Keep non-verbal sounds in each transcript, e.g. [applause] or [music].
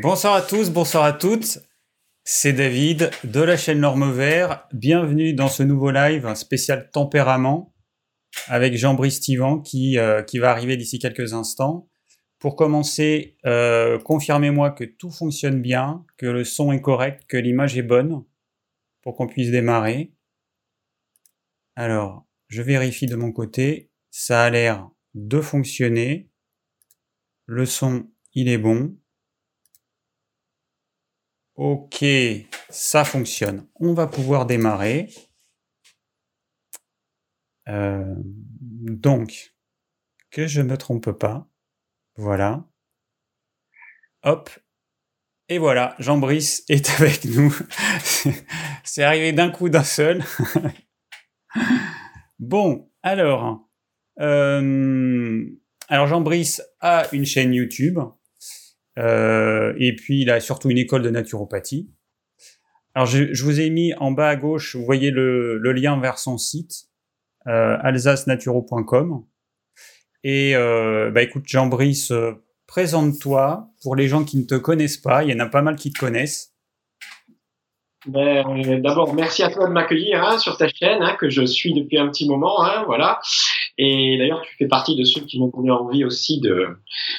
Bonsoir à tous, bonsoir à toutes. C'est David de la chaîne Norme Vert. Bienvenue dans ce nouveau live un spécial tempérament avec Jean-Brice Tivan qui, euh, qui va arriver d'ici quelques instants. Pour commencer, euh, confirmez-moi que tout fonctionne bien, que le son est correct, que l'image est bonne pour qu'on puisse démarrer. Alors, je vérifie de mon côté. Ça a l'air de fonctionner. Le son, il est bon. Ok, ça fonctionne. On va pouvoir démarrer. Euh, donc, que je ne me trompe pas. Voilà. Hop. Et voilà, Jean-Brice est [laughs] avec nous. C'est arrivé d'un coup d'un seul. [laughs] bon, alors. Euh, alors Jean-Brice a une chaîne YouTube. Euh, et puis il a surtout une école de naturopathie. Alors je, vous ai mis en bas à gauche, vous voyez le, le lien vers son site, euh, alsacenaturo.com. Et euh, bah écoute Jean-Brice, euh, présente-toi pour les gens qui ne te connaissent pas. Il y en a pas mal qui te connaissent. Ben, D'abord, merci à toi de m'accueillir hein, sur ta chaîne, hein, que je suis depuis un petit moment. Hein, voilà. Et d'ailleurs, tu fais partie de ceux qui m'ont donné envie aussi de,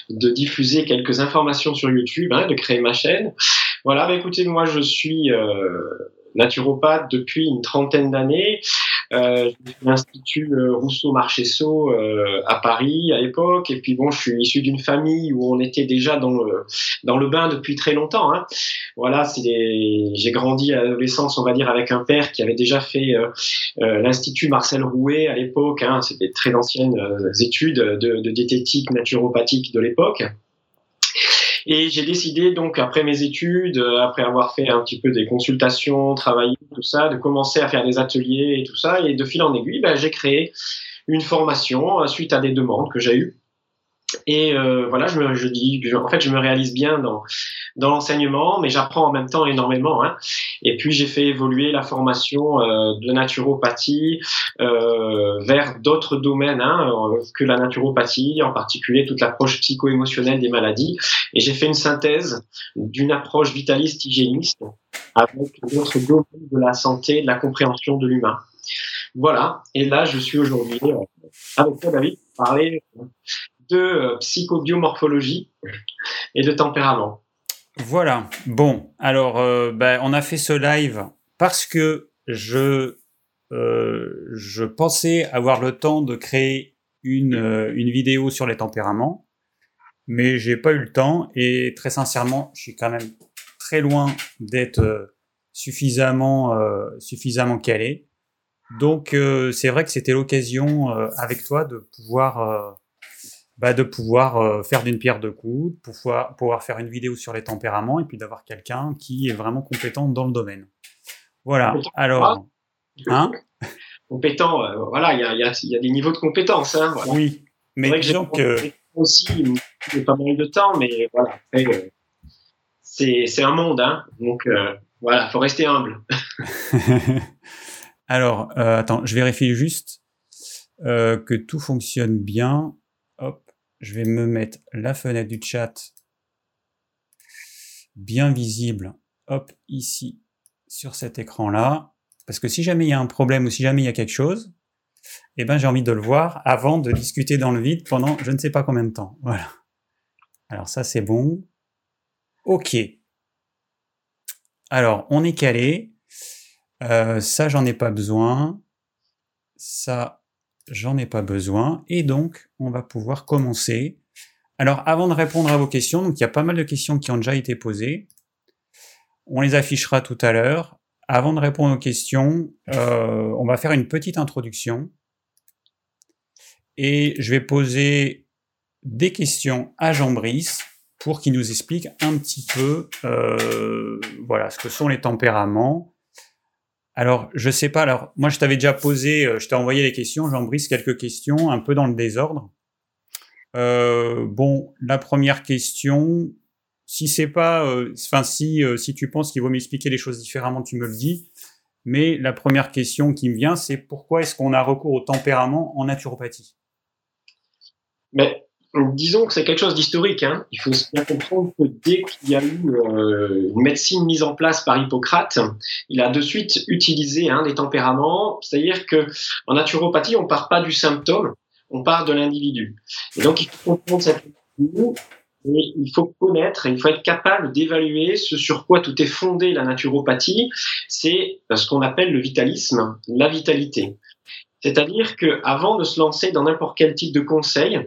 de diffuser quelques informations sur YouTube, hein, de créer ma chaîne. Voilà, ben, écoutez, moi je suis euh, naturopathe depuis une trentaine d'années. Euh, l'Institut euh, Rousseau-Marchesso euh, à Paris à l'époque. Et puis bon, je suis issu d'une famille où on était déjà dans le, dans le bain depuis très longtemps. Hein. Voilà, j'ai grandi à l'adolescence, on va dire, avec un père qui avait déjà fait euh, euh l'Institut Marcel Rouet à l'époque. Hein. C'était très anciennes euh, études de, de diététique naturopathique de l'époque. Et j'ai décidé donc après mes études, euh, après avoir fait un petit peu des consultations, travaillé tout ça, de commencer à faire des ateliers et tout ça. Et de fil en aiguille, ben, j'ai créé une formation euh, suite à des demandes que j'ai eues et euh, voilà, je me je dis, en fait, je me réalise bien dans dans l'enseignement, mais j'apprends en même temps énormément. Hein. Et puis j'ai fait évoluer la formation euh, de naturopathie euh, vers d'autres domaines hein, que la naturopathie, en particulier toute l'approche psycho-émotionnelle des maladies. Et j'ai fait une synthèse d'une approche vitaliste hygiéniste avec d'autres domaines de la santé, de la compréhension de l'humain. Voilà. Et là, je suis aujourd'hui euh, avec toi, David, pour parler de euh, psychobiomorphologie et de tempérament. Voilà. Bon, alors, euh, ben, on a fait ce live parce que je, euh, je pensais avoir le temps de créer une, une vidéo sur les tempéraments, mais j'ai pas eu le temps et très sincèrement, je suis quand même très loin d'être suffisamment, suffisamment calé. Donc, c'est vrai que c'était l'occasion avec toi de pouvoir bah, de pouvoir euh, faire d'une pierre deux coups, de pouvoir, pouvoir faire une vidéo sur les tempéraments et puis d'avoir quelqu'un qui est vraiment compétent dans le domaine. Voilà. Alors, hein? Compétent, euh, voilà, il y a, y, a, y a, des niveaux de compétences. Hein, voilà. Oui, mais que disons que aussi il pas mal de temps, mais voilà, euh, c'est un monde, hein, donc voilà, faut rester humble. [laughs] [laughs] Alors, attends, je vérifie juste que tout fonctionne bien. Hop, je vais me mettre la fenêtre du chat bien visible, hop, ici, sur cet écran-là. Parce que si jamais il y a un problème ou si jamais il y a quelque chose, eh ben, j'ai envie de le voir avant de discuter dans le vide pendant je ne sais pas combien de temps. Voilà. Alors ça, c'est bon. OK. Alors, on est calé. Euh, ça, j'en ai pas besoin. Ça, j'en ai pas besoin. Et donc, on va pouvoir commencer. Alors, avant de répondre à vos questions, donc il y a pas mal de questions qui ont déjà été posées. On les affichera tout à l'heure. Avant de répondre aux questions, euh, on va faire une petite introduction. Et je vais poser des questions à Jean-Brice pour qu'il nous explique un petit peu euh, voilà, ce que sont les tempéraments, alors, je sais pas. Alors, moi, je t'avais déjà posé, euh, je t'ai envoyé les questions, Jean-Brice, quelques questions, un peu dans le désordre. Euh, bon, la première question, si c'est pas, euh, enfin, si, euh, si tu penses qu'il vaut m'expliquer les choses différemment, tu me le dis. Mais la première question qui me vient, c'est pourquoi est-ce qu'on a recours au tempérament en naturopathie? Mais disons que c'est quelque chose d'historique. Hein. Il faut bien comprendre que dès qu'il y a eu euh, une médecine mise en place par Hippocrate, il a de suite utilisé hein, les tempéraments. C'est-à-dire que en naturopathie, on part pas du symptôme, on part de l'individu. Et donc, il faut comprendre cette et il faut connaître, il faut être capable d'évaluer ce sur quoi tout est fondé la naturopathie. C'est ce qu'on appelle le vitalisme, la vitalité. C'est-à-dire que avant de se lancer dans n'importe quel type de conseil,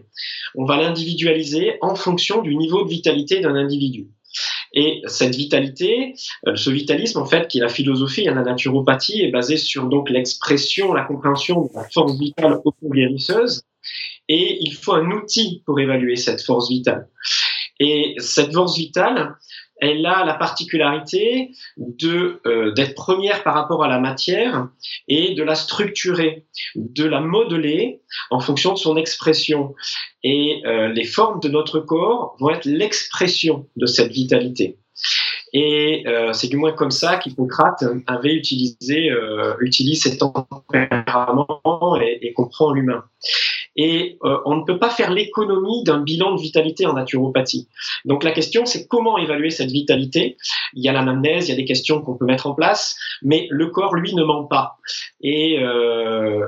on va l'individualiser en fonction du niveau de vitalité d'un individu. Et cette vitalité, euh, ce vitalisme en fait, qui est la philosophie, hein, la naturopathie, est basée sur donc l'expression, la compréhension de la force vitale auto-guérisseuse. Et il faut un outil pour évaluer cette force vitale. Et cette force vitale, elle a la particularité de euh, d'être première par rapport à la matière et de la structurer, de la modeler en fonction de son expression. Et euh, les formes de notre corps vont être l'expression de cette vitalité. Et euh, c'est du moins comme ça qu'Hippocrate avait utilisé, utilise cet tempérament et comprend l'humain. Et euh, on ne peut pas faire l'économie d'un bilan de vitalité en naturopathie. Donc la question, c'est comment évaluer cette vitalité? Il y a l'anamnèse, il y a des questions qu'on peut mettre en place, mais le corps, lui, ne ment pas. Et euh,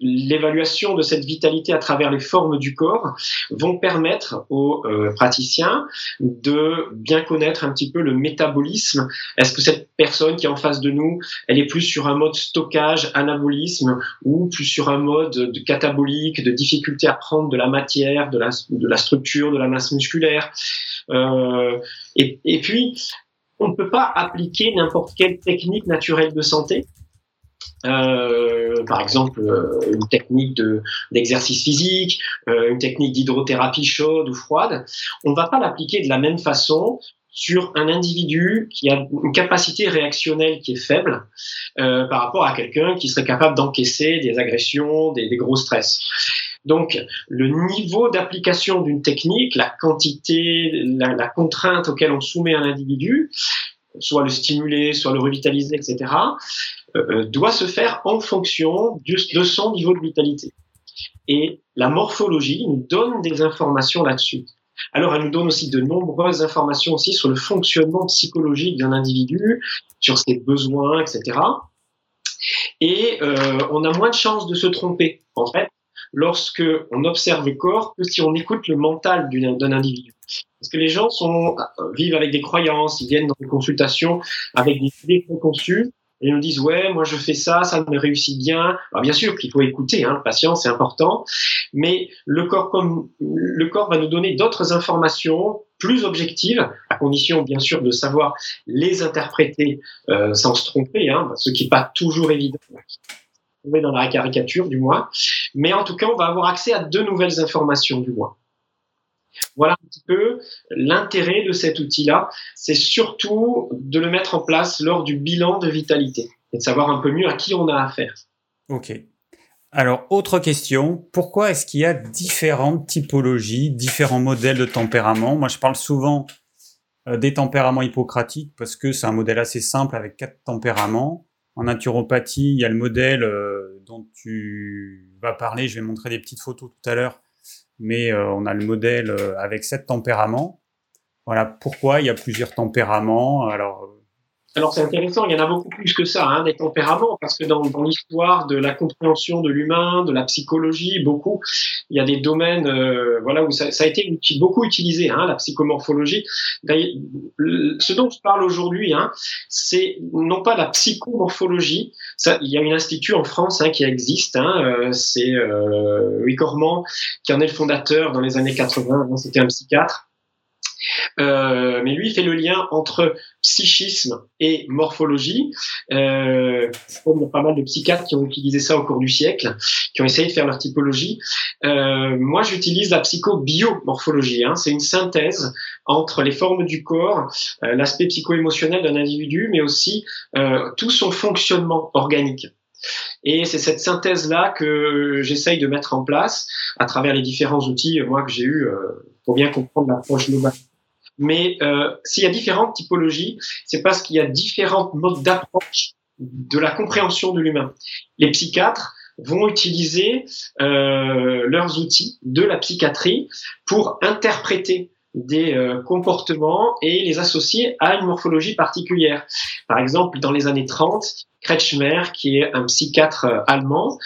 l'évaluation de cette vitalité à travers les formes du corps vont permettre aux euh, praticiens de bien connaître un petit peu le métabolisme. Est-ce que cette personne qui est en face de nous, elle est plus sur un mode stockage, anabolisme, ou plus sur un mode de de difficulté à prendre de la matière, de la, structure, de la masse musculaire. Euh, et, puis, on ne peut pas appliquer n'importe quelle technique naturelle de santé euh, par exemple euh, une technique d'exercice physique, une technique d'hydrothérapie chaude ou froide, on ne va pas l'appliquer de la même façon sur un individu qui a une capacité réactionnelle qui est faible euh, par rapport à quelqu'un qui serait capable d'encaisser des agressions, des, des, gros stress. Donc, le niveau d'application d'une technique, la quantité, la, contrainte auquel on soumet un individu, soit le stimuler, soit le revitaliser, etc., euh, doit se faire en fonction de son niveau de vitalité. Et la morphologie nous donne des informations là-dessus. Alors, elle nous donne aussi de nombreuses informations aussi sur le fonctionnement psychologique d'un individu, sur ses besoins, etc. Et euh, on a moins de chances de se tromper, en fait, lorsque on observe le corps que si on écoute le mental d'un individu. Parce que les gens sont, euh, vivent avec des croyances, ils viennent dans des consultations avec des idées préconçues, ils nous disent ouais moi je fais ça ça me réussit bien. Alors bien sûr qu'il faut écouter hein, le patient c'est important. Mais le corps comme le corps va nous donner d'autres informations plus objectives à condition bien sûr de savoir les interpréter euh, sans se tromper hein, ce qui n'est pas toujours évident dans la caricature du moins. Mais en tout cas on va avoir accès à de nouvelles informations du moins voilà un petit peu l'intérêt de cet outil-là. C'est surtout de le mettre en place lors du bilan de vitalité et de savoir un peu mieux à qui on a affaire. Ok. Alors, autre question, pourquoi est-ce qu'il y a différentes typologies, différents modèles de tempérament? Moi, je parle souvent euh, des tempéraments hippocratiques parce que c'est un modèle assez simple avec quatre tempéraments. En naturopathie, il y a le modèle euh, dont tu vas parler, je vais montrer des petites photos tout à l'heure, mais euh, on a le modèle euh, avec sept tempéraments. Voilà pourquoi il y a plusieurs tempéraments. Alors alors c'est intéressant, il y en a beaucoup plus que ça, hein, des tempéraments, parce que dans, dans l'histoire de la compréhension de l'humain, de la psychologie, beaucoup, il y a des domaines, euh, voilà, où ça, ça, a été beaucoup utilisé, hein, la psychomorphologie. Ce dont je parle aujourd'hui, hein, c'est non pas la psychomorphologie. Ça, il y a un institut en France hein, qui existe, hein, euh, c'est euh, Louis Cormand qui en est le fondateur dans les années 80. Hein, c'était un psychiatre euh, mais lui, il fait le lien entre psychisme et morphologie. Euh, il y a pas mal de psychiatres qui ont utilisé ça au cours du siècle, qui ont essayé de faire leur typologie. Euh, moi, j'utilise la psychobiomorphologie. Hein. C'est une synthèse entre les formes du corps, euh, l'aspect psycho-émotionnel d'un individu, mais aussi euh, tout son fonctionnement organique. Et c'est cette synthèse-là que j'essaye de mettre en place à travers les différents outils, moi, que j'ai eu euh, pour bien comprendre l'approche globale. Mais euh, s'il y a différentes typologies, c'est parce qu'il y a différents modes d'approche de la compréhension de l'humain. Les psychiatres vont utiliser leurs outils de la psychiatrie pour interpréter des euh, comportements et les associer à une morphologie particulière. Par exemple, dans les années 30, Kretschmer, qui est un psychiatre euh, allemand,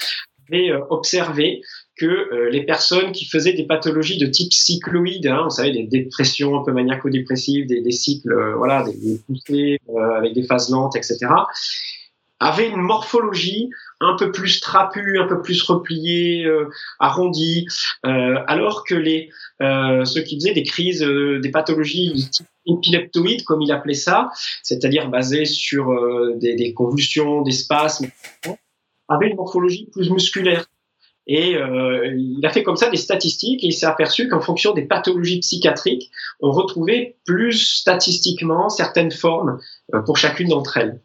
avait euh, observé que les personnes qui faisaient des pathologies de type cycloïde, hein, vous savez, des dépressions un peu maniaco-dépressives, des, cycles, voilà, des, poussées avec des phases lentes, etc., avaient une morphologie un peu plus trapue, un peu plus repliée, euh, arrondie, euh, alors que les euh, ceux qui faisaient des crises, euh, des pathologies épileptoïdes, comme il appelait ça, c'est-à-dire basées sur euh, des, des, convulsions, des spasmes, avaient une morphologie plus musculaire. Et euh, il a fait comme ça des statistiques et il s'est aperçu qu'en fonction des pathologies psychiatriques, on retrouvait plus statistiquement certaines formes euh, pour chacune d'entre elles.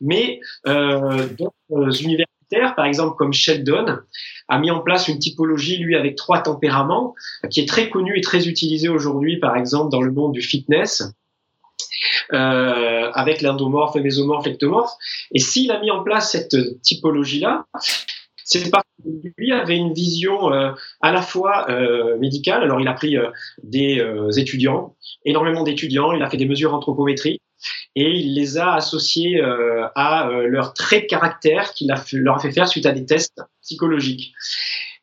Mais euh, d'autres universitaires, par exemple comme Sheldon, a mis en place une typologie, lui, avec trois tempéraments, qui est très connue et très utilisée aujourd'hui, par exemple, dans le monde du fitness. Avec l'endomorphe, le mésomorphe, l'ectomorphe. Et s'il a mis en place cette typologie-là, c'est parce que lui avait une vision euh, à la fois euh, médicale. Alors, il a pris euh, des étudiants, énormément d'étudiants, il a fait des mesures anthropométriques et il les a associés à leurs traits de caractère qu'il leur a fait faire suite à des tests psychologiques.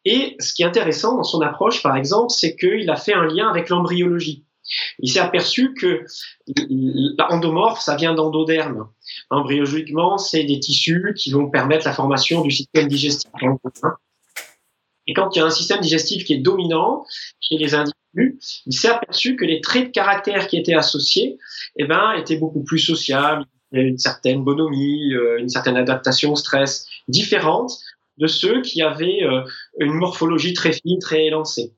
Et ce qui est intéressant dans son approche, par exemple, c'est qu'il a fait un lien avec l'embryologie. Il s'est aperçu que l'endomorphe, ça vient d'endoderme. Embryologiquement, c'est des tissus qui vont permettre la formation du système digestif. Et quand il y a un système digestif qui est dominant chez les individus, il s'est aperçu que les traits de caractère qui étaient associés eh ben, étaient beaucoup plus sociables, une certaine bonhomie, euh, une certaine adaptation au stress, différente de ceux qui avaient euh, une morphologie très fine, très élancée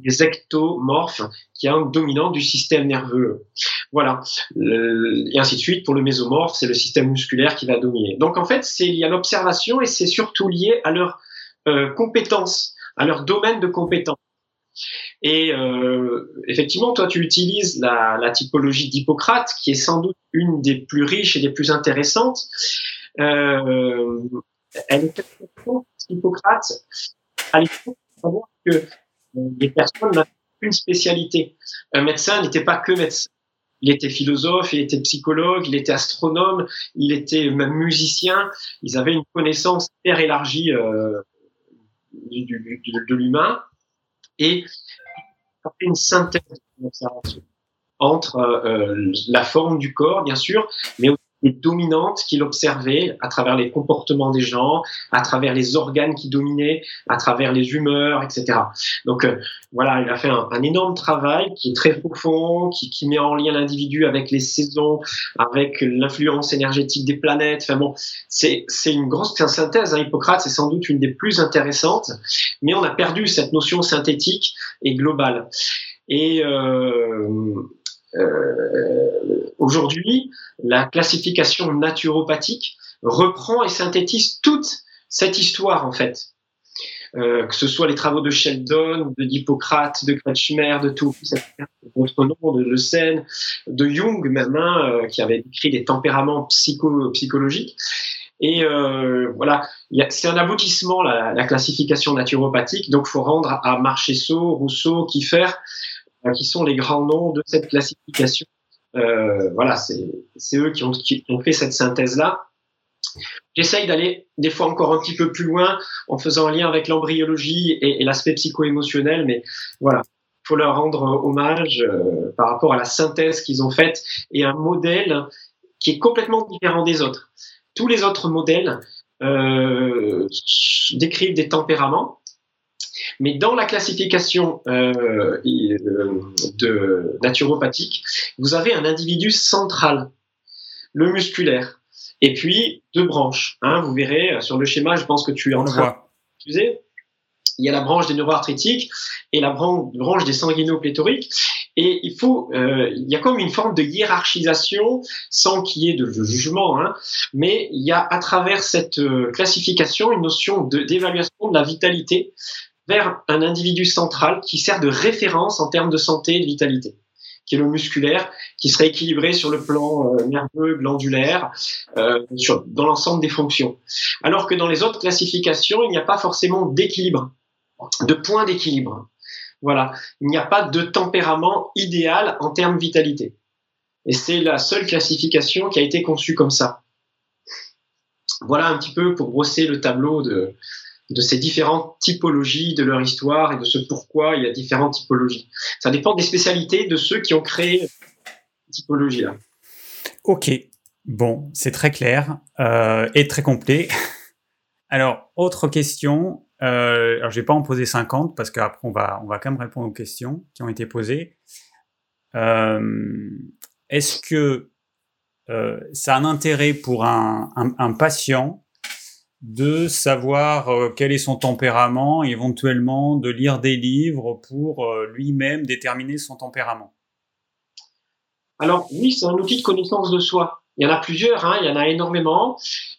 des ectomorphes, qui est un dominant du système nerveux. Voilà. et ainsi de suite. Pour le mésomorphe, c'est le système musculaire qui va dominer. Donc en fait, c'est lié à l'observation et c'est surtout lié à leurs euh, compétences, à leur domaine de compétences. Et euh, effectivement, toi, tu utilises la, typologie d'Hippocrate, qui est sans doute une des plus riches et des plus intéressantes. Euh, elle est Hippocrate, à l'époque, que les personnes n'avaient qu'une spécialité. Un médecin n'était pas que médecin. Il était philosophe, il était psychologue, il était astronome, il était même musicien. Ils avaient une connaissance très élargie euh, du, du, de l'humain et une synthèse entre euh, la forme du corps, bien sûr, mais aussi dominantes qu'il observait à travers les comportements des gens, à travers les organes qui dominaient, à travers les humeurs, etc. Donc euh, voilà, il a fait un, un, énorme travail qui est très profond, qui, qui met en lien l'individu avec les saisons, avec l'influence énergétique des planètes. Enfin bon, c'est une grosse synthèse. Hein. Hippocrate, c'est sans doute une des plus intéressantes, mais on a perdu cette notion synthétique et globale. Et euh, euh, aujourd'hui, la classification naturopathique reprend et synthétise toute cette histoire en fait. Euh, que ce soit les travaux de Sheldon, de d'Hippocrate, de Kretschmer, de tout, noms, de Le Sen, de Jung même, hein, euh, qui avait écrit des tempéraments psycho psychologiques. Et voilà, c'est un aboutissement la, la, classification naturopathique. Donc, faut rendre à Marchesso, Rousseau, Kiefer qui sont les grands noms de cette classification. Euh, voilà, c'est eux qui ont, qui ont fait cette thèse-là. J'essaye d'aller des fois encore un petit peu plus loin en faisant un lien avec l'embryologie et, et l'aspect psycho-émotionnel, mais voilà, faut leur rendre hommage euh, par rapport à la synthèse qu'ils ont faite et un modèle qui est complètement différent des autres. Tous les autres modèles euh, décrivent des tempéraments, mais dans la classification euh, euh, de naturopathique, vous avez un individu central, le musculaire, et puis deux branches. Hein, vous verrez euh, sur le schéma, je pense que tu es en train d'utiliser. Il y a la branche des neuroarthritiques et la branche des sanguinopléthoriques. Et il faut, euh, il y a comme une forme de hiérarchisation sans qu'il y ait de jugement, hein, mais il y a à travers cette euh, classification une notion d'évaluation de, de la vitalité vers un individu central qui sert de référence en termes de santé et de vitalité, qui est le musculaire, qui serait équilibré sur le plan euh, nerveux, glandulaire, euh, dans l'ensemble des fonctions. Alors que dans les autres classifications, il n'y a pas forcément d'équilibre, de point d'équilibre. Voilà, il n'y a pas de tempérament idéal en termes vitalité. Et c'est la seule classification qui a été conçue comme ça. Voilà un petit peu pour brosser le tableau de, de ces différentes typologies, de leur histoire et de ce pourquoi il y a différentes typologies. Ça dépend des spécialités de ceux qui ont créé ces typologies-là. Ok, bon, c'est très clair euh, et très complet. [laughs] Alors, autre question. Euh, alors, je vais pas en poser 50 parce qu'après, on va, on va quand même répondre aux questions qui ont été posées. Euh, Est-ce que euh, ça a un intérêt pour un patient de savoir euh, quel est son tempérament, éventuellement de lire des livres pour euh, lui-même déterminer son tempérament Alors oui, c'est un outil de connaissance de soi. Il y en a plusieurs, hein, il y en a énormément.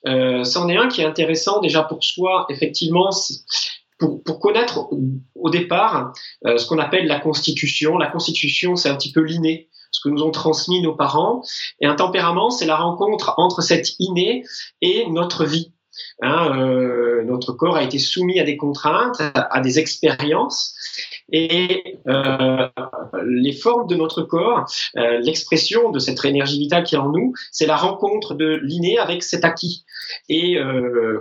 Euh, c'en est un qui est intéressant déjà pour soi, effectivement, pour, connaître au départ ce qu'on appelle la constitution. La constitution, c'est un petit peu l'inné, ce que nous ont transmis nos parents. Et un tempérament, c'est la rencontre entre cette inné et notre vie. Hein, euh, notre corps a été soumis à des contraintes, à des expériences, et euh, les formes de notre corps, euh, l'expression de cette énergie vitale qui est en nous, c'est la rencontre de l'inné avec cet acquis. Et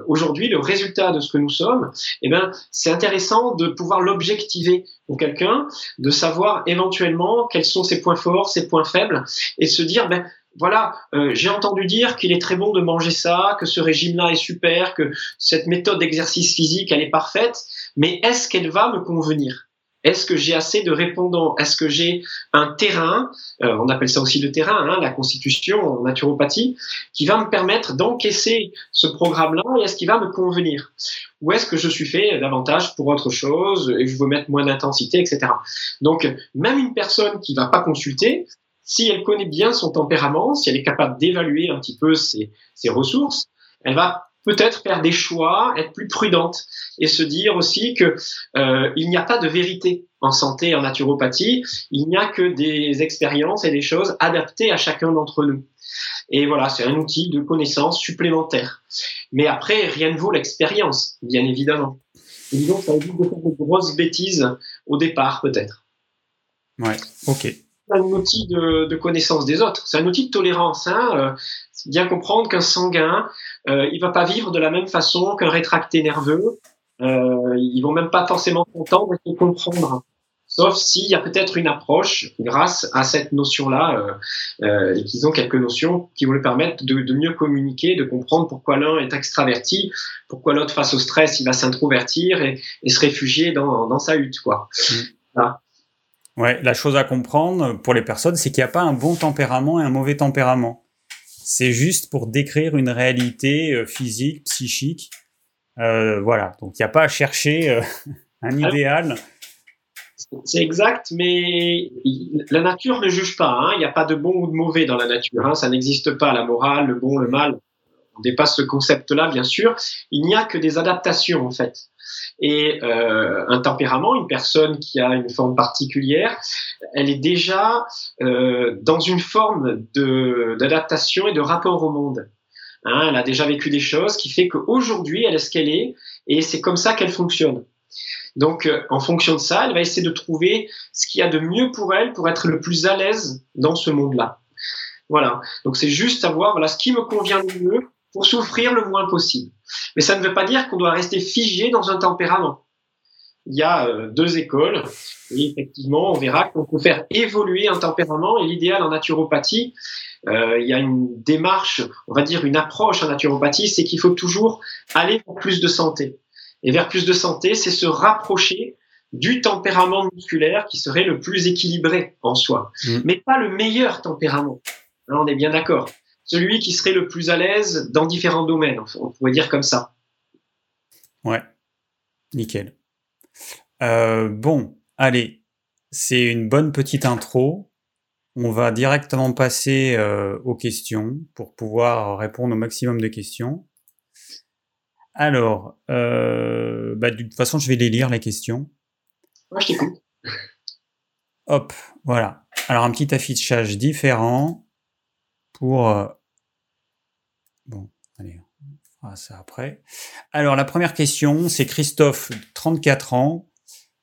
aujourd'hui, le résultat de ce que nous sommes, eh ben, c'est intéressant de pouvoir l'objectiver pour quelqu'un, de savoir éventuellement quels sont ses points forts, ses points faibles, et se dire, ben, voilà, euh, j'ai entendu dire qu'il est très bon de manger ça, que ce régime-là est super, que cette méthode d'exercice physique, elle est parfaite, mais est-ce qu'elle va me convenir? Est-ce que j'ai assez de répondants? Est-ce que j'ai un terrain, euh, on appelle ça aussi le terrain, hein, la constitution en naturopathie, qui va me permettre d'encaisser ce programme-là et est-ce qu'il va me convenir? Ou est-ce que je suis fait davantage pour autre chose et je veux mettre moins d'intensité, etc. Donc, même une personne qui va pas consulter, si elle connaît bien son tempérament, si elle est capable d'évaluer un petit peu ses, ressources, elle va peut-être faire des choix, être plus prudente et se dire aussi que euh, il n'y a pas de vérité en santé, en naturopathie. Il n'y a que des expériences et des choses adaptées à chacun d'entre nous. Et voilà, c'est un outil de connaissance supplémentaire. Mais après, rien ne vaut l'expérience, bien évidemment. Et disons, ça évite de faire de grosses bêtises au départ, peut-être. Ouais, ok un outil de, de, connaissance des autres, c'est un outil de tolérance. Hein. Euh, bien comprendre qu'un sanguin, euh, il va pas vivre de la même façon qu'un rétracté nerveux. Euh, ils vont même pas forcément s'entendre et se comprendre. Sauf s'il y a peut-être une approche grâce à cette notion-là, euh, euh, et qu'ils ont quelques notions qui vont lui permettre de, de, mieux communiquer, de comprendre pourquoi l'un est extraverti, pourquoi l'autre face au stress il va s'introvertir et, et, se réfugier dans, dans sa hutte, quoi. Mmh. Voilà. Ouais, la chose à comprendre pour les personnes, c'est qu'il n'y a pas un bon tempérament et un mauvais tempérament. C'est juste pour décrire une réalité euh, physique, psychique. Euh, voilà, donc il n'y a pas à chercher euh, [laughs] un idéal. C'est exact, mais la nature ne juge pas. Hein. Il n'y a pas de bon ou de mauvais dans la nature. Hein. Ça n'existe pas, la morale, le bon, le mal. On dépasse ce concept-là, bien sûr. Il n'y a que des adaptations, en fait et euh, un tempérament, une personne qui a une forme particulière, elle est déjà euh, dans une forme d'adaptation et de rapport au monde. Hein, elle a déjà vécu des choses qui fait qu'aujourd'hui, elle est ce qu'elle est et c'est comme ça qu'elle fonctionne. Donc, euh, en fonction de ça, elle va essayer de trouver ce qu'il y a de mieux pour elle pour être le plus à l'aise dans ce monde-là. Voilà. Donc, c'est juste savoir voilà, ce qui me convient le mieux pour souffrir le moins possible. Mais ça ne veut pas dire qu'on doit rester figé dans un tempérament. Il y a euh, deux écoles et effectivement, on verra qu'on peut faire évoluer un tempérament et l'idéal en naturopathie, euh, il y a une démarche, on va dire une approche en naturopathie, c'est qu'il faut toujours aller vers plus de santé. Et vers plus de santé, c'est se rapprocher du tempérament musculaire qui serait le plus équilibré en soi, mmh. mais pas le meilleur tempérament. Là, on est bien d'accord celui qui serait le plus à l'aise dans différents domaines, on pourrait dire comme ça. Ouais, nickel. Euh, bon, allez, c'est une bonne petite intro. On va directement passer euh, aux questions pour pouvoir répondre au maximum de questions. Alors, euh, bah, de toute façon, je vais les lire, les questions. Moi, je t'écoute. Hop, voilà. Alors un petit affichage différent pour... Euh, allez, on fera ça après. Alors la première question, c'est Christophe, 34 ans.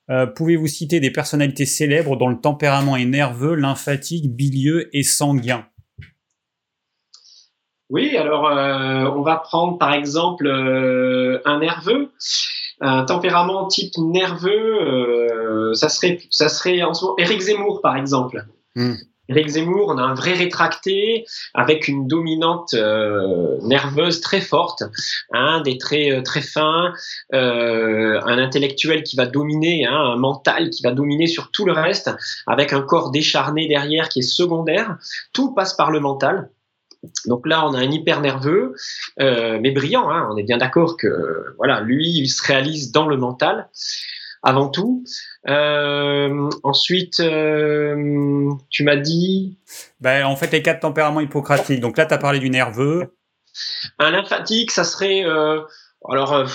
Euh, pouvez-vous citer des personnalités célèbres dont le tempérament est nerveux, lymphatique, bilieux et sanguin? Oui, alors euh, on va prendre par exemple un nerveux. Un tempérament type nerveux, ça serait, ça serait en ce moment Eric Zemmour par exemple. Hmm. Eric Zemmour, on a un vrai rétracté avec une dominante euh, nerveuse très forte, hein, des traits euh, très fins, euh, un intellectuel qui va dominer, hein, un mental qui va dominer sur tout le reste, avec un corps décharné derrière qui est secondaire. Tout passe par le mental. Donc là, on a un hyper nerveux, mais brillant. Hein, on est bien d'accord que voilà, lui, il se réalise dans le mental avant tout. Euh, ensuite, euh, tu m'as dit. Ben, en fait, les quatre tempéraments hippocratiques. Donc là, tu as parlé du nerveux. Un lymphatique, ça serait euh, alors, euh,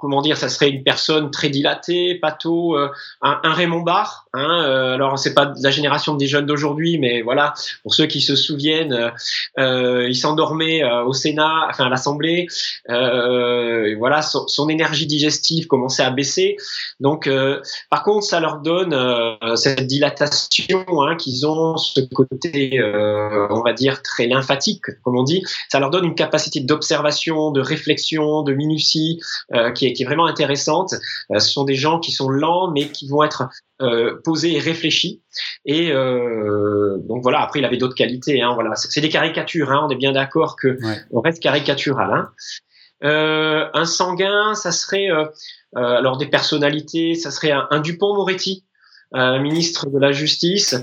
comment dire, ça serait une personne très dilatée, pato, euh, un, Raymond Barre. Hein, euh, alors, c'est pas la génération des jeunes d'aujourd'hui, mais voilà, pour ceux qui se souviennent, il s'endormait au Sénat, enfin à l'Assemblée. voilà, son, énergie digestive commençait à baisser. Donc, par contre, ça leur donne cette dilatation hein, qu'ils ont, ce côté, on va dire, très lymphatique, comme on dit. Ça leur donne une capacité d'observation, de réflexion, de minutie euh, qui, est, vraiment intéressante. Euh, ce sont des gens qui sont lents, mais qui vont être euh, posés et réfléchis. Et donc voilà. Après, il avait d'autres qualités. Hein, voilà, c'est des caricatures. Hein, on est bien d'accord que on reste caricatural. Hein. un sanguin, ça serait alors des personnalités, ça serait un Dupont-Moretti un ministre de la Justice,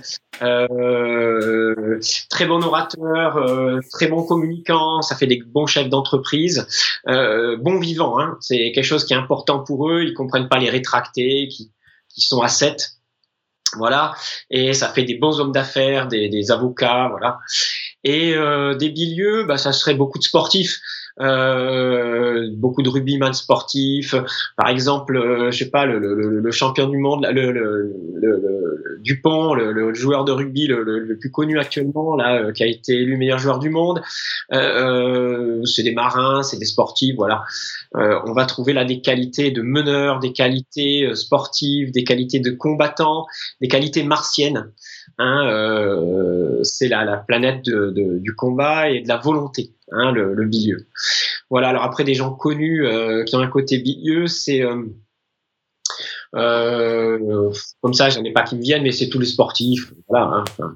euh, très bon orateur, euh, très bon communicant, ça fait des bons chefs d'entreprise, euh, bons vivants. Hein, c'est quelque chose qui est important pour eux. Ils comprennent pas les rétractés, qui, qui sont à 7. Voilà, et ça fait des bons hommes d'affaires, des, des, avocats, voilà. Et euh, des bilieux, bah, ça serait beaucoup de sportifs euh, beaucoup de rugbyman sportifs, par exemple, euh, je sais pas, le, le, le, champion du monde, le, le Dupont, le, joueur de rugby le, plus connu actuellement, là, euh, qui a été élu meilleur joueur du monde. Euh, euh, c'est des marins, c'est des sportifs, voilà. on va trouver là des qualités de meneurs, des qualités sportives, des qualités de combattants, des qualités martiennes. Hein, euh, c'est la, la, planète de, de, du combat et de la volonté, hein, le, le, bilieu. Voilà. Alors après, des gens connus euh, qui ont un côté bilieu, c'est euh, euh comme ça, j'en ai pas qui me viennent, mais c'est tous les sportifs. Voilà. Hein,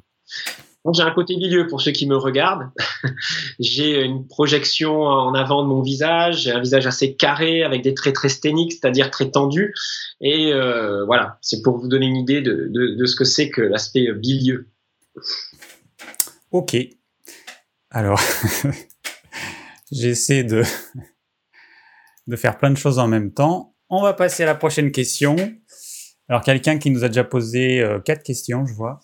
j'ai un côté milieu pour ceux qui me regardent. [laughs] j'ai une projection en avant de mon visage, j'ai un visage assez carré avec des traits très sténiques, c'est-à-dire très tendus. Et voilà, c'est pour vous donner une idée de, de, ce que c'est que l'aspect bilieux. Ok. Alors, [laughs] j'essaie de, [laughs] de faire plein de choses en même temps. On va passer à la prochaine question. Alors, quelqu'un qui nous a déjà posé euh, quatre questions, je vois.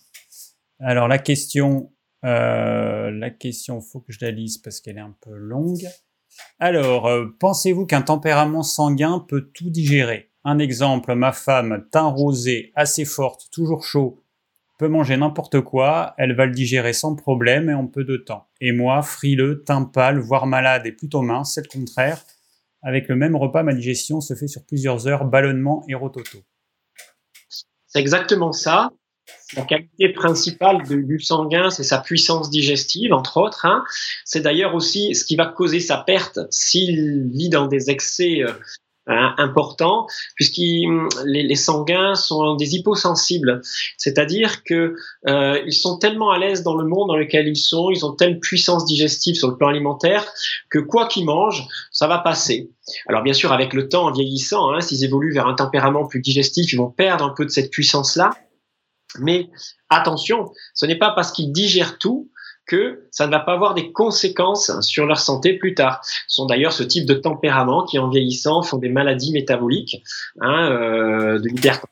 Alors la question, euh, la question, faut que je la lise parce qu'elle est un peu longue. Alors, euh, pensez-vous qu'un tempérament sanguin peut tout digérer? Un exemple, ma femme, teint rosé, assez forte, toujours chaud, manger n'importe quoi, elle va le digérer sans problème et en peu de temps. Et moi, frileux, teint voire malade et plutôt mince, c'est le contraire. Avec le même repas, ma digestion se fait sur plusieurs heures, ballonnement et rototo. C'est exactement ça. La qualité principale du sanguin, c'est sa puissance digestive, entre autres. Hein. C'est d'ailleurs aussi ce qui va causer sa perte s'il vit dans des excès euh, importants, puisque les, les, sanguins sont des hyposensibles. C'est-à-dire que euh, ils sont tellement à l'aise dans le monde dans lequel ils sont, ils ont telle puissance digestive sur le plan alimentaire que quoi qu'ils mangent, ça va passer. Alors bien sûr, avec le temps, en vieillissant, hein, s'ils évoluent vers un tempérament plus digestif, ils vont perdre un peu de cette puissance-là. Mais attention, ce n'est pas parce qu'ils digèrent tout que ça ne va pas avoir des conséquences sur leur santé plus tard. Ce sont d'ailleurs ce type de tempérament qui, en vieillissant, font des maladies métaboliques, hein, euh, de l'hypertension,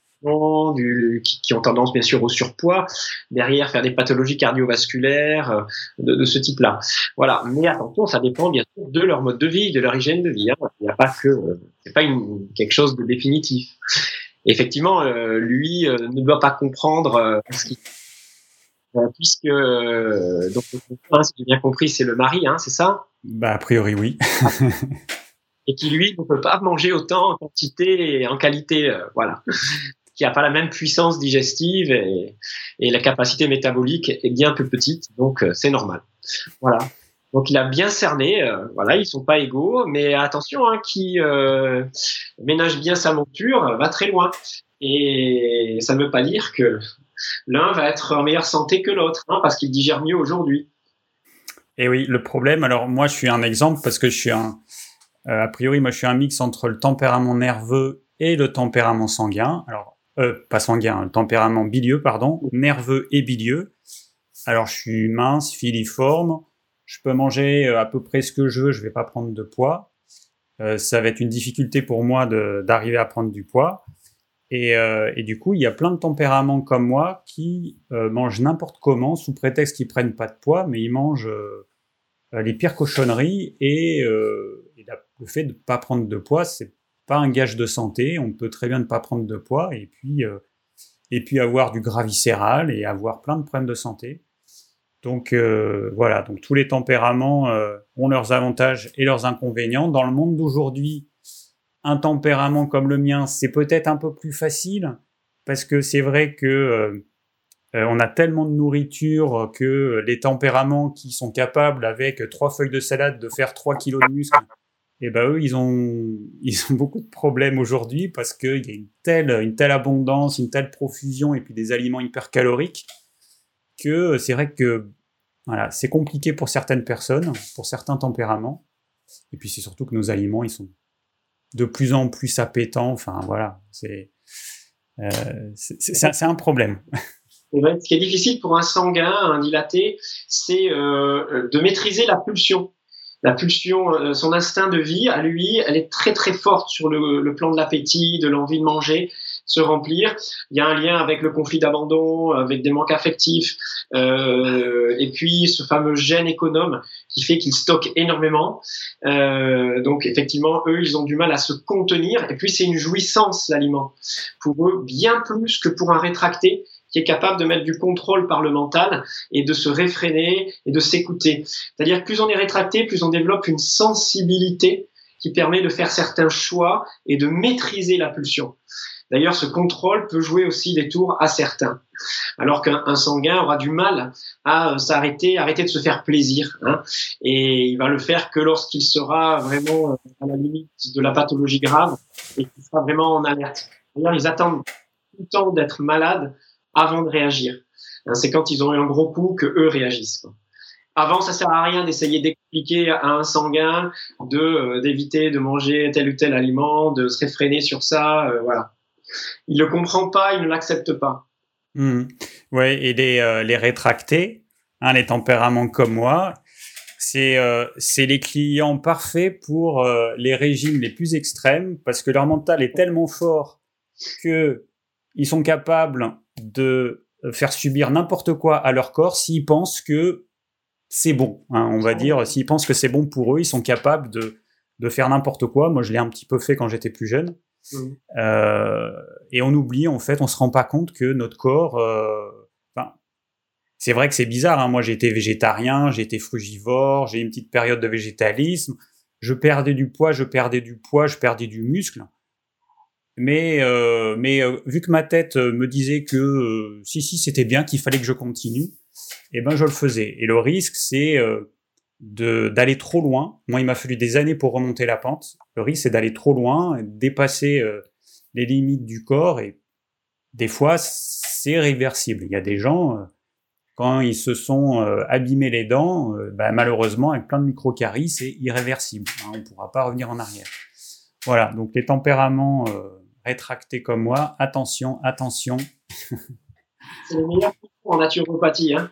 qui, ont tendance bien sûr au surpoids, derrière faire des pathologies cardiovasculaires euh, de, ce type-là. Voilà. Mais attention, ça dépend bien sûr de leur mode de vie, de leur hygiène de vie. Hein. Il n'y a pas que, euh, c'est pas une, quelque chose de définitif. effectivement, lui ne doit pas comprendre ce qui puisque donc si j'ai bien compris, c'est le mari, hein, c'est ça? Bah a priori oui. [laughs] et qui lui ne peut pas manger autant en quantité et en qualité, voilà [laughs] qui n'a pas la même puissance digestive et, et, la capacité métabolique est bien plus petite, donc euh, c'est normal. Voilà. Donc il a bien cerné, euh, voilà, ils sont pas égaux, mais attention, hein, qui euh, ménage bien sa monture va très loin. Et ça ne veut pas dire que l'un va être en meilleure santé que l'autre, hein, parce qu'il digère mieux aujourd'hui. Et oui, le problème, alors moi je suis un exemple parce que je suis un, a priori moi je suis un mix entre le tempérament nerveux et le tempérament sanguin. Alors euh, pas sanguin, tempérament bilieux, pardon, nerveux et bilieux. Alors je suis mince, filiforme, je peux manger euh, à peu près ce que je veux, je vais pas prendre de poids. Euh, ça va être une difficulté pour moi d'arriver à prendre du poids. Et, euh, et, du coup, il y a plein de tempéraments comme moi qui euh, mangent n'importe comment sous prétexte qu'ils prennent pas de poids, mais ils mangent les pires cochonneries. Et, le fait de pas prendre de poids, c'est pas un gage de santé. On peut très bien ne pas prendre de poids et puis, euh, et puis avoir du gras viscéral et avoir plein de problèmes de santé. Donc euh, voilà, donc tous les tempéraments euh, ont leurs avantages et leurs inconvénients. Dans le monde d'aujourd'hui, un tempérament comme le mien, c'est peut-être un peu plus facile parce que c'est vrai que on a tellement de nourriture que les tempéraments qui sont capables avec trois feuilles de salade de faire 3 kilos de muscle et ben eux, ils ont, [laughs] ils ont beaucoup de problèmes aujourd'hui parce qu'il y a une telle, une telle abondance, une telle profusion et puis des aliments hyper caloriques que c'est vrai que voilà, c'est compliqué pour certaines personnes, pour certains tempéraments. Et puis c'est surtout que nos aliments, ils sont de plus en plus appétants. Enfin voilà, c'est euh, c'est un problème. Ben, ce qui est difficile pour un sanguin, un dilaté, c'est euh, de maîtriser la pulsion la pulsion, euh, son instinct de vie à lui, elle est très très forte sur le, plan de l'appétit, de l'envie de manger, se remplir. Il y a un lien avec le conflit d'abandon, avec des manques affectifs, euh, et puis ce fameux gène économe qui fait qu'il stocke énormément. Euh, donc effectivement, eux, ils ont du mal à se contenir, et puis c'est une jouissance l'aliment pour eux bien plus que pour un rétracté qui est capable de mettre du contrôle par le mental et de se réfréner et de s'écouter. C'est-à-dire plus on est rétracté, plus on développe une sensibilité qui permet de faire certains choix et de maîtriser la pulsion. D'ailleurs, ce contrôle peut jouer aussi des tours à certains, alors qu'un sanguin aura du mal à s'arrêter, arrêter de se faire plaisir, hein, et il va le faire que lorsqu'il sera vraiment à la limite de la pathologie grave et qu'il sera vraiment en alerte. D'ailleurs, ils attendent tout le temps d'être malades avant de réagir. Hein, c'est quand ils ont eu un gros coup que eux réagissent. Avant, ça sert à rien d'essayer d'expliquer à un sanguin de euh, d'éviter de manger tel ou tel aliment, de se réfréner sur ça, euh, voilà. Il le comprend pas, il ne l'accepte pas. Ouais, et les, euh, les rétractés, hein, les tempéraments comme moi, c'est c'est les clients parfaits pour les régimes les plus extrêmes parce que leur mental est tellement fort que ils sont capables de faire subir n'importe quoi à leur corps s'ils pensent que c'est bon. Hein, on va dire, s'ils pensent que c'est bon pour eux, ils sont capables de, de faire n'importe quoi. Moi, je l'ai un petit peu fait quand j'étais plus jeune. Mmh. Euh, et on oublie, en fait, on se rend pas compte que notre corps. Euh, c'est vrai que c'est bizarre. Hein. Moi, été végétarien, été frugivore, j'ai une petite période de végétalisme. Je perdais du poids, je perdais du poids, je perdais du muscle. Mais, euh, mais vu que ma tête me disait que si, si, c'était bien, qu'il fallait que je continue, eh ben je le faisais. Et le risque, c'est d'aller trop loin. Moi, il m'a fallu des années pour remonter la pente. Le risque, c'est d'aller trop loin, dépasser les limites du corps. Et des fois, c'est réversible. Il y a des gens, quand ils se sont abîmés les dents, bah, malheureusement, avec plein de micro-caries, c'est irréversible. Hein, on ne pourra pas revenir en arrière. Voilà, donc les tempéraments rétracté comme moi, attention, attention. C'est les meilleurs clients en naturopathie. Hein.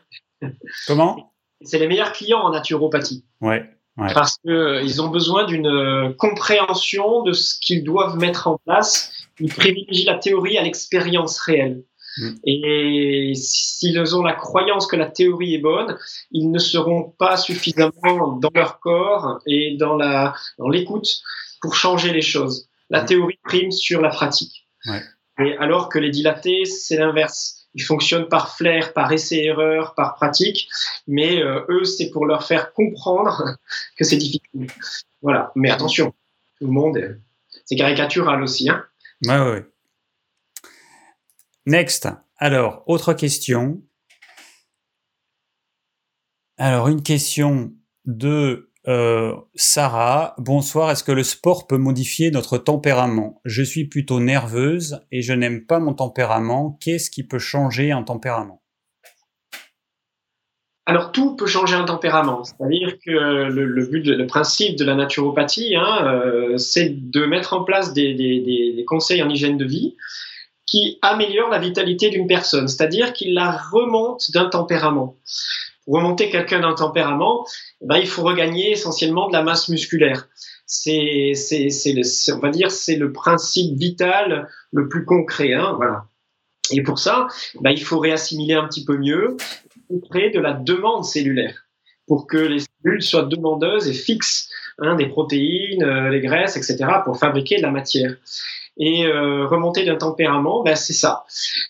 Comment? C'est les meilleurs clients en naturopathie. Ouais. Parce qu'ils euh, ont besoin d'une euh, compréhension de ce qu'ils doivent mettre en place. Ils privilégient la théorie à l'expérience réelle. Mm. Et s'ils ont la croyance que la théorie est bonne, ils ne seront pas suffisamment dans leur corps et dans l'écoute dans pour changer les choses la théorie prime sur la pratique. Ouais. Et alors que les dilatés, c'est l'inverse. Ils fonctionnent par flair, par essai-erreur, par pratique, mais euh, eux, c'est pour leur faire comprendre [laughs] que c'est difficile. Voilà. Mais attention, tout le monde, c'est caricatural aussi. Hein ouais, ouais. Next. Alors, autre question. Alors, une question de euh, Sarah. Bonsoir, est-ce que le sport peut modifier notre tempérament? Je suis plutôt nerveuse et je n'aime pas mon tempérament. Qu'est-ce qui peut changer un tempérament? Alors tout peut changer un tempérament, c'est-à-dire que le, but, le principe de la naturopathie, hein, euh, c'est de mettre en place des, des, conseils en hygiène de vie qui améliorent la vitalité d'une personne, c'est-à-dire qu'il la remonte d'un tempérament. Pour remonter quelqu'un d'un tempérament, eh ben, il faut regagner essentiellement de la masse musculaire. C'est, c'est on va dire, c'est le principe vital le plus concret. Hein, voilà. Et pour ça, ben, il faut réassimiler un petit peu mieux, créer de la demande cellulaire pour que les cellules soient demandeuses et fixent hein, des protéines, euh, les graisses, etc., pour fabriquer de la matière. Et euh, remonter d'un tempérament, ben, c'est ça.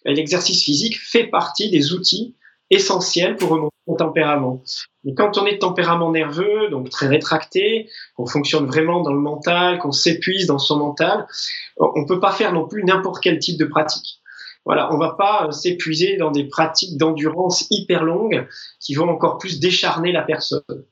L'exercice physique fait partie des outils essentiels pour remonter tempérament. Et quand on est de tempérament nerveux, donc très rétracté, qu'on fonctionne vraiment dans le mental, qu'on s'épuise dans son mental, on peut pas faire non plus n'importe quel type de pratique. Voilà, on va pas euh, s'épuiser dans des pratiques d'endurance hyper longues qui vont encore plus décharner la personne.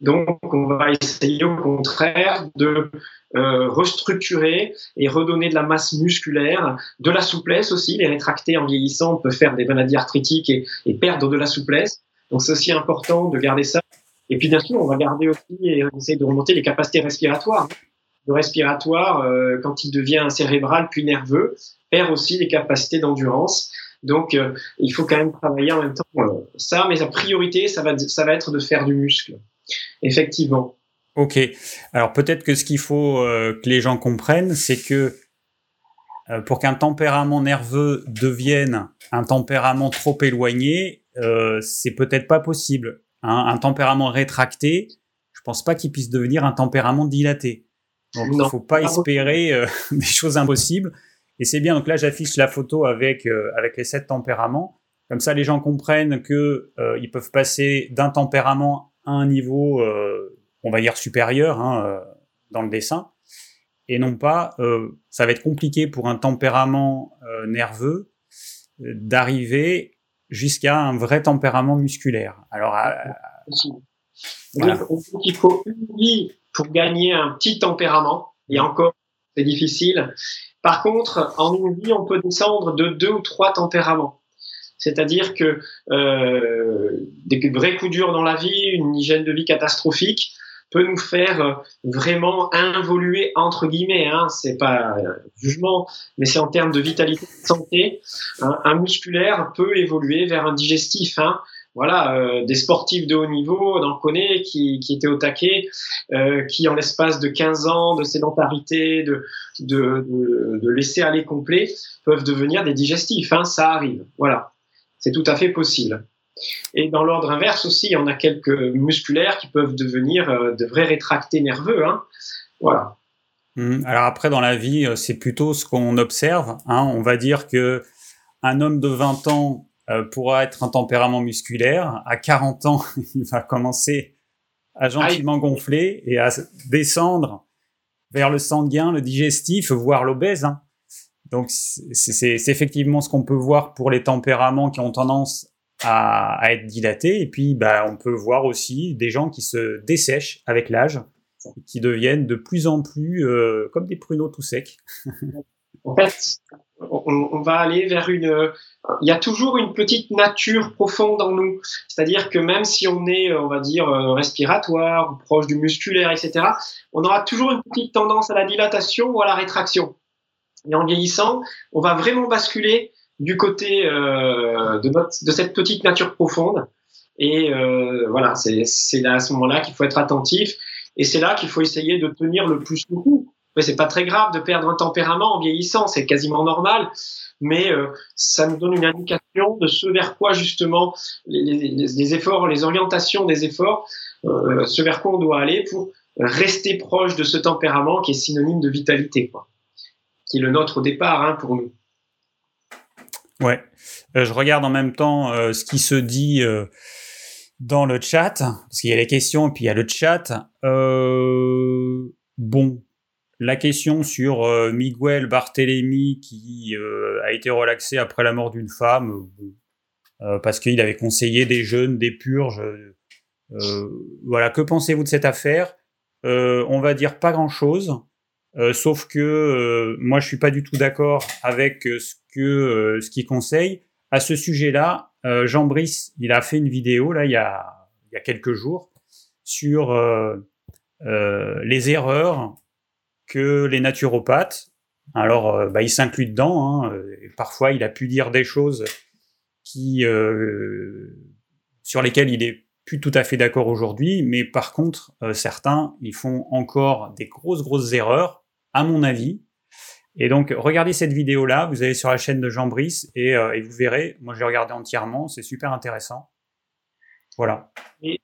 Donc, on va essayer au contraire de euh, restructurer et redonner de la masse musculaire, de la souplesse aussi. Les rétractés en vieillissant peuvent faire des maladies arthritiques et perdre de la souplesse. Donc, c'est aussi important de garder ça. Et puis, bien sûr, on va garder aussi et essayer de remonter les capacités respiratoires. Le respiratoire, euh, quand il devient cérébral puis nerveux, perd aussi les capacités d'endurance. Donc, euh, il faut quand même travailler en même temps ça, mais la priorité, ça va, être de faire du muscle. Effectivement. Ok. Alors peut-être que ce qu'il faut euh, que les gens comprennent, c'est que euh, pour qu'un tempérament nerveux devienne un tempérament trop éloigné, euh, c'est peut-être pas possible. Hein. Un tempérament rétracté, je pense pas qu'il puisse devenir un tempérament dilaté. Donc il faut pas espérer [laughs] des choses impossibles. Et c'est bien. Donc là, j'affiche la photo avec avec les sept tempéraments. Comme ça, les gens comprennent que ils peuvent passer d'un tempérament un niveau, euh, on va dire, supérieur hein, euh, dans le dessin, et non pas, euh, ça va être compliqué pour un tempérament nerveux d'arriver jusqu'à un vrai tempérament musculaire. Alors, il faut une vie pour gagner un petit tempérament, et encore, c'est difficile. Par contre, en une vie, on peut descendre de deux ou trois tempéraments. C'est-à-dire que euh, des vrais coups durs dans la vie, une hygiène de vie catastrophique, peut nous faire euh, vraiment involuer entre guillemets. Hein, c'est pas jugement, mais c'est en termes de vitalité, de santé. Un, musculaire peut évoluer vers un digestif. Hein. Voilà, euh, des sportifs de haut niveau, on en connaît, qui, qui étaient au taquet, euh, qui en l'espace de 15 ans de sédentarité, de, de, de, de laisser aller complet, peuvent devenir des digestifs. Hein, ça arrive. Voilà. C'est tout à fait possible. Et dans l'ordre inverse aussi, il y en a quelques musculaires qui peuvent devenir euh, de vrais rétractés nerveux. Hein. Voilà. Mmh. Alors après, dans la vie, euh, c'est plutôt ce qu'on observe. Hein. On va dire que un homme de 20 ans euh, pourra être un tempérament musculaire. À 40 ans, [laughs] il va commencer à gentiment gonfler et à descendre vers le sanguin, le digestif, voire l'obèse. Hein. Donc c'est effectivement ce qu'on peut voir pour les tempéraments qui ont tendance à, être dilatés. Et puis bah, on peut voir aussi des gens qui se dessèchent avec l'âge, qui deviennent de plus en plus euh, comme des pruneaux tout secs. en fait, on, va aller vers une... Il y a toujours une petite nature profonde en nous. C'est-à-dire que même si on est, on va dire, euh, respiratoire, proche du musculaire, etc., on aura toujours une petite tendance à la dilatation ou à la rétraction. Et en vieillissant, on va vraiment basculer du côté euh, de, notre, de cette petite nature profonde. Et euh, voilà, c'est à ce moment-là qu'il faut être attentif. Et c'est là qu'il faut essayer de tenir le plus possible. Mais c'est pas très grave de perdre un tempérament en vieillissant, c'est quasiment normal. Mais euh, ça nous donne une indication de ce vers quoi justement les, les, les efforts, les orientations des efforts, euh, ce vers quoi on doit aller pour rester proche de ce tempérament qui est synonyme de vitalité. Quoi qui est le nôtre au départ hein, pour nous. Ouais, je regarde en même temps ce qui se dit dans le chat, parce qu'il y a les questions et puis il y a le chat. bon, la question sur Miguel Barthélémy qui a été relaxé après la mort d'une femme, parce qu'il avait conseillé des jeunes, des purges. voilà, que pensez-vous de cette affaire? On va dire pas grand-chose. Euh, sauf que euh, moi, je suis pas du tout d'accord avec euh, ce que ce qu'il conseille. À ce sujet-là, Jean Brice, il a fait une vidéo il y a, quelques jours sur les erreurs que les naturopathes. Alors, bah, il s'inclut dedans. Hein, parfois, il a pu dire des choses qui sur lesquelles il est plus tout à fait d'accord aujourd'hui, mais par contre, certains, ils font encore des grosses, grosses erreurs à mon avis. Et donc, regardez cette vidéo-là, vous allez sur la chaîne de Jean Brice et, euh, vous verrez, moi j'ai regardé entièrement, c'est super intéressant. Voilà. Et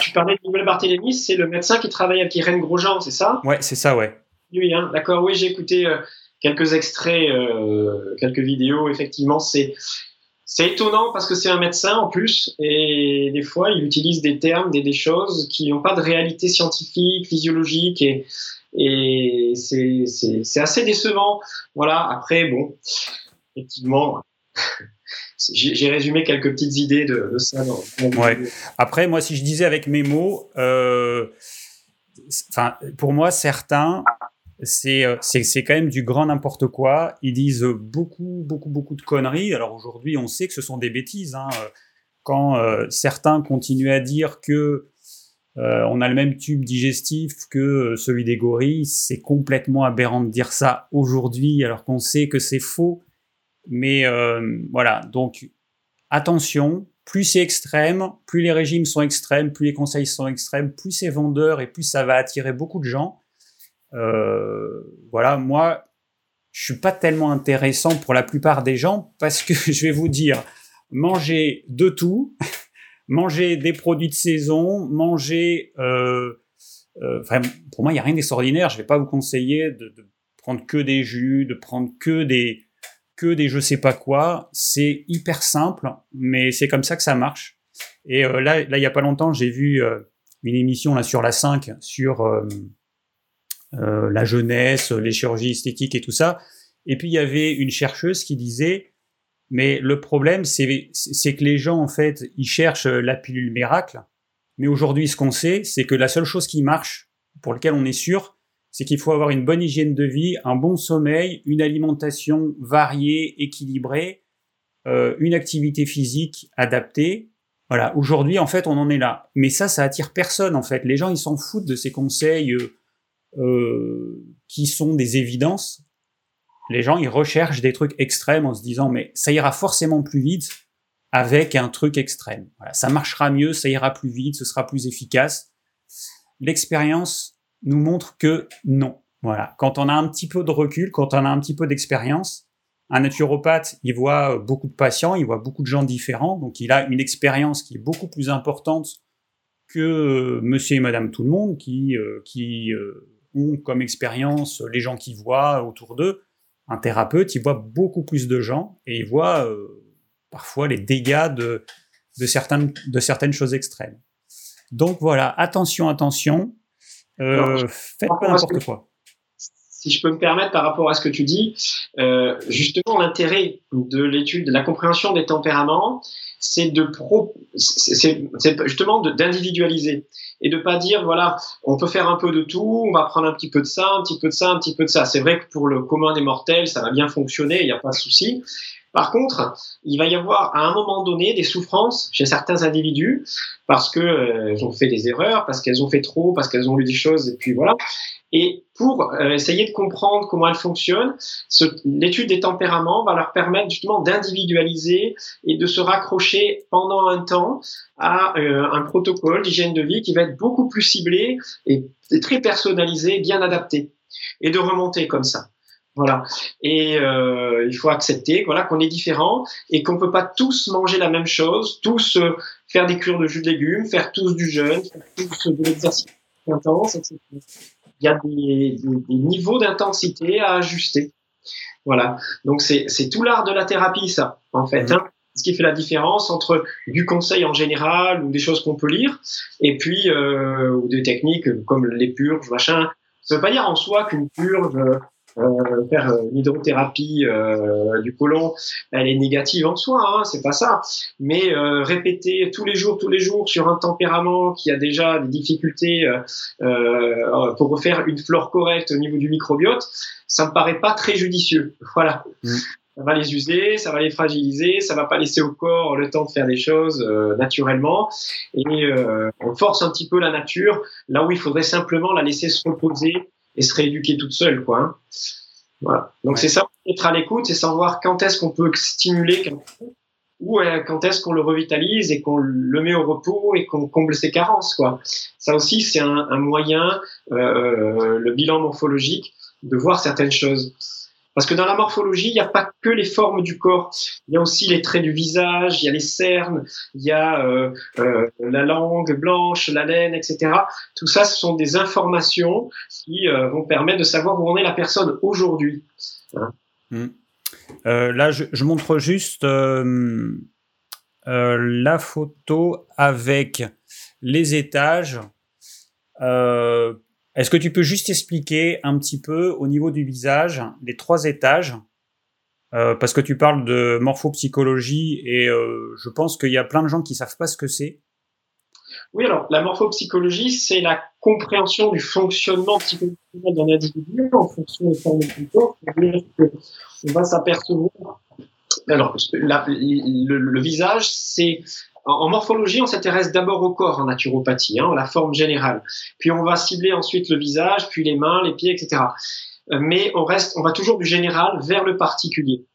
tu parlais de Nouvelle Barthélémy, c'est le médecin qui travaille avec Irène Grosjean, c'est ça? Ouais, c'est ça, ouais. Oui, hein, d'accord, oui, j'ai écouté euh, quelques extraits, euh, quelques vidéos, effectivement, c'est. C'est étonnant parce que c'est un médecin en plus et des fois il utilise des termes, des, des choses qui n'ont pas de réalité scientifique, physiologique et, et c'est assez décevant. Voilà, après, bon, effectivement, [laughs] j'ai résumé quelques petites idées de, ça. ouais. Après, moi, si je disais avec mes mots, euh, pour moi, certains, c'est quand même du grand n'importe quoi. Ils disent beaucoup, beaucoup, beaucoup de conneries. Alors aujourd'hui, on sait que ce sont des bêtises. Hein. Quand euh, certains continuent à dire que euh, on a le même tube digestif que euh, celui des gorilles. C'est complètement aberrant de dire ça aujourd'hui, alors qu'on sait que c'est faux. Mais euh, voilà, donc attention, plus c'est extrême, plus les régimes sont extrêmes, plus les conseils sont extrêmes, plus c'est vendeur et plus ça va attirer beaucoup de gens. voilà, moi, je suis pas tellement intéressant pour la plupart des gens parce que [laughs] je vais vous dire, manger de tout, manger des produits de saison, manger. Euh, euh, pour moi, il n'y a rien d'extraordinaire. Je ne vais pas vous conseiller de, de, prendre que des jus, de prendre que des que des je sais pas quoi. C'est hyper simple, mais c'est comme ça que ça marche. Et euh, là, là, il y a pas longtemps, j'ai vu euh, une émission là sur la 5 sur euh, la jeunesse, les chirurgies esthétiques et tout ça. Et puis il y avait une chercheuse qui disait mais le problème, c'est que les gens, en fait, ils cherchent la pilule miracle. Mais aujourd'hui, ce qu'on sait, c'est que la seule chose qui marche, pour laquelle on est sûr, c'est qu'il faut avoir une bonne hygiène de vie, un bon sommeil, une alimentation variée, équilibrée, euh, une activité physique adaptée. Voilà, aujourd'hui, en fait, on en est là. Mais ça, ça attire personne, en fait. Les gens, ils s'en foutent de ces conseils euh, euh qui sont des évidences les gens, ils recherchent des trucs extrêmes en se disant, mais ça ira forcément plus vite avec un truc extrême. Voilà, ça marchera mieux, ça ira plus vite, ce sera plus efficace. L'expérience nous montre que non. Voilà. Quand on a un petit peu de recul, quand on a un petit peu d'expérience, un naturopathe, il voit beaucoup de patients, il voit beaucoup de gens différents, donc il a une expérience qui est beaucoup plus importante que euh, monsieur et madame tout le monde qui, euh, qui euh, ont comme expérience les gens qui voient autour d'eux un thérapeute, il voit beaucoup plus de gens et il voit euh, parfois les dégâts de, de, certaines, de certaines choses extrêmes. Donc voilà, attention, attention, euh, faites pas n'importe quoi. Si je peux me permettre par rapport à ce que tu dis, euh, justement l'intérêt de l'étude, de la compréhension des tempéraments, c'est de pro, c'est justement d'individualiser et de pas dire voilà, on peut faire un peu de tout, on va prendre un petit peu de ça, un petit peu de ça, un petit peu de ça. C'est vrai que pour le commun des mortels, ça va bien fonctionner, il n'y a pas de souci. Par contre, il va y avoir à un moment donné des souffrances chez certains individus parce que euh, ont fait des erreurs, parce qu'elles ont fait trop, parce qu'elles ont lu des choses et puis voilà. Et pour euh, essayer de comprendre comment elles fonctionnent, l'étude des tempéraments va leur permettre justement d'individualiser et de se raccrocher pendant un temps à euh, un protocole d'hygiène de vie qui va être beaucoup plus ciblé et très personnalisé, bien adapté, et de remonter comme ça. Voilà. Et euh, il faut accepter voilà, qu'on est différent et qu'on ne peut pas tous manger la même chose, tous euh, faire des cures de jus de légumes, faire tous du jeûne, faire tous de l'exercice intense, etc. Il y a des, des, niveaux d'intensité à ajuster. Voilà. Donc c'est tout l'art de la thérapie, ça, en fait. Mmh. Hein. Ce qui fait la différence entre du conseil en général ou des choses qu'on peut lire, et puis euh, ou des techniques comme les purges, machin. Ça veut pas dire en soi qu'une purge euh, faire euh, une hydrothérapie euh, du côlon, elle est négative en soi, hein, c'est pas ça. Mais euh, répéter tous les jours, tous les jours sur un tempérament qui a déjà des difficultés euh, pour refaire une flore correcte au niveau du microbiote, ça me paraît pas très judicieux. Voilà. Mm. Ça va les user, ça va les fragiliser, ça va pas laisser au corps le temps de faire des choses naturellement. Et on force un petit peu la nature là où il faudrait simplement la laisser se reposer et se rééduquer toute seule, quoi. Hein. Voilà. Donc c'est ça, être à l'écoute, c'est savoir quand est-ce qu'on peut stimuler ou euh, quand est-ce qu'on le revitalise et qu'on le met au repos et qu'on comble ses carences, quoi. Ça aussi, c'est un, un, moyen, euh, euh le bilan morphologique, de voir certaines choses. Parce que dans la morphologie, il n'y a pas que les formes du corps, il y a aussi les traits du visage, il y a les cernes, il y a euh, euh, la langue blanche, la laine, etc. Tout ça, ce sont des informations qui euh, vont permettre de savoir où en est la personne aujourd'hui. Hein. Mmh. là, je, montre juste la photo avec les étages. Est-ce que tu peux juste expliquer un petit peu au niveau du visage les trois étages euh, Parce que tu parles de morphopsychologie et euh, je pense qu'il y a plein de gens qui savent pas ce que c'est. Oui, alors la morphopsychologie, c'est la compréhension du fonctionnement psychologique d'un individu en fonction des formes du corps. On va s'apercevoir. Alors, le visage, c'est en, morphologie, on s'intéresse d'abord au corps en naturopathie, hein, la forme générale. Puis on va cibler ensuite le visage, puis les mains, les pieds, etc. Euh, mais on reste, on va toujours du général vers le particulier.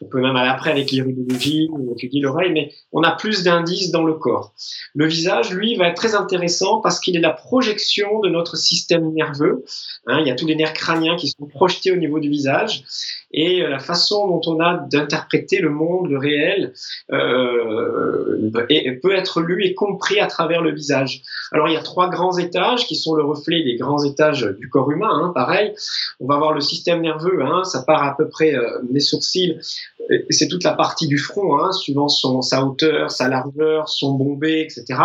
On peut même aller après avec l'iridologie ou étudier l'oreille, mais on a plus d'indices dans le corps. Le visage, lui, va être très intéressant parce qu'il est la projection de notre système nerveux. Hein, il y a tous les nerfs crâniens qui sont projetés au niveau du visage et euh, la façon dont on a d'interpréter le monde, le réel, euh, peut être lu et compris à travers le visage. Alors il y a trois grands étages qui sont le reflet des grands étages du corps humain. Hein, pareil, on va voir le système nerveux. Hein, ça part à peu près euh, sourcils. C'est toute la partie du front, hein, suivant son, sa hauteur, sa largeur, son bombé, etc.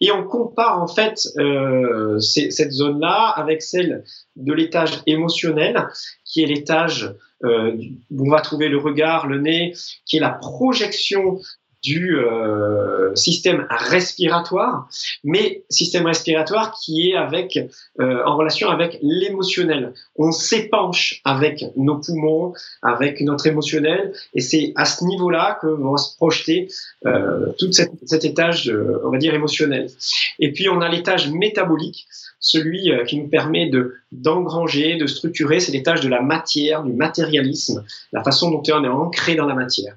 Et on compare en fait euh, cette zone-là avec celle de l'étage émotionnel, qui est l'étage euh, où on va trouver le regard, le nez, qui est la projection du euh, système respiratoire, mais système respiratoire qui est avec euh, en relation avec l'émotionnel. On s'épanche avec nos poumons, avec notre émotionnel, et c'est à ce niveau-là que va se projeter euh, tout cet étage, on va dire émotionnel. Et puis on a l'étage métabolique, celui euh, qui nous permet de d'engranger, de structurer, c'est l'étage de la matière, du matérialisme, la façon dont on est ancré dans la matière.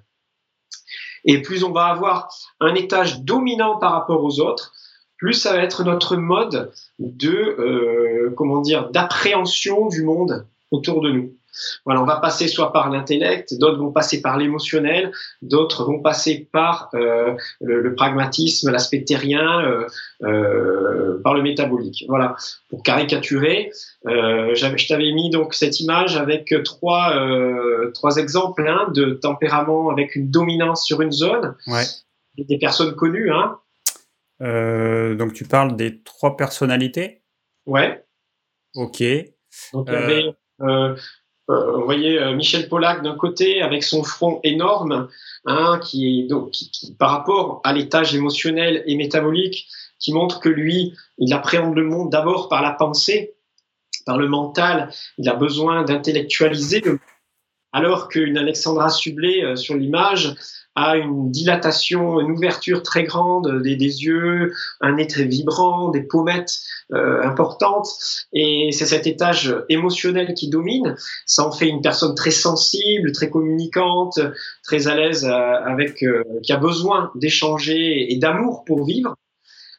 Et plus on va avoir un étage dominant par rapport aux autres, plus ça va être notre mode de euh, comment dire d'appréhension du monde autour de nous. Voilà, on va passer soit par l'intellect, d'autres vont passer par l'émotionnel, d'autres vont passer par euh, le, pragmatisme, l'aspect terrien, euh, euh, par le métabolique. Voilà, pour caricaturer, je t'avais mis donc cette image avec trois trois exemples hein, de tempérament avec une dominance sur une zone. Ouais. Des personnes connues, hein. donc tu parles des trois personnalités? Ouais. Ok. Donc il y avait euh, vous voyez euh, Michel Pollack d'un côté avec son front énorme, hein, qui donc par rapport à l'étage émotionnel et métabolique, qui montre que lui, il appréhende le monde d'abord par la pensée, par le mental. Il a besoin d'intellectualiser alors qu'une Alexandra Sublet euh, sur l'image a une dilatation, une ouverture très grande des, des yeux, un nez très vibrant, des pommettes euh, importantes. Et c'est cet étage émotionnel qui domine. Ça en fait une personne très sensible, très communicante, très à l'aise euh, avec, euh, qui a besoin d'échanger et d'amour pour vivre.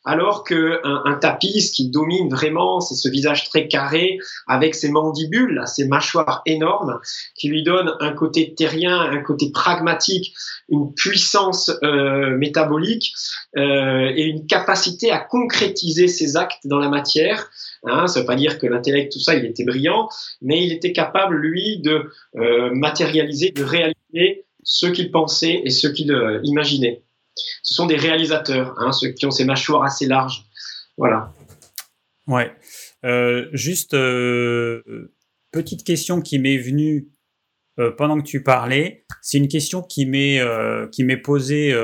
Alors que un, tapis, ce qui domine vraiment, c'est ce visage très carré avec ses mandibules, ses mâchoires énormes, qui lui donnent un côté terrien, un côté pragmatique, une puissance euh, métabolique euh, et une capacité à concrétiser ses actes dans la matière. Hein, ça ne veut pas dire que l'intellect, tout ça, il était brillant, mais il était capable, lui, de euh, matérialiser, de réaliser ce qu'il pensait et ce qu'il imaginait ce sont des réalisateurs, hein, ceux qui ont ces mâchoires assez larges. Voilà. Ouais. Euh, juste, euh, petite question qui m'est venue euh, pendant que tu parlais. C'est une question qui m'est posée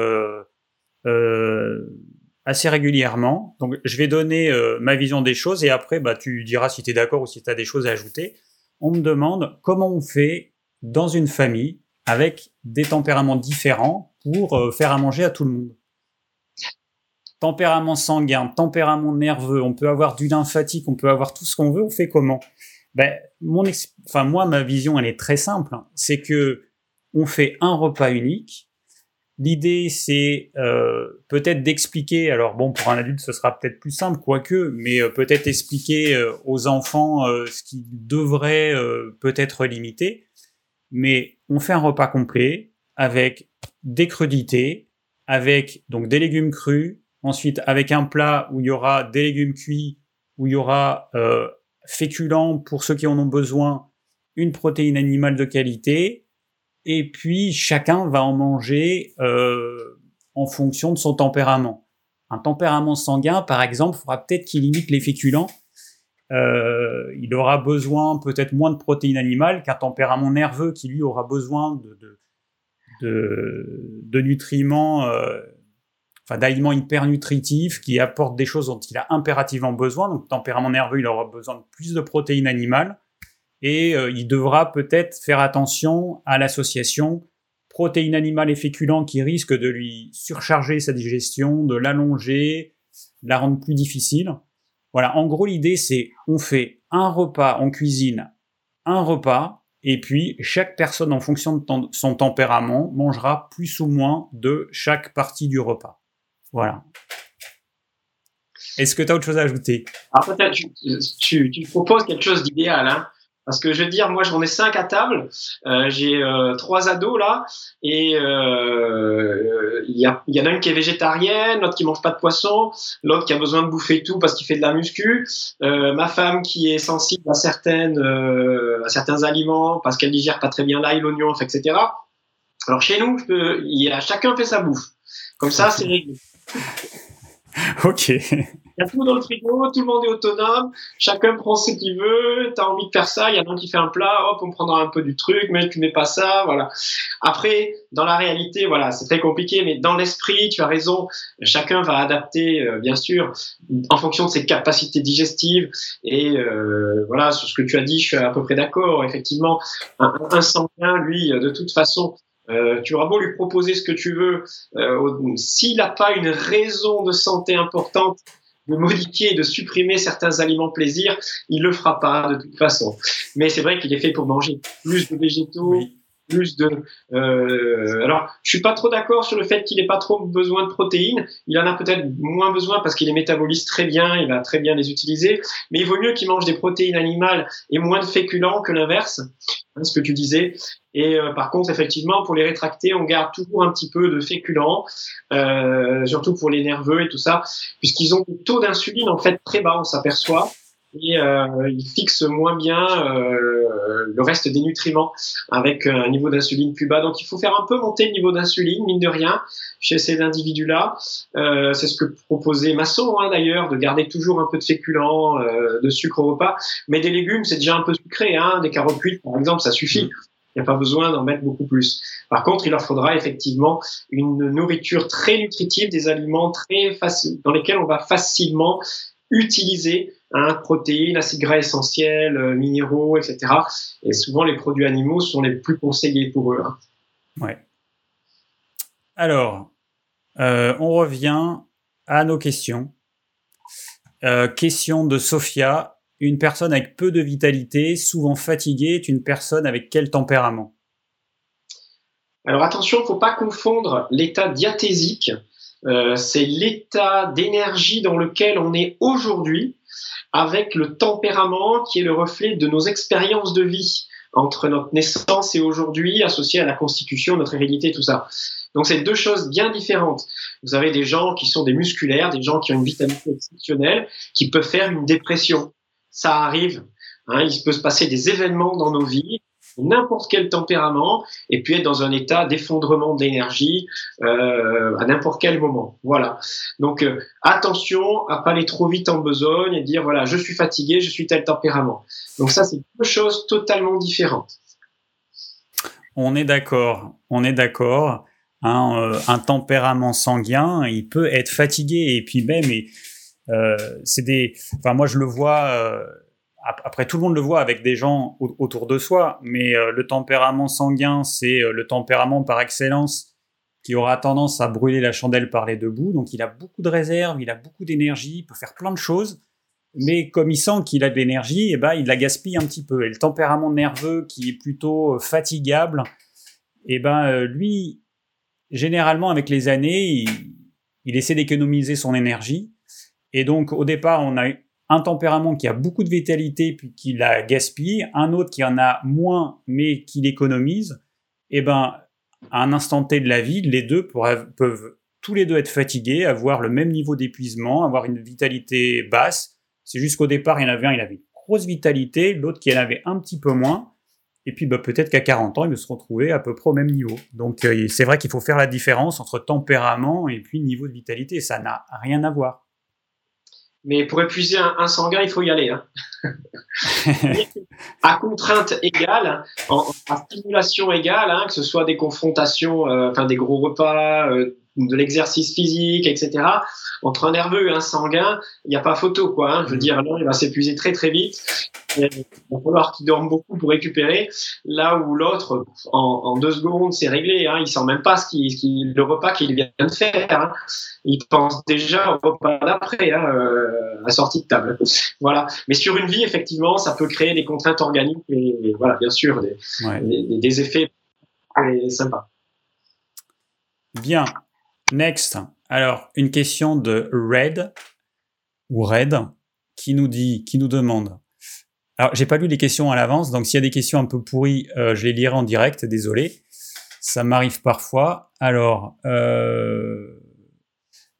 assez régulièrement. Donc, je vais donner ma vision des choses et après, bah, tu diras si tu es d'accord ou si tu as des choses à ajouter. On me demande comment on fait dans une famille avec des tempéraments différents pour euh, faire à manger à tout le monde. Tempérament sanguin, tempérament nerveux, on peut avoir du lymphatique, on peut avoir tout ce qu'on veut, on fait comment? Ben, mon enfin, moi, ma vision, elle est très simple. Hein. C'est que on fait un repas unique. L'idée, c'est euh, peut-être d'expliquer. Alors bon, pour un adulte, ce sera peut-être plus simple, quoique, mais euh, peut-être expliquer aux enfants ce qui devrait peut-être limiter. Mais on fait un repas complet avec des crudités, avec donc des légumes crus, ensuite avec un plat où il y aura des légumes cuits, où il y aura euh, féculents pour ceux qui en ont besoin, une protéine animale de qualité, et puis chacun va en manger euh, en fonction de son tempérament. Un tempérament sanguin, par exemple, faudra peut-être qu'il limite les féculents. Euh, il aura besoin peut-être moins de protéines animales qu'un tempérament nerveux qui lui aura besoin de de, nutriments, euh, enfin d'aliments hyper nutritifs qui apportent des choses dont il a impérativement besoin. Donc, tempérament nerveux, il aura besoin de plus de protéines animales et euh, il devra peut-être faire attention à l'association protéines animales et féculents qui risquent de lui surcharger sa digestion, de l'allonger, de la rendre plus difficile. Voilà, en gros l'idée c'est on fait un repas en cuisine, un repas, et puis, chaque personne, en fonction de son tempérament, mangera plus ou moins de chaque partie du repas. Voilà. Est-ce que tu as autre chose à ajouter? Alors peut-être, tu, tu, proposes quelque chose d'idéal. Hein parce que je veux dire, moi j'en ai cinq à table, euh, j'ai euh, trois ados là, et euh, il y, a, y en a une qui est végétarienne, l'autre qui mange pas de poisson, l'autre qui a besoin de bouffer tout parce qu'il fait de la muscu, ma femme qui est sensible à certaines à certains aliments parce qu'elle digère pas très bien l'ail, l'oignon, etc. Alors chez nous, il y a, chacun fait sa bouffe. Comme ça, c'est réglé. [laughs] ok. Il y a tout dans le frigo, tout le monde est autonome, chacun prend ce qu'il veut, tu as envie de faire ça, il y a un qui fait un plat, hop, on prendra un peu du truc, mais tu mets pas ça, voilà. Après, dans la réalité, voilà, c'est très compliqué, mais dans l'esprit, tu as raison, chacun va adapter, euh, bien sûr, en fonction de ses capacités digestives, et euh, voilà, sur ce que tu as dit, je suis à peu près d'accord, effectivement, un, un sanguin, lui, de toute façon, euh, tu auras beau lui proposer ce que tu veux, euh, s'il n'a pas une raison de santé importante de modifier de supprimer certains aliments plaisir, il le fera pas de toute façon. Mais c'est vrai qu'il est fait pour manger plus de végétaux, plus de. Euh, alors, je suis pas trop d'accord sur le fait qu'il n'ait pas trop besoin de protéines. Il en a peut-être moins besoin parce qu'il les métabolise très bien, il va très bien les utiliser. Mais il vaut mieux qu'il mange des protéines animales et moins de féculents que l'inverse, hein, ce que tu disais. Et euh, par contre, effectivement, pour les rétracter, on garde toujours un petit peu de féculents, euh, surtout pour les nerveux et tout ça, puisqu'ils ont des taux d'insuline en fait très bas, on s'aperçoit et euh, il fixe moins bien euh, le reste des nutriments avec un niveau d'insuline plus bas. Donc il faut faire un peu monter le niveau d'insuline, mine de rien, chez ces individus-là. Euh, c'est ce que proposait Masson hein, d'ailleurs, de garder toujours un peu de féculents, euh, de sucre au repas. Mais des légumes, c'est déjà un peu sucré. Hein, des carottes cuites, par exemple, ça suffit. Il n'y a pas besoin d'en mettre beaucoup plus. Par contre, il leur faudra effectivement une nourriture très nutritive, des aliments très faciles, dans lesquels on va facilement utiliser hein, protéines, acides gras essentiels, euh, minéraux, etc. Et souvent, les produits animaux sont les plus conseillés pour eux. Hein. Ouais. Alors, euh, on revient à nos questions. Euh, question de Sophia. Une personne avec peu de vitalité, souvent fatiguée, est une personne avec quel tempérament? Alors attention, il ne faut pas confondre l'état diathésique euh, c'est l'état d'énergie dans lequel on est aujourd'hui, avec le tempérament qui est le reflet de nos expériences de vie entre notre naissance et aujourd'hui, associé à la constitution, notre hérédité, tout ça. Donc c'est deux choses bien différentes. Vous avez des gens qui sont des musculaires, des gens qui ont une vitalité exceptionnelle, qui peuvent faire une dépression. Ça arrive. Hein, il peut se passer des événements dans nos vies n'importe quel tempérament et puis être dans un état d'effondrement d'énergie euh, à n'importe quel moment. Voilà. Donc euh, attention à pas aller trop vite en besogne et dire voilà je suis fatigué, je suis tel tempérament. Donc ça c'est deux choses totalement différentes. On est d'accord, on est d'accord. Hein, euh, un tempérament sanguin, il peut être fatigué et puis même, euh, c'est des. Enfin moi je le vois après, tout le monde le voit avec des gens autour de soi, mais euh, le tempérament sanguin, c'est euh, le tempérament par excellence qui aura tendance à brûler la chandelle par les deux bouts. Donc, il a beaucoup de réserve, il a beaucoup d'énergie, il peut faire plein de choses. Mais comme il sent qu'il a de l'énergie, eh ben, il la gaspille un petit peu. Et le tempérament nerveux qui est plutôt euh, fatigable, eh ben, lui, généralement, avec les années, il, il essaie d'économiser son énergie. Et donc, au départ, on a un tempérament qui a beaucoup de vitalité puis qui la gaspille, un autre qui en a moins mais qui l'économise, et eh ben à un instant T de la vie, les deux peuvent tous les deux être fatigués, avoir le même niveau d'épuisement, avoir une vitalité basse. C'est juste qu'au départ, il y en avait un, il avait une grosse vitalité, l'autre qui en avait un petit peu moins. Et puis bah, peut-être qu'à 40 ans, il va se retrouver à peu près au même niveau. Donc euh, c'est vrai qu'il faut faire la différence entre tempérament et puis niveau de vitalité. Ça n'a rien à voir. Mais pour épuiser un, sanguin, il faut y aller. Hein. [laughs] à contrainte égale, en, à stimulation égale, hein, que ce soit des confrontations, euh, enfin des gros repas, euh, de l'exercice physique, etc. Entre un nerveux et un sanguin, il n'y a pas photo, quoi. Hein. Je veux mm. dire, non, il va s'épuiser très très vite. il va falloir qu'il dorme beaucoup pour récupérer. Là où l'autre, en, deux secondes, c'est réglé. Hein. Il sent même pas ce qui, le repas qu'il vient de faire. Hein. Il pense déjà au repas d'après, hein, euh, à sortie de table. Voilà. Mais sur une vie, effectivement, ça peut créer des contraintes organiques et, voilà, bien sûr, des, des, des effets sympas. Bien. Next. Alors, une question de Red ou Red qui nous dit, qui nous demande. Alors, j'ai pas lu les questions à l'avance, donc s'il y a des questions un peu pourries, euh, je les lirai en direct. Désolé, ça m'arrive parfois. Alors, euh,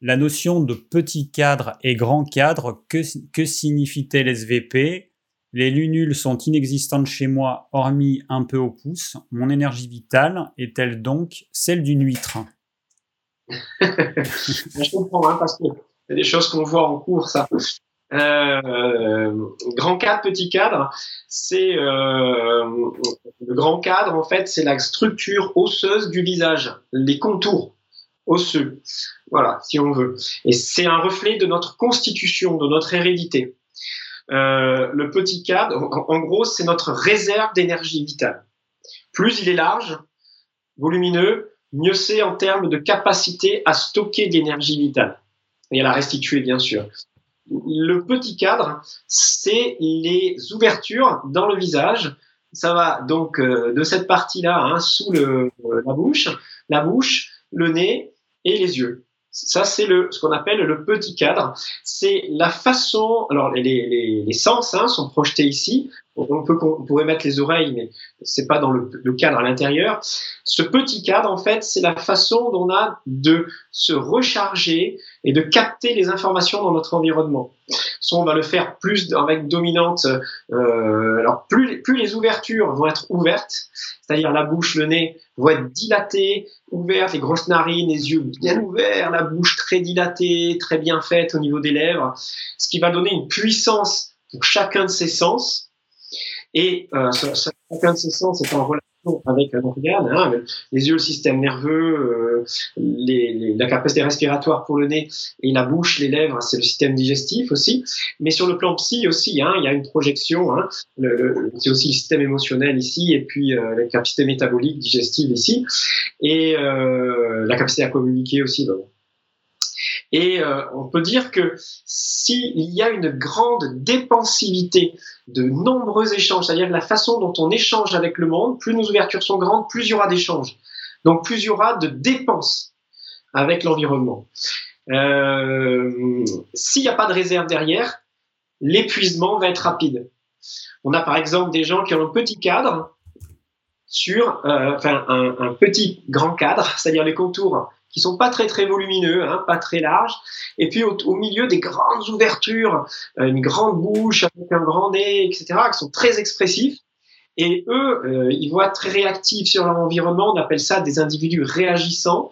la notion de petit cadre et grand cadre, que, que signifie-t-elle SVP Les lunules sont inexistantes chez moi, hormis un peu au pouce. Mon énergie vitale est-elle donc celle d'une huître? Je comprends, hein, parce que c'est des choses qu'on voit en cours, ça. Euh, grand cadre, petit cadre, c'est euh, le grand cadre en fait, c'est la structure osseuse du visage, les contours osseux, voilà, si on veut. Et c'est un reflet de notre constitution, de notre hérédité. Euh, le petit cadre, en gros, c'est notre réserve d'énergie vitale. Plus il est large, volumineux, mieux c'est en termes de capacité à stocker d'énergie vitale et à la restituer, bien sûr. Le petit cadre, c'est les ouvertures dans le visage. Ça va donc euh, de cette partie-là, hein, sous le, la bouche, la bouche, le nez et les yeux. Ça, c'est ce qu'on appelle le petit cadre. C'est la façon. Alors, les, les, les sens hein, sont projetés ici. On, peut, on pourrait mettre les oreilles, mais c'est pas dans le, cadre à l'intérieur. Ce petit cadre, en fait, c'est la façon dont on a de se recharger et de capter les informations dans notre environnement. Soit on va le faire plus avec dominante. Euh, alors, plus, les ouvertures vont être ouvertes, c'est-à-dire la bouche, le nez vont être dilatés, ouverts, les grosses narines, les yeux bien ouverts, la bouche très dilatée, très bien faite au niveau des lèvres, ce qui va donner une puissance pour chacun de ces sens. Et euh, chacun de ces sens est en relation avec l'organe, hein, les yeux, le système nerveux, euh, les, la capacité respiratoire pour le nez et la bouche, les lèvres, c'est le système digestif aussi. Mais sur le plan psy aussi, hein, il y a une projection. Hein, c'est aussi le système émotionnel ici et puis euh, la capacité métabolique, digestive ici et euh, la capacité à communiquer aussi. Et euh, on peut dire que s'il y a une grande dépensivité de nombreux échanges, c'est-à-dire la façon dont on échange avec le monde, plus nos ouvertures sont grandes, plus il y aura d'échanges. Donc plus il y aura de dépenses. avec l'environnement. Euh, S'il n'y a pas de réserve derrière, l'épuisement va être rapide. On a par exemple des gens qui ont un petit cadre sur, euh, enfin un, un, petit grand cadre, c'est-à-dire les contours qui sont pas très très volumineux, hein, pas très larges, et puis au, milieu des grandes ouvertures, euh, une grande bouche avec un grand nez, etc., qui sont très expressifs. Et eux, euh, ils vont être très réactifs sur leur environnement. On appelle ça des individus réagissants.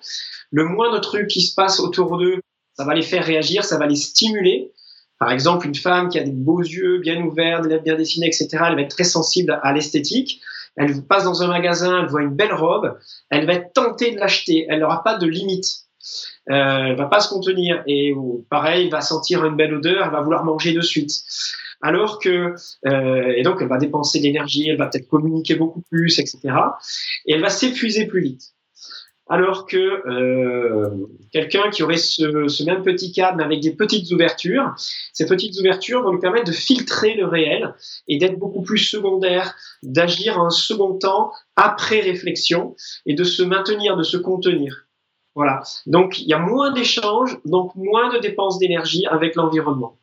Le moindre truc qui se passe autour d'eux, ça va les faire réagir, ça va les stimuler. Par exemple, une femme qui a des beaux yeux bien ouverts, des lèvres bien dessinées, etc., elle va être très sensible à l'esthétique. Elle passe dans un magasin, elle voit une belle robe, elle va être tentée de l'acheter. Elle n'aura pas de limite. Euh, elle va pas se contenir. Et pareil, elle va sentir une belle odeur, elle va vouloir manger de suite. Alors que, euh, et donc elle va dépenser de l'énergie, elle va peut-être communiquer beaucoup plus, etc. Et elle va s'épuiser plus vite alors que euh, quelqu'un qui aurait ce, ce, même petit cadre mais avec des petites ouvertures, ces petites ouvertures vont lui permettre de filtrer le réel et d'être beaucoup plus secondaire, d'agir en second temps après réflexion et de se maintenir, de se contenir. Voilà. Donc il y a moins d'échanges, donc moins de dépenses d'énergie avec l'environnement.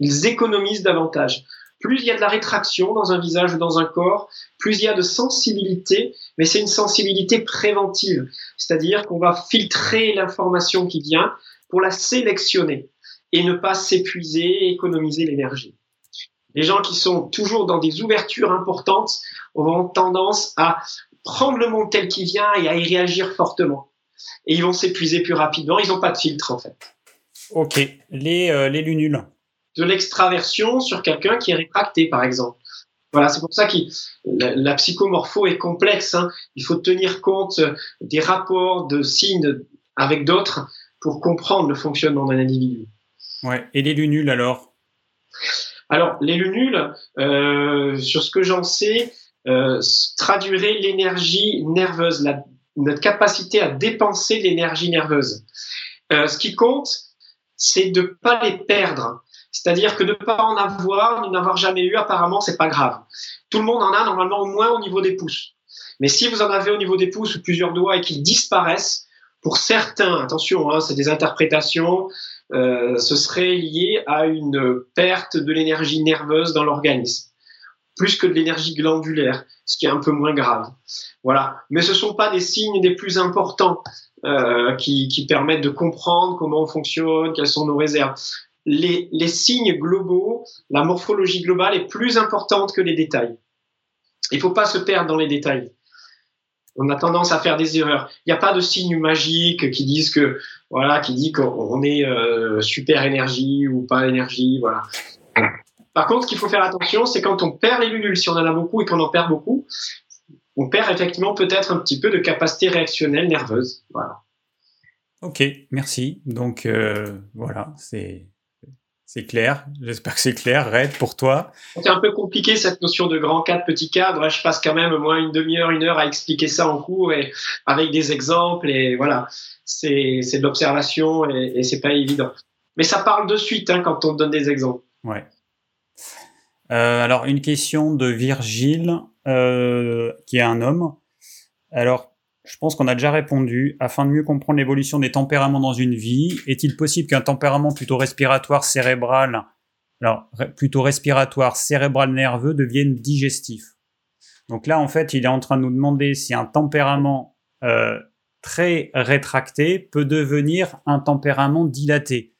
Ils économisent davantage. Plus il y a de la rétraction dans un visage ou dans un corps, plus il y a de sensibilité, mais c'est une sensibilité préventive, c'est-à-dire qu'on va filtrer l'information qui vient pour la sélectionner et ne pas s'épuiser et économiser l'énergie. Les gens qui sont toujours dans des ouvertures importantes auront tendance à prendre le monde tel qu'il vient et à y réagir fortement. Et ils vont s'épuiser plus rapidement, ils n'ont pas de filtre en fait. Ok, les, euh, les lunules de l'extraversion sur quelqu'un qui est rétracté, par exemple. Voilà, c'est pour ça que la, psychomorpho est complexe. Hein. Il faut tenir compte des rapports de signes avec d'autres pour comprendre le fonctionnement d'un individu. Ouais. Et les lunules alors? Alors, les lunules, euh, sur ce que j'en sais, euh, traduiraient l'énergie nerveuse, la, notre capacité à dépenser l'énergie nerveuse. Euh, ce qui compte, c'est de ne pas les perdre. C'est-à-dire que ne pas en avoir, ne n'avoir jamais eu, apparemment, c'est pas grave. Tout le monde en a normalement au moins au niveau des pouces. Mais si vous en avez au niveau des pouces ou plusieurs doigts et qu'ils disparaissent, pour certains, attention, hein, c'est des interprétations, euh, ce serait lié à une perte de l'énergie nerveuse dans l'organisme, plus que de l'énergie glandulaire, ce qui est un peu moins grave. Voilà. Mais ce sont pas des signes des plus importants euh, qui permettent de comprendre comment on fonctionne, quelles sont nos réserves les, signes globaux, la morphologie globale est plus importante que les détails. Il ne faut pas se perdre dans les détails. On a tendance à faire des erreurs. Il n'y a pas de signes magiques qui disent que voilà, qui dit qu'on est euh, super énergie ou pas énergie, voilà. Par contre, ce qu'il faut faire attention, c'est quand on perd les lunules, si on en a beaucoup et qu'on en perd beaucoup, on perd effectivement peut-être un petit peu de capacité réactionnelle nerveuse. Voilà. Ok, merci. Donc euh, voilà, c'est c'est clair. J'espère que c'est clair. Red, pour toi C'est un peu compliqué cette notion de grand cadre, petit cadre. Je passe quand même au moins une demi-heure, une heure à expliquer ça en cours et avec des exemples. Et voilà, c'est de l'observation et, et c'est pas évident. Mais ça parle de suite hein, quand on donne des exemples. Ouais. Euh, alors, une question de Virgile, euh, qui est un homme. Alors, je pense qu'on a déjà répondu. Afin de mieux comprendre l'évolution des tempéraments dans une vie, est-il possible qu'un tempérament plutôt respiratoire cérébral, alors plutôt respiratoire cérébral nerveux devienne digestif? Donc là, en fait, il est en train de nous demander si un tempérament euh, très rétracté peut devenir un tempérament dilaté.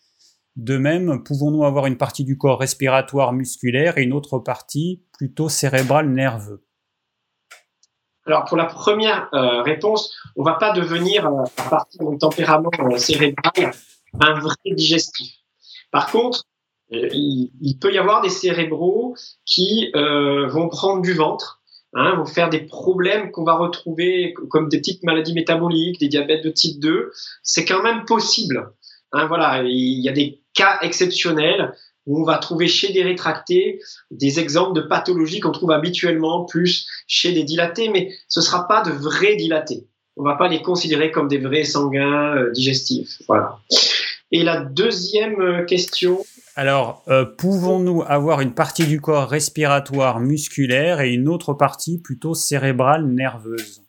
De même, pouvons-nous avoir une partie du corps respiratoire musculaire et une autre partie plutôt cérébrale nerveux? Alors pour la première euh, réponse, on va pas devenir euh, à partir d'un tempérament euh, cérébral un vrai digestif. Par contre, il, peut y avoir des cérébraux qui vont prendre du ventre, hein, vont faire des problèmes qu'on va retrouver comme des petites maladies métaboliques, des diabètes de type 2. C'est quand même possible. Hein, voilà, il y a des cas exceptionnels où on va trouver chez des rétractés des exemples de pathologies qu'on trouve habituellement plus chez des dilatés, mais ce ne sera pas de vrais dilatés. On ne va pas les considérer comme des vrais sanguins euh, digestifs. Voilà. Et la deuxième euh, question. Alors, euh, pouvons-nous avoir une partie du corps respiratoire musculaire et une autre partie plutôt cérébrale nerveuse?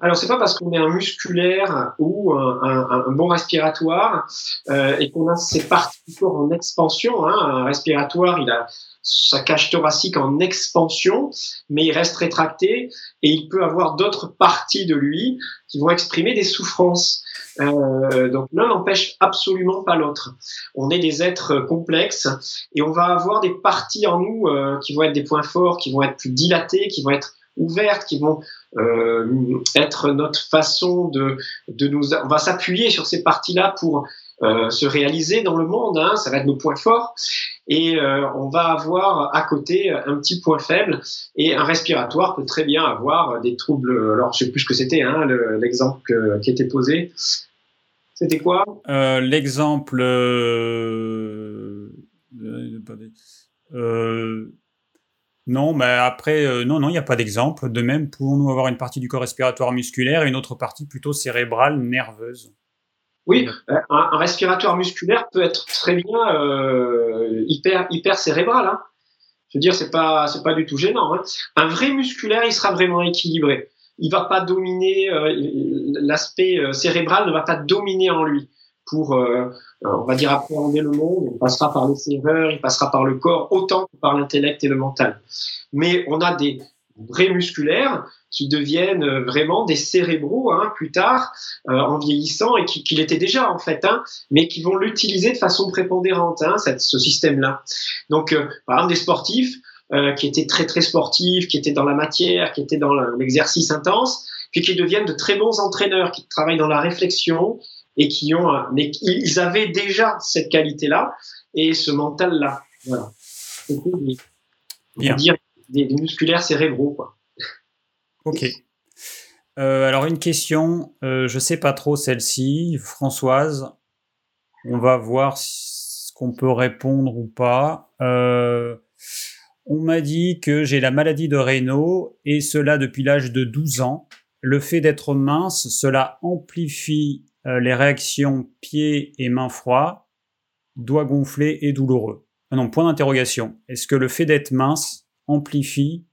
Alors, c'est pas parce qu'on est un musculaire ou un, bon respiratoire euh, et qu'on a ses parties en expansion. Hein. Un respiratoire, il a sa cage thoracique en expansion, mais il reste rétracté et il peut avoir d'autres parties de lui qui vont exprimer des souffrances. Euh, donc l'un n'empêche absolument pas l'autre. On est des êtres complexes et on va avoir des parties en nous euh, qui vont être des points forts, qui vont être plus dilatées, qui vont être ouvertes, qui vont euh, être notre façon de, de nous... On va s'appuyer sur ces parties-là pour euh, se réaliser dans le monde, hein, ça va être nos points forts, et euh, on va avoir à côté un petit point faible, et un respiratoire peut très bien avoir des troubles, alors je sais plus ce que c'était, hein, l'exemple qui était posé, c'était quoi? L'exemple... Non, mais après, euh, non, non, il n'y a pas d'exemple. De même, pouvons-nous avoir une partie du corps respiratoire musculaire et une autre partie plutôt cérébrale, nerveuse? Oui, euh, un, respiratoire musculaire peut être très bien euh, hyper, hyper cérébral. Hein. Je veux dire, c'est pas, pas du tout gênant. Hein. Un vrai musculaire, il sera vraiment équilibré. Il va pas dominer, l'aspect cérébral ne va pas dominer en lui pour, euh, euh, on va dire, appréhender le monde. Il passera par les serveurs, il passera par le corps, autant que par l'intellect et le mental. Mais on a des vrais musculaires qui deviennent vraiment des cérébraux hein, plus tard, euh, en vieillissant, et qui, qui l'étaient déjà en fait, hein, mais qui vont l'utiliser de façon prépondérante, hein, ce système-là. Donc, euh, par exemple, des sportifs euh, qui étaient très très sportifs, qui étaient dans la matière, qui étaient dans l'exercice intense, puis qui deviennent de très bons entraîneurs, qui travaillent dans la réflexion, et qui ont, mais ils avaient déjà cette qualité-là et ce mental-là. Voilà. Bien. dire des, musculaires cérébraux, quoi. Ok. Euh, alors une question, euh, je sais pas trop celle-ci, Françoise. On va voir ce qu'on peut répondre ou pas. Euh, on m'a dit que j'ai la maladie de Raynaud et cela depuis l'âge de 12 ans. Le fait d'être mince, cela amplifie euh, les réactions pieds et mains froids, doigts gonflés et douloureux. Ah non, point d'interrogation. Est-ce que le fait d'être mince amplifie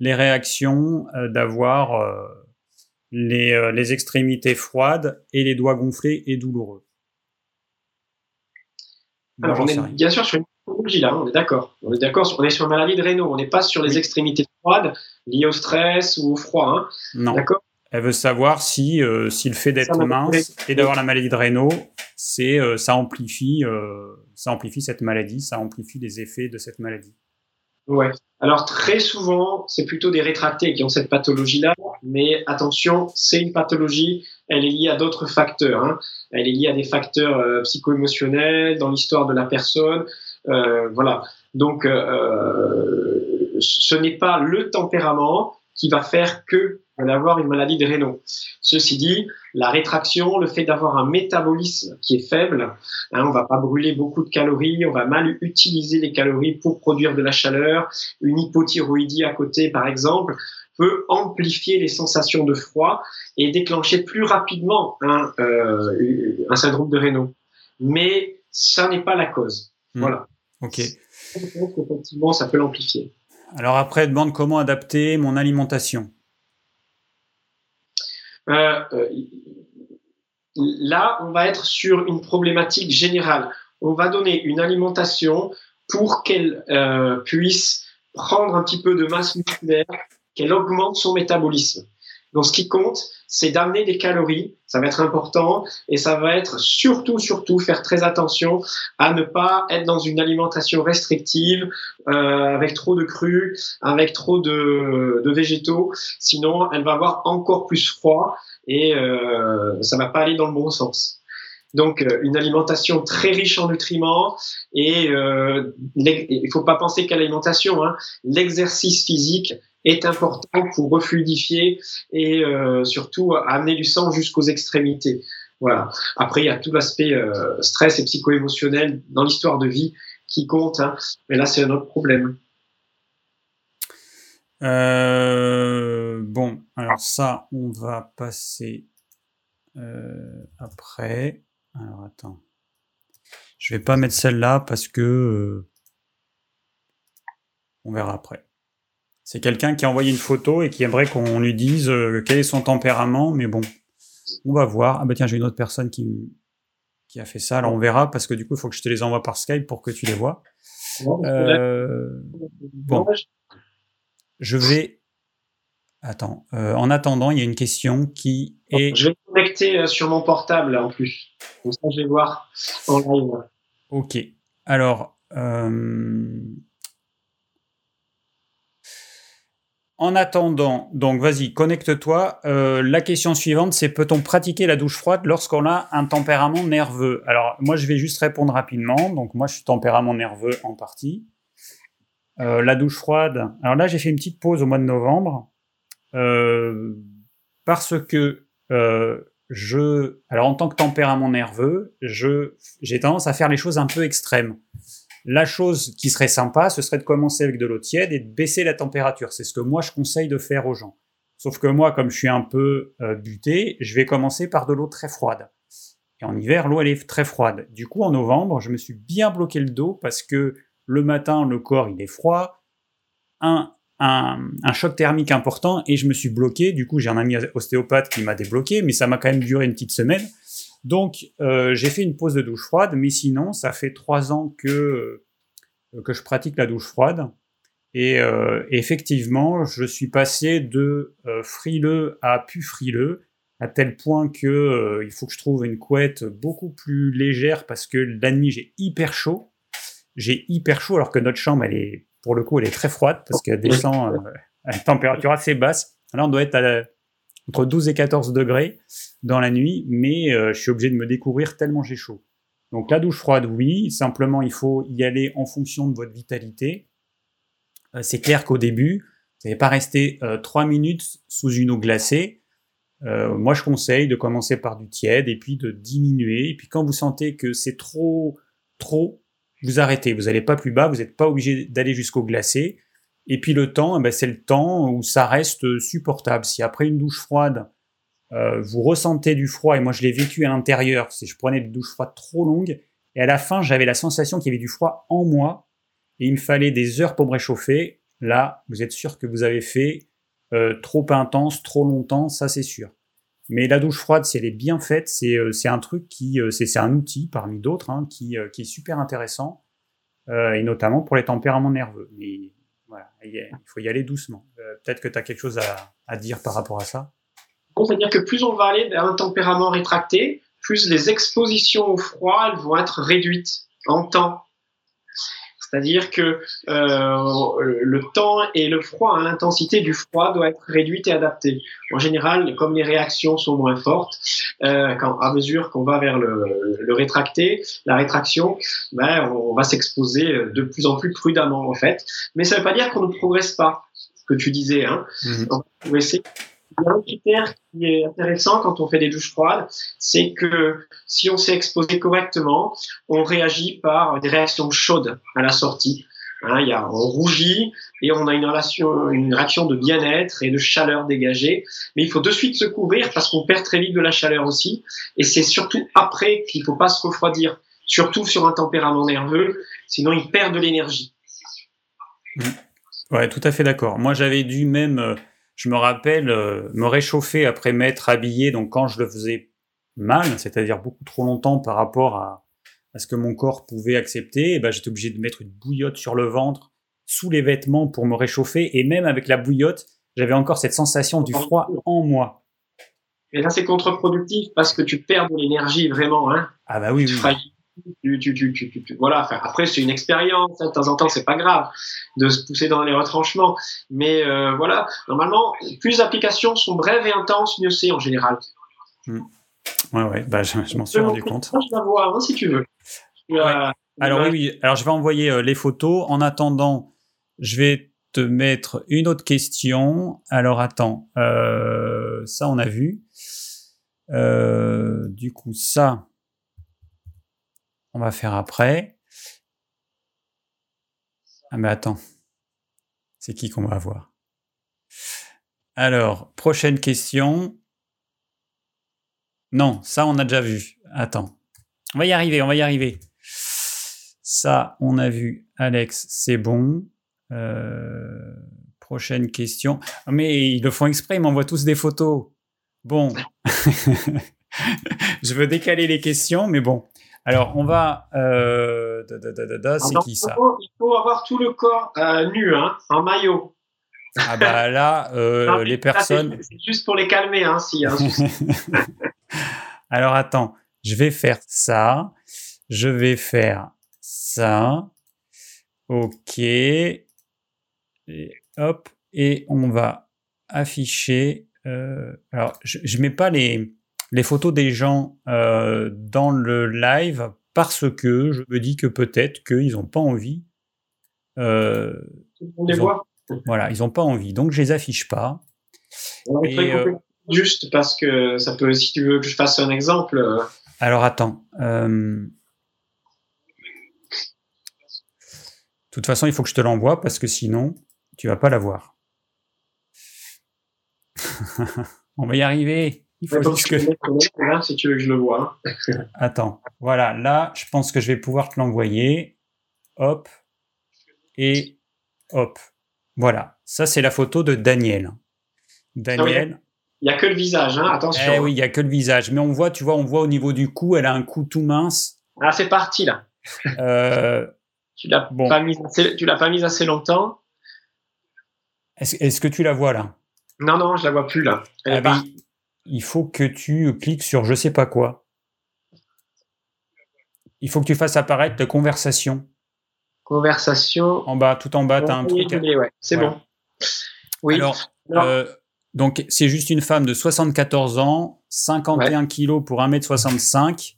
les réactions euh, d'avoir euh, les, les, extrémités froides et les doigts gonflés et douloureux? Alors, on est bien sûr sur une pathologie là, on est d'accord. On est d'accord, on est sur une maladie de Raynaud, on n'est pas sur les extrémités froides liées au stress ou au froid. Hein. Non. D'accord? Elle veut savoir si, euh, si le fait d'être mince et d'avoir la maladie de Raynaud, c'est, euh, ça, amplifie, euh, ça amplifie cette maladie, ça amplifie les effets de cette maladie. Ouais. Alors très souvent, c'est plutôt des rétractés qui ont cette pathologie-là, mais attention, c'est une pathologie, elle est liée à d'autres facteurs. Hein. Elle est liée à des facteurs psycho-émotionnels dans l'histoire de la personne. voilà. Donc, ce n'est pas le tempérament qui va faire que d'avoir une maladie de Raynaud. Ceci dit, la rétraction, le fait d'avoir un métabolisme qui est faible, hein, on va pas brûler beaucoup de calories, on va mal utiliser les calories pour produire de la chaleur, une hypothyroïdie à côté par exemple, peut amplifier les sensations de froid et déclencher plus rapidement un, euh, un syndrome de Raynaud. Mais ça n'est pas la cause. Hmm. Voilà. Ok. Effectivement, ça peut l'amplifier. Alors après, demande comment adapter mon alimentation. Euh, euh, là, on va être sur une problématique générale. On va donner une alimentation pour qu'elle euh, puisse prendre un petit peu de masse musculaire, qu'elle augmente son métabolisme. Donc, ce qui compte, c'est d'amener des calories, ça va être important, et ça va être surtout, surtout faire très attention à ne pas être dans une alimentation restrictive, euh, avec trop de crus, avec trop de, de, végétaux, sinon elle va avoir encore plus froid et euh, ça va pas aller dans le bon sens. Donc euh, une alimentation très riche en nutriments et euh, il faut pas penser qu'à l'alimentation, hein, l'exercice physique est important pour refluidifier et euh, surtout amener du sang jusqu'aux extrémités. Voilà. Après, il y a tout l'aspect euh, stress et psycho-émotionnel dans l'histoire de vie qui compte, hein. mais là, c'est un autre problème. Euh, bon, alors ça, on va passer après. Alors attends. Je vais pas mettre celle-là parce que on verra après. C'est quelqu'un qui a envoyé une photo et qui aimerait qu'on lui dise euh, quel est son tempérament, mais bon, on va voir. Ah bah tiens, j'ai une autre personne qui, qui a fait ça, alors on verra, parce que du coup, il faut que je te les envoie par Skype pour que tu les vois. Euh, bon, je vais... Attends, euh, en attendant, il y a une question qui est... Je vais connecter sur mon portable en plus, comme ça je vais voir en live. Ok, alors... Euh... En attendant, donc vas-y, connecte-toi. Euh, la question suivante, c'est peut-on pratiquer la douche froide lorsqu'on a un tempérament nerveux? Alors, moi, je vais juste répondre rapidement. Donc, moi, je suis tempérament nerveux en partie. Euh, la douche froide. Alors là, j'ai fait une petite pause au mois de novembre euh, parce que je, alors en tant que tempérament nerveux, je, j'ai tendance à faire les choses un peu extrêmes. La chose qui serait sympa, ce serait de commencer avec de l'eau tiède et de baisser la température. C'est ce que moi je conseille de faire aux gens. Sauf que moi, comme je suis un peu euh, buté, je vais commencer par de l'eau très froide. Et en hiver, l'eau elle est très froide. Du coup, en novembre, je me suis bien bloqué le dos parce que le matin, le corps il est froid, un, un, un choc thermique important et je me suis bloqué. Du coup, j'ai un ami ostéopathe qui m'a débloqué, mais ça m'a quand même duré une petite semaine. Donc, euh, j'ai fait une pause de douche froide, mais sinon, ça fait trois ans que, euh, que je pratique la douche froide. Et euh, effectivement, je suis passé de frileux à plus frileux, à tel point que il faut que je trouve une couette beaucoup plus légère parce que la nuit j'ai hyper chaud. J'ai hyper chaud alors que notre chambre, elle est, pour le coup, elle est très froide parce qu'elle descend à une température assez basse. Alors on doit être à entre 12 et 14 degrés dans la nuit, mais euh, je suis obligé de me découvrir tellement j'ai chaud. Donc la douche froide, oui, simplement il faut y aller en fonction de votre vitalité. Euh, c'est clair qu'au début, vous n'allez pas rester euh, 3 minutes sous une eau glacée. Euh, moi, je conseille de commencer par du tiède et puis de diminuer. Et puis quand vous sentez que c'est trop, trop, vous arrêtez. Vous n'allez pas plus bas, vous n'êtes pas obligé d'aller jusqu'au glacé. Et puis le temps, eh ben, c'est le temps où ça reste supportable. Si après une douche froide, euh, vous ressentez du froid, et moi je l'ai vécu à l'intérieur, si je prenais des douches froides trop longues, et à la fin j'avais la sensation qu'il y avait du froid en moi, et il me fallait des heures pour me réchauffer, là vous êtes sûr que vous avez fait euh, trop intense, trop longtemps, ça c'est sûr. Mais la douche froide, si elle est bien faite, c'est euh, un truc qui, euh, c'est un outil parmi d'autres hein, qui, qui, est super intéressant, et notamment pour les tempéraments nerveux. Il faut y aller doucement. Peut-être que tu as quelque chose à, dire par rapport à ça. C'est-à-dire que plus on va aller vers un tempérament rétracté, plus les expositions au froid vont être réduites en temps. C'est-à-dire que euh, le temps et le froid, hein, l'intensité du froid doit être réduite et adaptée. En général, comme les réactions sont moins fortes, euh, quand, à mesure qu'on va vers le, le, rétracté, la rétraction, ben, on va s'exposer de plus en plus prudemment en fait. Mais ça ne veut pas dire qu'on ne progresse pas, ce que tu disais. Hein. Mmh. On va progresser il y a un critère qui est intéressant quand on fait des douches froides, c'est que si on s'est exposé correctement, on réagit par des réactions chaudes à la sortie. Hein, y a, on rougit et on a une, une réaction de bien-être et de chaleur dégagée. Mais il faut de suite se couvrir parce qu'on perd très vite de la chaleur aussi. Et c'est surtout après qu'il faut pas se refroidir, surtout sur un tempérament nerveux, sinon il perd de l'énergie. Ouais, tout à fait d'accord. Moi, j'avais dû même euh, je me rappelle euh, me réchauffer après m'être habillé, donc quand je le faisais mal, c'est-à-dire beaucoup trop longtemps par rapport à, à ce que mon corps pouvait accepter, et ben j'étais obligé de mettre une bouillotte sur le ventre, sous les vêtements pour me réchauffer, et même avec la bouillotte, j'avais encore cette sensation du froid en moi. Et là, c'est contre-productif parce que tu perds de l'énergie vraiment. Hein. Ah bah oui. oui. Tu, tu, tu, voilà. Enfin, après, c'est une expérience. Hein, de temps en temps, c'est pas grave de se pousser dans les retranchements. Mais euh, voilà, normalement, plus les applications sont brèves et intenses, mieux c'est en général. Hmm. Ouais, ouais. Bah, je, m'en suis rendu compte. Je la vois, hein, si tu veux. Alors oui, oui. Alors je vais envoyer euh, les photos. En attendant, je vais te mettre une autre question. Alors attends, euh, ça on a vu. du coup, ça, on va faire après. Ah mais attends, c'est qui qu'on va avoir Alors, prochaine question. Non, ça on a déjà vu. Attends, on va y arriver, on va y arriver. Ça, on a vu. Alex, c'est bon. Euh, Prochaine question. Ah, mais ils le font exprès, ils m'envoient tous des photos. Bon. [laughs] je veux décaler les questions, mais bon. Alors, on va. Euh, c'est qui ça Il faut avoir tout le corps euh, nu, hein, en maillot. Ah bah là, euh, les personnes. C'est juste pour les calmer, hein, si. [laughs] Alors attends, je vais faire ça. Je vais faire ça. Ok. Et hop. Et on va afficher. Alors, je ne mets pas les, les photos des gens euh, dans le live parce que je me dis que peut-être qu'ils n'ont pas envie. Euh, on les voit. Voilà, ils n'ont pas envie. Donc, je les affiche pas. juste parce que ça peut, si tu veux que je fasse un exemple. Alors, attends. De toute façon, il faut que je te l'envoie parce que sinon, tu vas pas l'avoir. [laughs] On va y arriver. Il faut juste que... si tu veux que je le vois. [laughs] Attends, voilà, là, je pense que je vais pouvoir te l'envoyer. Hop. Et hop. Voilà, ça c'est la photo de Daniel. Daniel. il n'y a que le visage, hein attention. Eh oui, il n'y a que le visage. Mais on voit, tu vois, on voit au niveau du cou, elle a un cou tout mince. Ah, c'est parti là. [laughs] Euh, [laughs] tu l'as bon. pas mise l'as pas mise assez longtemps. Est-ce que tu la vois là? Non, non, je la vois plus là. Ah il faut que tu cliques sur je sais pas quoi. Il faut que tu fasses apparaître conversation. Conversation. En bas, tout en bas, tu as un truc. Ouais, c'est bon. Oui. Alors, euh, donc c'est juste une femme de 74 ans, 51 kilos pour 1m65.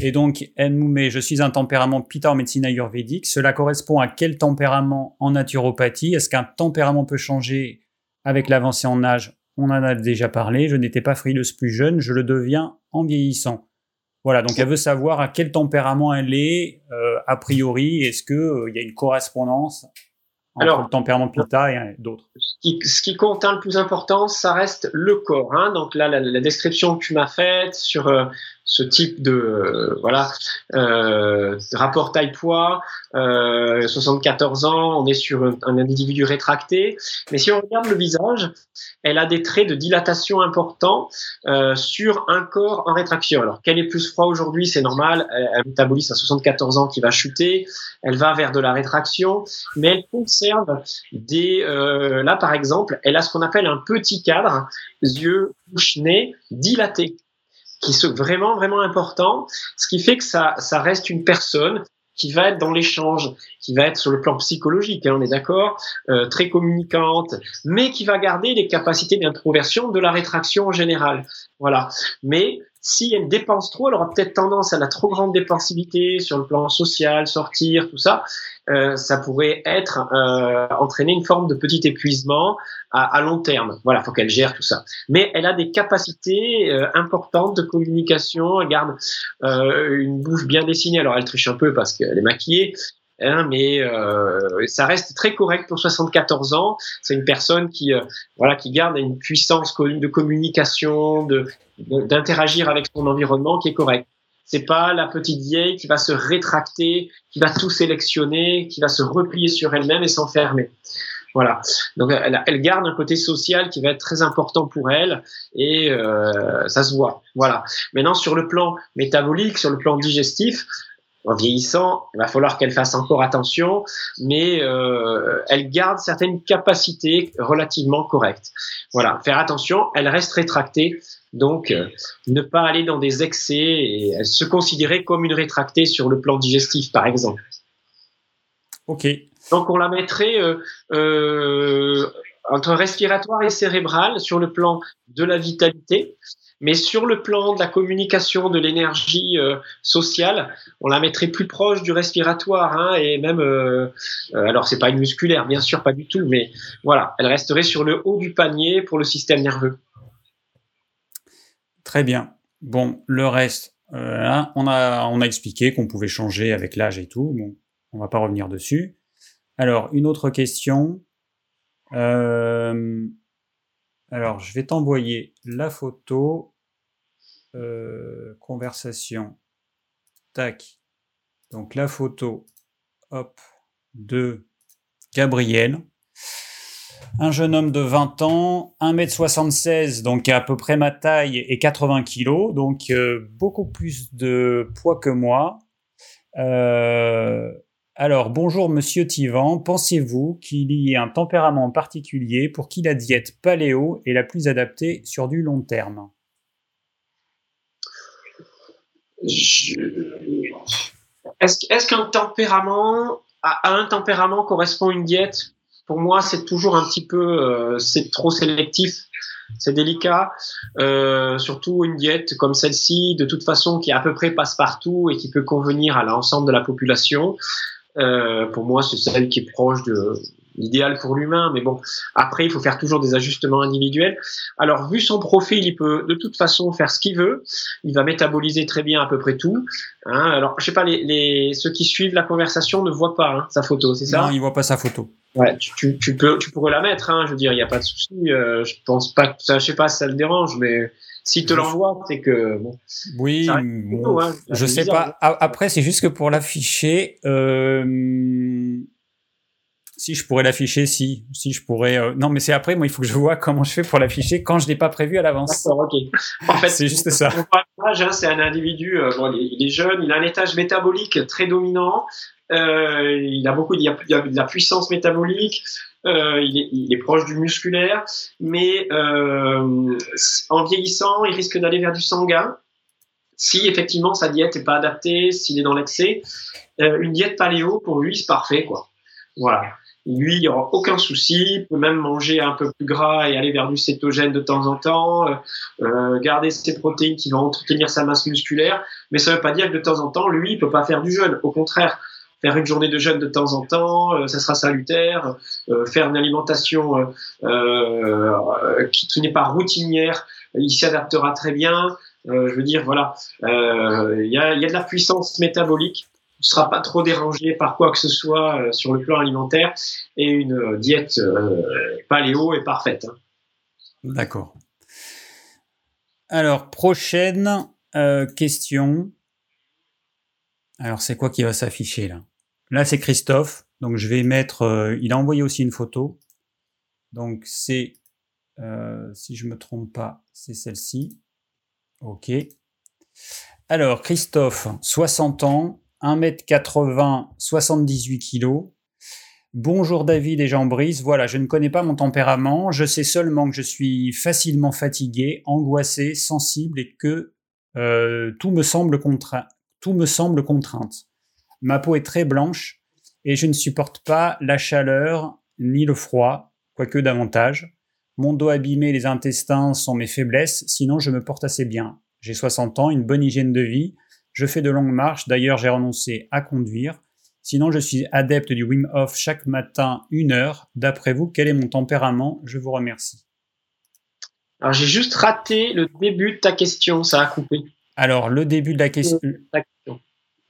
Et donc, elle nous met Je suis un tempérament Pita en médecine ayurvédique. Cela correspond à quel tempérament en naturopathie? Est-ce qu'un tempérament peut changer avec l'avancée en âge, on en a déjà parlé, je n'étais pas frileuse plus jeune, je le deviens en vieillissant. Voilà, donc elle veut savoir à quel tempérament elle est, euh, a priori, est-ce qu'il euh, il y a une correspondance entre Alors, le tempérament Pitta et d'autres ce qui, compte, hein, le plus important, ça reste le corps. Hein. Donc là, la, description que tu m'as faite sur euh, ce type de euh, voilà euh, rapport taille-poids, 74 ans, on est sur un, individu rétracté. Mais si on regarde le visage, elle a des traits de dilatation importants sur un corps en rétraction. Alors qu'elle est plus froid aujourd'hui, c'est normal. Elle, elle, métabolise à 74 ans qui va chuter. Elle va vers de la rétraction, mais elle conserve des là par par exemple, elle a ce qu'on appelle un petit cadre, yeux, bouche, nez dilaté, qui est vraiment, vraiment important, ce qui fait que ça, ça reste une personne qui va être dans l'échange, qui va être sur le plan psychologique, hein, on est d'accord, euh, très communicante, mais qui va garder les capacités d'introversion de la rétraction en général. Voilà. Mais si elle dépense trop, elle aura peut-être tendance à la trop grande dépensivité sur le plan social, sortir, tout ça. Euh, ça pourrait être euh, entraîner une forme de petit épuisement à, long terme. Voilà, faut qu'elle gère tout ça. Mais elle a des capacités euh, importantes de communication. Elle garde une bouche bien dessinée. Alors elle triche un peu parce qu'elle est maquillée, Hein, mais euh, ça reste très correct pour 74 ans. C'est une personne qui, euh, voilà, qui garde une puissance de communication, de d'interagir avec son environnement qui est correct. C'est pas la petite vieille qui va se rétracter, qui va tout sélectionner, qui va se replier sur elle-même et s'enfermer. Voilà. Donc elle, garde un côté social qui va être très important pour elle et euh, ça se voit. Voilà. Maintenant sur le plan métabolique, sur le plan digestif, en vieillissant, il va falloir qu'elle fasse encore attention, mais euh, elle garde certaines capacités relativement correctes. Voilà, faire attention, elle reste rétractée, donc euh, ne pas aller dans des excès et se considérer comme une rétractée sur le plan digestif, par exemple. Ok. Donc on la mettrait euh, euh entre respiratoire et cérébral sur le plan de la vitalité. Mais sur le plan de la communication, de l'énergie euh, sociale, on la mettrait plus proche du respiratoire hein, et même, euh, euh, alors c'est pas une musculaire, bien sûr, pas du tout, mais voilà, elle resterait sur le haut du panier pour le système nerveux. Très bien. Bon, le reste, hein, on, a, on a expliqué qu'on pouvait changer avec l'âge et tout. Bon, on va pas revenir dessus. Alors, une autre question. alors, je vais t'envoyer la photo euh, conversation. Tac. Donc la photo, hop, de Gabriel. Un jeune homme de 20 ans, 1m76, donc à peu près ma taille, et 80 kg, donc euh, beaucoup plus de poids que moi. Euh, alors, bonjour Monsieur Tivan, pensez-vous qu'il y ait un tempérament particulier pour qui la diète paléo est la plus adaptée sur du long terme? Est-ce qu'un tempérament, à un tempérament correspond une diète? Pour moi, c'est toujours un petit peu, euh, c'est trop sélectif, c'est délicat. Euh, surtout une diète comme celle-ci, de toute façon, qui à peu près passe partout et qui peut convenir à l'ensemble de la population. Euh, pour moi, c'est celle qui est proche de, l'idéal pour l'humain, mais bon, après, il faut faire toujours des ajustements individuels. Alors, vu son profil, il peut de toute façon faire ce qu'il veut. Il va métaboliser très bien à peu près tout. Hein. Alors, je sais pas, les, les, ceux qui suivent la conversation ne voient pas hein, sa photo, c'est ça? Non, ils voient pas sa photo. Ouais, tu, tu, peux, tu pourrais la mettre. Hein, je veux dire, il n'y a pas de souci. Euh, je pense pas que ça, je sais pas si ça le dérange, mais s'il te l'envoie, c'est que bon. Oui, bon, hein, je sais pas. Après, c'est juste que pour l'afficher. Euh si je pourrais l'afficher, si, si je pourrais. Euh, non, mais c'est après. Moi, il faut que je vois comment je fais pour l'afficher quand je l'ai pas prévu à l'avance. D'accord, ok. En fait, c'est juste ça. Hein, c'est un individu. Euh, bon, il est jeune, il a un étage métabolique très dominant. Euh, il a beaucoup, il y a, il a de la puissance métabolique. Il, est, il, est, proche du musculaire, mais en vieillissant, il risque d'aller vers du sanguin. Si effectivement sa diète n'est pas adaptée, s'il est dans l'excès, une diète paléo pour lui c'est parfait quoi. Voilà. Lui, il n'y aura aucun souci. Peut même manger un peu plus gras et aller vers du cétogène de temps en temps, euh, euh garder ses protéines qui vont entretenir sa masse musculaire. Mais ça ne veut pas dire que de temps en temps, lui, il peut pas faire du jeûne. Au contraire, faire une journée de jeûne de temps en temps, euh, ça sera salutaire. Faire une alimentation qui, n'est pas routinière, il s'y adaptera très bien. je veux dire, voilà, il y, a, de la puissance métabolique ne sera pas trop dérangé par quoi que ce soit euh, sur le plan alimentaire et une euh, diète euh, paléo est parfaite. Hein. D'accord. Alors, prochaine question. Alors, c'est quoi qui va s'afficher là? Là, c'est Christophe. Donc, je vais mettre. il a envoyé aussi une photo. Donc, c'est. si je ne me trompe pas, c'est celle-ci. OK. Alors, Christophe, 60 ans, 1m80, 78 kg. Bonjour David et Jean-Brice. Voilà, je ne connais pas mon tempérament. Je sais seulement que je suis facilement fatigué, angoissé, sensible et que euh, tout, me semble tout me semble contrainte. Ma peau est très blanche et je ne supporte pas la chaleur ni le froid, quoique davantage. Mon dos abîmé, les intestins sont mes faiblesses, sinon je me porte assez bien. J'ai 60 ans, une bonne hygiène de vie, je fais de longues marches, d'ailleurs j'ai renoncé à conduire. Sinon, je suis adepte du Wim Hof chaque matin une heure. D'après vous, quel est mon tempérament? Je vous remercie. Alors, j'ai juste raté le début de ta question, ça a coupé. Alors, le début de la question.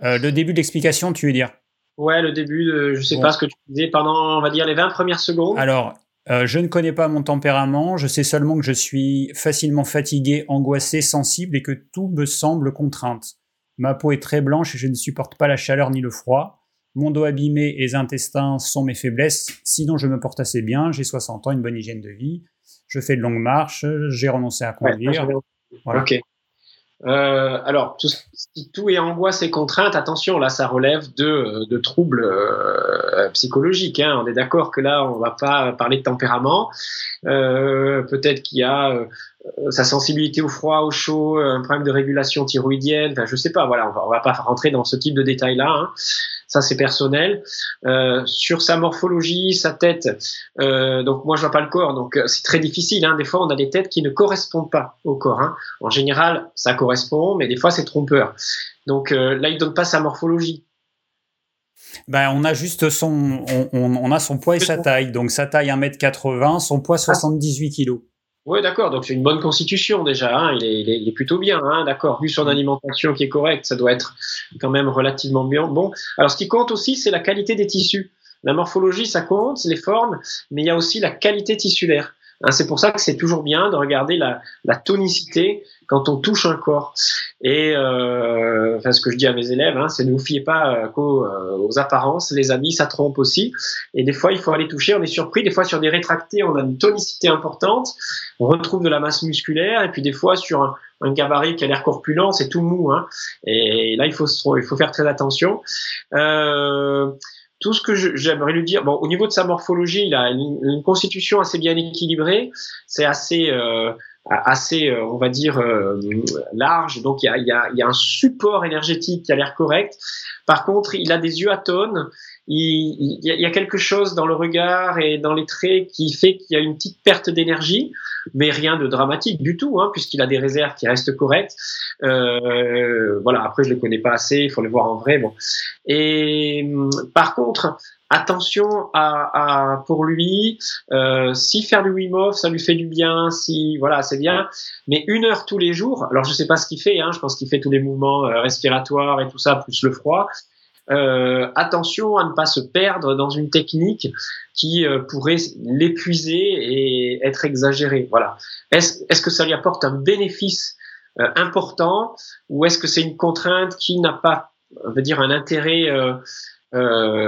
Euh, le début de l'explication, tu veux dire? Ouais, le début, de, je sais pas ce que tu disais pendant, on va dire, les 20 premières secondes. Alors, euh, je ne connais pas mon tempérament, je sais seulement que je suis facilement fatigué, angoissé, sensible et que tout me semble contrainte. Ma peau est très blanche et je ne supporte pas la chaleur ni le froid. Mon dos abîmé et les intestins sont mes faiblesses. Sinon, je me porte assez bien. J'ai 60 ans, une bonne hygiène de vie. Je fais de longues marches. J'ai renoncé à conduire. Ok. Euh, alors, tout, si tout est angoisse et contrainte, attention, là, ça relève de, de troubles euh, psychologiques. Hein. On est d'accord que là, on va pas parler de tempérament. Euh, Peut-être qu'il y a euh, sa sensibilité au froid, au chaud, un problème de régulation thyroïdienne. Enfin, je sais pas. Voilà, on va, on va pas rentrer dans ce type de détails-là. Hein ça c'est personnel. Euh, sur sa morphologie, sa tête, euh, donc moi je vois pas le corps, donc euh, c'est très difficile. Hein. Des fois on a des têtes qui ne correspondent pas au corps. Hein. En général, ça correspond, mais des fois c'est trompeur. Donc là il donne pas sa morphologie. Ben, on a juste son, on, on, a son poids et sa taille. Donc sa taille 1m80, son poids 78 kg. Oui, d'accord. Donc c'est une bonne constitution déjà. Hein. Il, est, il, est, plutôt bien, hein, d'accord. Vu son alimentation qui est correcte, ça doit être quand même relativement bien. Bon. Alors ce qui compte aussi, c'est la qualité des tissus. La morphologie, ça compte, les formes, mais il y a aussi la qualité tissulaire. Hein, c'est pour ça que c'est toujours bien de regarder la, la, tonicité quand on touche un corps. Et euh, enfin, ce que je dis à mes élèves, hein, c'est ne vous fiez pas euh, qu'aux euh, aux apparences. Les amis, ça trompe aussi. Et des fois, il faut aller toucher. On est surpris. Des fois, sur des rétractés, on a une tonicité importante. On retrouve de la masse musculaire. Et puis des fois, sur un, un gabarit qui a l'air corpulent, c'est tout mou. Hein. Et là, il faut, il faut faire très attention. Euh, tout ce que j'aimerais lui dire, bon, au niveau de sa morphologie, il a une, constitution assez bien équilibrée, c'est assez, euh, assez, euh, on va dire, euh, large, donc il y a, y, a, y a, un support énergétique qui a l'air correct. Par contre, il a des yeux atones, il, il, y a quelque chose dans le regard et dans les traits qui fait qu'il y a une petite perte d'énergie, mais rien de dramatique du tout, hein, puisqu'il a des réserves qui restent correctes. Euh, voilà, après je le connais pas assez, il faut le voir en vrai. Bon. Et par contre, attention à, pour lui, euh, si faire du Wim Hof, ça lui fait du bien, si voilà, c'est bien, mais une heure tous les jours. Alors je sais pas ce qu'il fait, hein, je pense qu'il fait tous les mouvements euh, respiratoires et tout ça plus le froid. Euh, attention à ne pas se perdre dans une technique qui pourrait l'épuiser et être exagérée. Voilà. Est-ce est que ça lui apporte un bénéfice important ou est-ce que c'est une contrainte qui n'a pas, on dire, un intérêt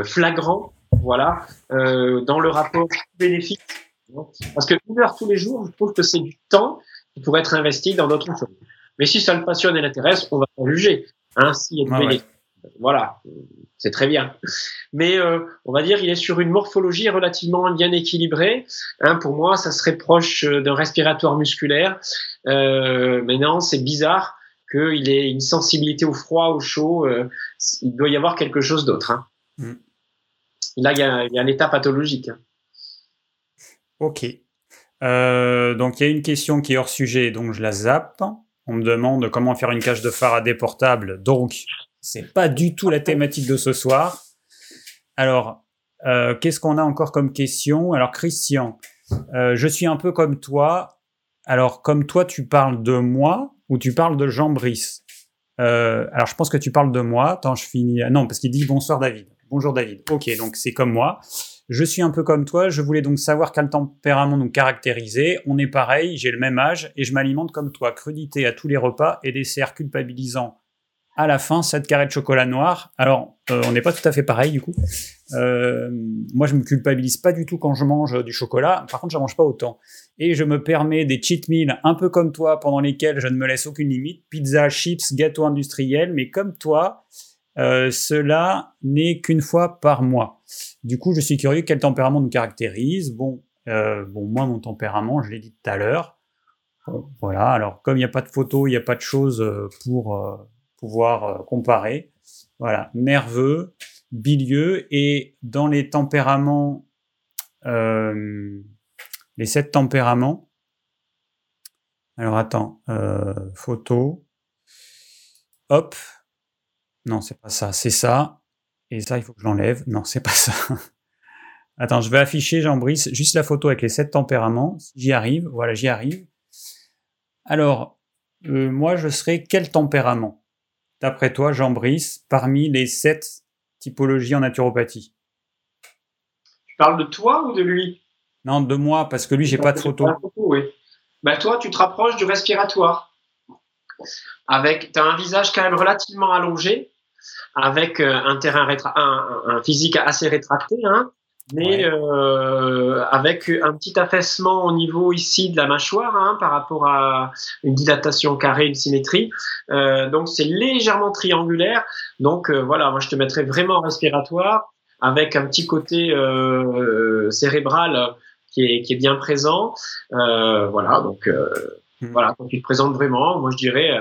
flagrant, voilà, dans le rapport bénéfice Parce que une heure tous les jours, je trouve que c'est du temps qui pourrait être investi dans d'autres choses. Mais si ça le passionne et l'intéresse, on va pas juger. Hein, s'il y a du bénéfice voilà, c'est très bien. Mais euh, on va dire, il est sur une morphologie relativement bien équilibrée. Hein, pour moi, ça serait proche euh, d'un respiratoire musculaire. Euh, maintenant, c'est bizarre qu'il ait une sensibilité au froid, au chaud. Euh, il doit y avoir quelque chose d'autre. Hein. Mm. Là, il y, a, un état pathologique. Ok. Euh, donc, il y a une question qui est hors sujet, donc je la zappe. On me demande comment faire une cage de phare à déportable. Donc, c'est pas du tout la thématique de ce soir. Alors, euh, qu'est-ce qu'on a encore comme question? Alors, Christian, euh, je suis un peu comme toi. Alors, comme toi, tu parles de moi ou tu parles de Jean Brice? Euh, Alors, je pense que tu parles de moi. Attends, je finis. Non, parce qu'il dit bonsoir David. Bonjour David. Ok, donc c'est comme moi. Je suis un peu comme toi. Je voulais donc savoir quel tempérament nous caractériser. On est pareil. J'ai le même âge et je m'alimente comme toi. Crudité à tous les repas et dessert culpabilisants à la fin 7 carrés de chocolat noir. Alors, euh, on n'est pas tout à fait pareil du coup. Euh, moi, je me culpabilise pas du tout quand je mange du chocolat. Par contre, je mange pas autant. Et je me permets des cheat meals un peu comme toi, pendant lesquels je ne me laisse aucune limite. Pizza, chips, gâteaux industriels. Mais comme toi, euh, cela n'est qu'une fois par mois. Du coup, je suis curieux quel tempérament nous caractérise. Bon, bon, moi, mon tempérament, je l'ai dit tout à l'heure. voilà. Alors, comme il n'y a pas de photo, il n'y a pas de choses pour pouvoir euh, comparer. Voilà, nerveux, bilieux, et dans les tempéraments, euh, les sept tempéraments. Alors attends, euh, photo. Hop. Non, c'est pas ça, c'est ça. Et ça, il faut que je l'enlève. Non, c'est pas ça. [laughs] Attends, je vais afficher, Jean-Brice, juste la photo avec les sept tempéraments. J'y arrive, voilà, j'y arrive. Alors, moi, je serais quel tempérament d'après toi, Jean Brice, parmi les sept typologies en naturopathie? Tu parles de toi ou de lui? Non, de moi, parce que lui, j'ai pas de photo. oui. Bah, toi, tu te rapproches du respiratoire. Avec, tu as un visage quand même relativement allongé, avec euh, un terrain un, physique assez rétracté, hein, mais euh, avec un petit affaissement au niveau ici de la mâchoire hein, par rapport à une dilatation carrée, une symétrie. Euh, donc c'est légèrement triangulaire. Donc euh, voilà, moi je te mettrais vraiment respiratoire avec un petit côté cérébral qui est, qui est bien présent. Voilà, donc hmm. voilà, quand tu te présentes vraiment, moi je dirais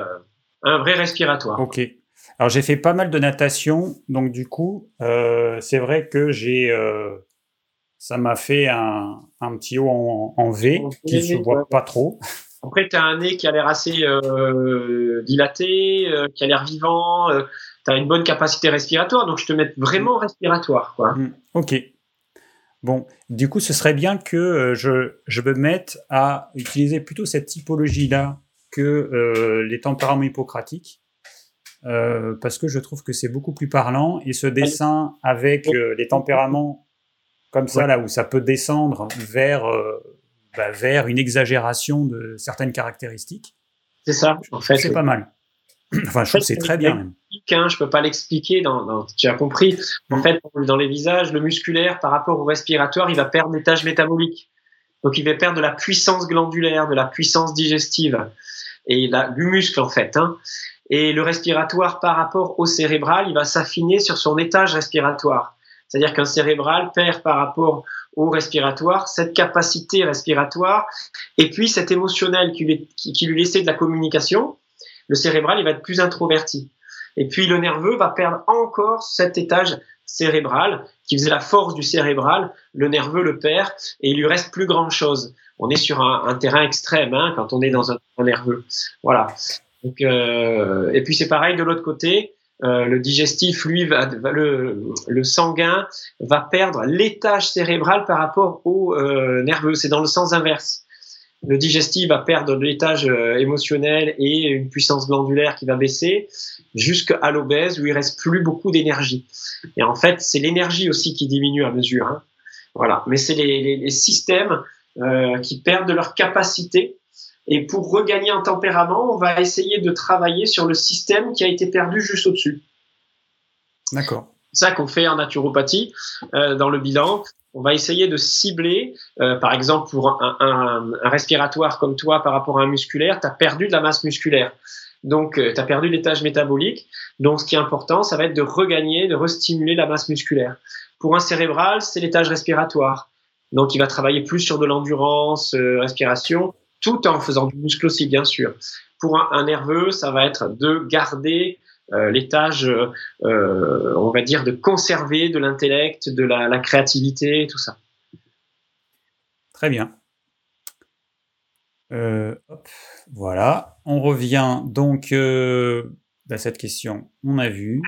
un vrai respiratoire. Ok. Alors j'ai fait pas mal de natation, donc du coup, c'est vrai que j'ai ça m'a fait un, un, petit haut en, V qui ne se voit pas trop. Après, tu as un nez qui a l'air assez euh, dilaté, euh, qui a l'air vivant, euh, tu as une bonne capacité respiratoire, donc je te mets vraiment respiratoire. Quoi. Mm. ok. Bon, du coup, ce serait bien que je, je me mette à utiliser plutôt cette typologie-là que les tempéraments hippocratiques. Parce que je trouve que c'est beaucoup plus parlant et ce dessin avec les tempéraments comme ça, là où ça peut descendre vers, euh, bah, vers une exagération de certaines caractéristiques. C'est ça, en fait. C'est pas mal. [clears throat] Enfin, je trouve que c'est très bien même. Hein, je peux pas l'expliquer. Dans, tu as compris. En mm. fait, dans les visages, le musculaire par rapport au respiratoire, il va perdre des tâches métaboliques. Donc, il va perdre de la puissance glandulaire, de la puissance digestive et la, du muscle en fait. Hein. Et le respiratoire par rapport au cérébral, il va s'affiner sur son étage respiratoire. C'est-à-dire qu'un cérébral perd par rapport au respiratoire cette capacité respiratoire et puis cet émotionnel qui lui, qui laissait de la communication le cérébral, il va être plus introverti. Et puis le nerveux va perdre encore cet étage cérébral qui faisait la force du cérébral. Le nerveux le perd et il lui reste plus grand chose. On est sur un, terrain extrême hein, quand on est dans un, nerveux. Voilà. Donc, euh, et puis c'est pareil de l'autre côté. Euh, le digestif, lui, va, le, le, sanguin va perdre l'étage cérébral par rapport au euh, nerveux. C'est dans le sens inverse le digestif va perdre l'étage euh, émotionnel et une puissance glandulaire qui va baisser jusqu'à l'obèse où il reste plus beaucoup d'énergie. Et en fait, c'est l'énergie aussi qui diminue à mesure. Hein. Voilà. Mais c'est les, les, systèmes euh, qui perdent de leur capacité. Et pour regagner un tempérament, on va essayer de travailler sur le système qui a été perdu juste au-dessus. D'accord. C'est ça qu'on fait en naturopathie euh, dans le bilan on va essayer de cibler, euh, par exemple pour un, respiratoire comme toi par rapport à un musculaire, tu as perdu de la masse musculaire. Donc, euh, tu as perdu l'étage métabolique. Donc, ce qui est important, ça va être de regagner, de restimuler la masse musculaire. Pour un cérébral, c'est l'étage respiratoire. Donc, il va travailler plus sur de l'endurance, euh, respiration, tout en faisant du muscle aussi, bien sûr. Pour un nerveux, ça va être de garder euh, l'étage, euh, on va dire, de conserver de l'intellect, de la, créativité, tout ça. Très bien. Euh, voilà, on revient donc à cette question. On a vu.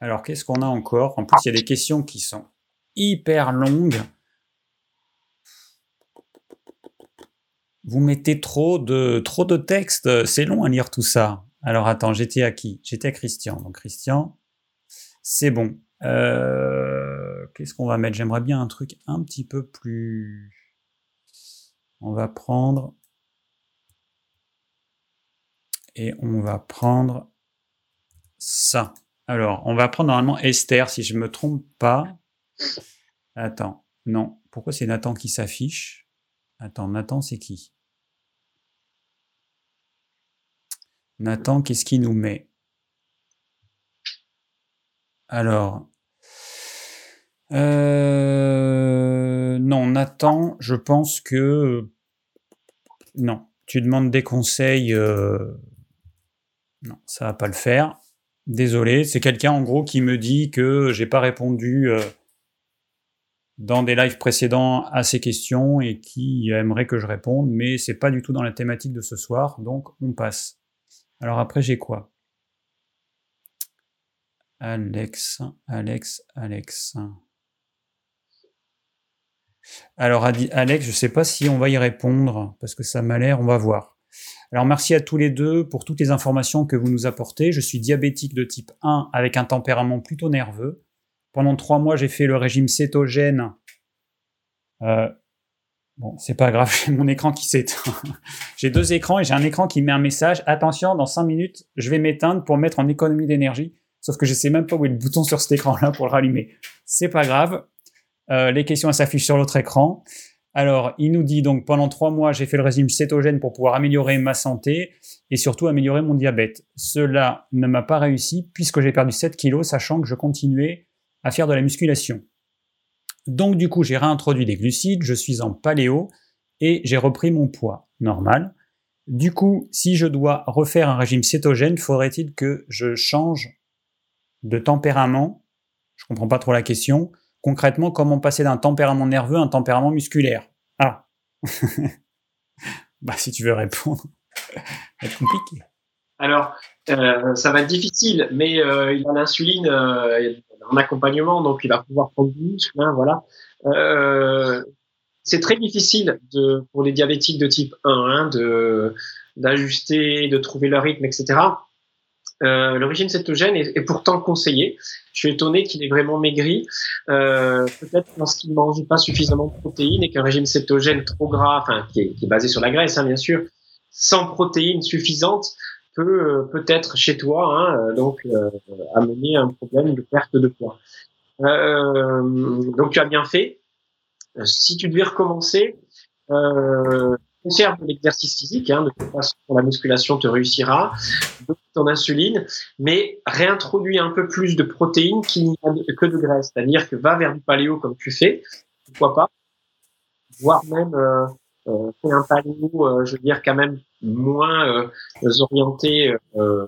Alors, qu'est-ce qu'on a encore? En plus, il y a des questions qui sont hyper longues. Vous mettez trop de, trop de texte, c'est long à lire tout ça. Alors attends, j'étais à qui? J'étais à Christian. Donc Christian, c'est bon. Euh, qu'est-ce qu'on va mettre? J'aimerais bien un truc un petit peu plus... On va prendre... Et on va prendre ça. Alors, on va prendre normalement Esther, si je ne me trompe pas. Attends, non. Pourquoi c'est Nathan qui s'affiche? Attends, Nathan, c'est qui? Nathan, qu'est-ce qu'il nous met? Alors, euh, non, Nathan, je pense que non. Tu demandes des conseils, euh, non, ça va pas le faire. Désolé, c'est quelqu'un en gros qui me dit que j'ai pas répondu euh, dans des lives précédents à ces questions et qui aimerait que je réponde, mais c'est pas du tout dans la thématique de ce soir, donc on passe. Alors après, j'ai quoi? Alex, Alex, Alex. Alors Alex, je ne sais pas si on va y répondre, parce que ça m'a l'air, on va voir. Alors merci à tous les deux pour toutes les informations que vous nous apportez. Je suis diabétique de type 1 avec un tempérament plutôt nerveux. Pendant trois mois, j'ai fait le régime cétogène. Euh, Bon, c'est pas grave, [laughs] j'ai mon écran qui s'éteint. j'ai deux écrans et j'ai un écran qui met un message. Attention, dans cinq minutes, je vais m'éteindre pour mettre en économie d'énergie. Sauf que je sais même pas où est le bouton sur cet écran-là pour le rallumer. C'est pas grave. Euh, les questions s'affichent sur l'autre écran. Alors, il nous dit donc pendant trois mois, j'ai fait le régime cétogène pour pouvoir améliorer ma santé et surtout améliorer mon diabète. Cela ne m'a pas réussi puisque j'ai perdu 7 kilos, sachant que je continuais à faire de la musculation. Donc du coup, j'ai réintroduit des glucides, je suis en paléo et j'ai repris mon poids normal. Du coup, si je dois refaire un régime cétogène, faudrait-il que je change de tempérament? Je comprends pas trop la question. Concrètement, comment passer d'un tempérament nerveux à un tempérament musculaire? Ah [laughs] Bah si tu veux répondre, ça va être compliqué. Alors, euh, ça va être difficile, mais euh, il a l'insuline, euh, en accompagnement, donc il va pouvoir prendre du muscle. Hein, voilà. Euh, c'est très difficile de, pour les diabétiques de type 1 hein, de d'ajuster, de trouver leur rythme, etc. Euh, le régime cétogène est, pourtant conseillé. Je suis étonné qu'il ait vraiment maigri. Euh, peut-être parce qu'il ne mangeait pas suffisamment de protéines et qu'un régime cétogène trop gras, enfin qui est, qui est basé sur la graisse, hein, bien sûr, sans protéines suffisantes, peut euh, peut-être chez toi hein, euh, donc euh, amener un problème de perte de poids. donc tu as bien fait. Si tu devais recommencer, conserve l'exercice physique, hein, de toute façon la musculation te réussira, ton insuline, mais réintroduis un peu plus de protéines qu'il n'y a que de graisse, c'est-à-dire que va vers du paléo comme tu fais, pourquoi pas, voire même euh, un paléo, je veux dire quand même moins euh, orienté euh,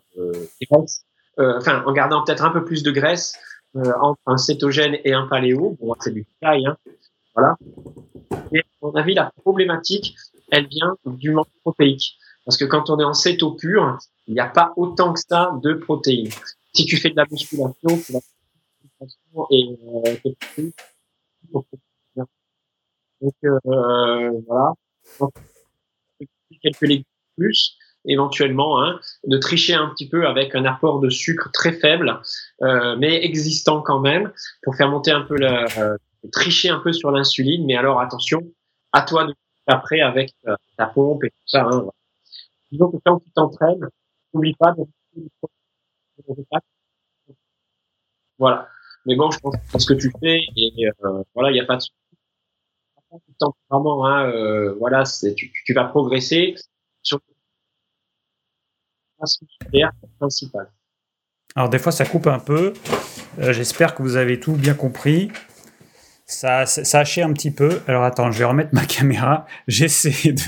graisse, enfin en gardant peut-être un peu plus de graisse entre un cétogène et un paléo, bon c'est du détail, hein, voilà. Et à mon avis, la problématique, elle vient du manque protéique. Parce que quand on est en céto pur, il n'y a pas autant que ça de protéines. Si tu fais de la musculation, tu vas et euh, donc euh, voilà. Donc, légumes plus, éventuellement, hein, de tricher un petit peu avec un apport de sucre très faible, euh, mais existant quand même, pour faire monter un peu la, euh, tricher un peu sur l'insuline. Mais alors attention, à toi de après avec euh, ta pompe et tout ça. Hein, quand tu t'entraînes, n'oublie pas de [laughs] voilà. Mais bon, je pense que ce que tu fais et euh, voilà, il n'y a pas de vraiment, hein, euh, voilà, tu, vas progresser sur le principal. Alors des fois ça coupe un peu. Euh, J'espère que vous avez tout bien compris. Ça, ça, haché un petit peu. Alors attends, je vais remettre ma [laughs] caméra. J'essaie de.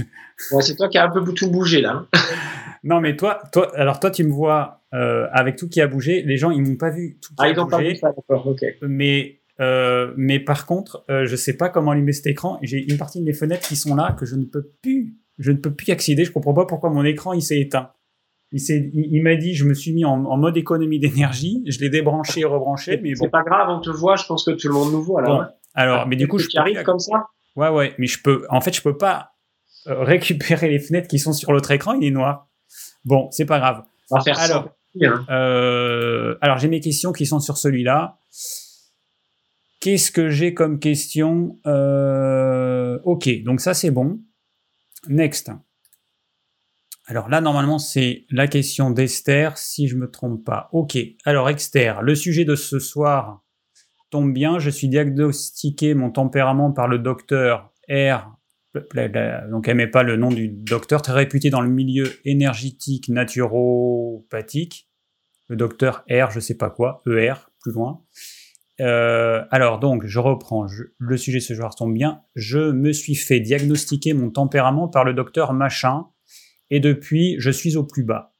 Ouais, c'est toi qui as un peu tout bougé là. [laughs] non, mais toi, toi, alors toi, tu me vois euh, avec tout qui a bougé. Les gens, ils m'ont pas vu tout qui ah, a ils n'ont pas vu ça, d'accord, ok. Mais euh, mais par contre, euh, je sais pas comment allumer cet écran. J'ai une partie de mes fenêtres qui sont là que je ne peux plus, je ne peux plus y accéder. Je comprends pas pourquoi mon écran il s'est éteint. Il, il, m'a dit, je me suis mis en, en mode économie d'énergie. Je l'ai débranché et rebranché. Mais bon. C'est pas grave, on te voit. Je pense que tout le monde nous voit là. Alors, mais du coup, je arrive comme ça? Ouais, ouais, mais je peux. En fait, je peux pas euh, récupérer les fenêtres qui sont sur l'autre écran. Il est noir. Bon, c'est pas grave. On va faire alors, ça. Hein. Euh, alors, j'ai mes questions qui sont sur celui-là. Qu'est-ce que j'ai comme question? Euh, Ok, donc ça c'est bon. Next. Alors là, normalement, c'est la question d'Esther, si je me trompe pas. Ok, alors Esther, le sujet de ce soir, tombe bien, je suis diagnostiqué mon tempérament par le docteur R. Donc elle met pas le nom du docteur, très réputé dans le milieu énergétique naturopathique. Le docteur R, je sais pas quoi, ER, plus loin. Euh, alors donc, je reprends, le sujet ce soir tombe bien. Je me suis fait diagnostiquer mon tempérament par le docteur Machin, et depuis, je suis au plus bas.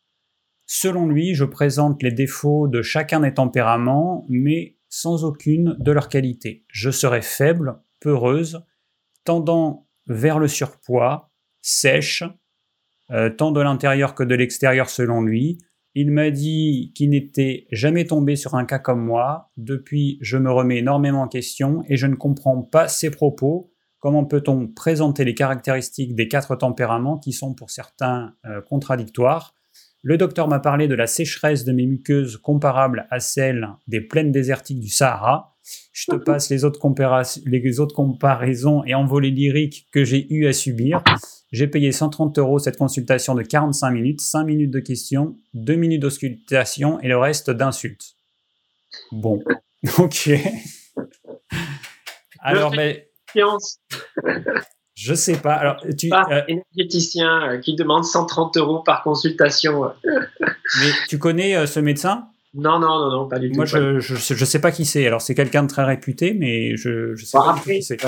Selon lui, je présente les défauts de chacun des tempéraments, mais sans aucune de leurs qualités. Je serai faible, peureuse, tendant vers le surpoids, sèche, euh, tant de l'intérieur que de l'extérieur selon lui. Il m'a dit qu'il n'était jamais tombé sur un cas comme moi. Depuis, je me remets énormément en question et je ne comprends pas ses propos. Comment peut-on présenter les caractéristiques des quatre tempéraments qui sont pour certains euh, contradictoires? Le docteur m'a parlé de la sécheresse de mes muqueuses comparable à celle des plaines désertiques du Sahara. Je te passe les autres, les autres comparaisons et envolées lyriques que j'ai eu à subir. J'ai payé 130 euros cette consultation de 45 minutes, 5 minutes de questions, 2 minutes d'auscultation et le reste d'insultes. Bon, [laughs] ok. [laughs] Alors, mais... Je sais pas. Alors, tu pas euh, énergéticien euh, qui demande 130 euros par consultation. mais tu connais euh, ce médecin? Non, non, non, non, pas du tout. Moi, je, je, je, sais pas qui c'est. Alors, c'est quelqu'un de très réputé, mais je, je sais pas qui c'est.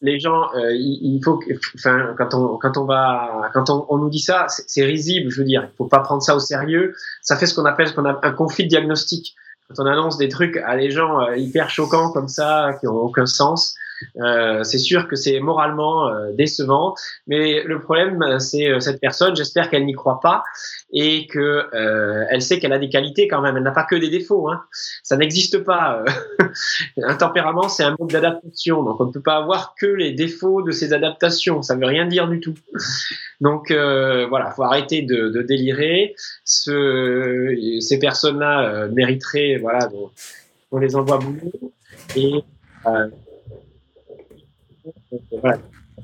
les gens, il, faut, que, enfin, quand on, quand on va, quand on, on nous dit ça, c'est risible. Je veux dire, il faut pas prendre ça au sérieux. Ça fait ce qu'on appelle, ce qu'on a un conflit diagnostique. Quand on annonce des trucs à des gens hyper choquants comme ça, qui ont aucun sens Euh, c'est sûr que c'est moralement euh, décevant, mais le problème, c'est euh, cette personne. J'espère qu'elle n'y croit pas et que elle sait qu'elle a des qualités quand même. Elle n'a pas que des défauts. Hein. Ça n'existe pas. [laughs] un tempérament, c'est un mode d'adaptation, donc on ne peut pas avoir que les défauts de ces adaptations. Ça ne veut rien dire du tout. Donc voilà, faut arrêter de, de délirer. Ce, ces personnes-là mériteraient, voilà, on les envoie beaucoup et euh,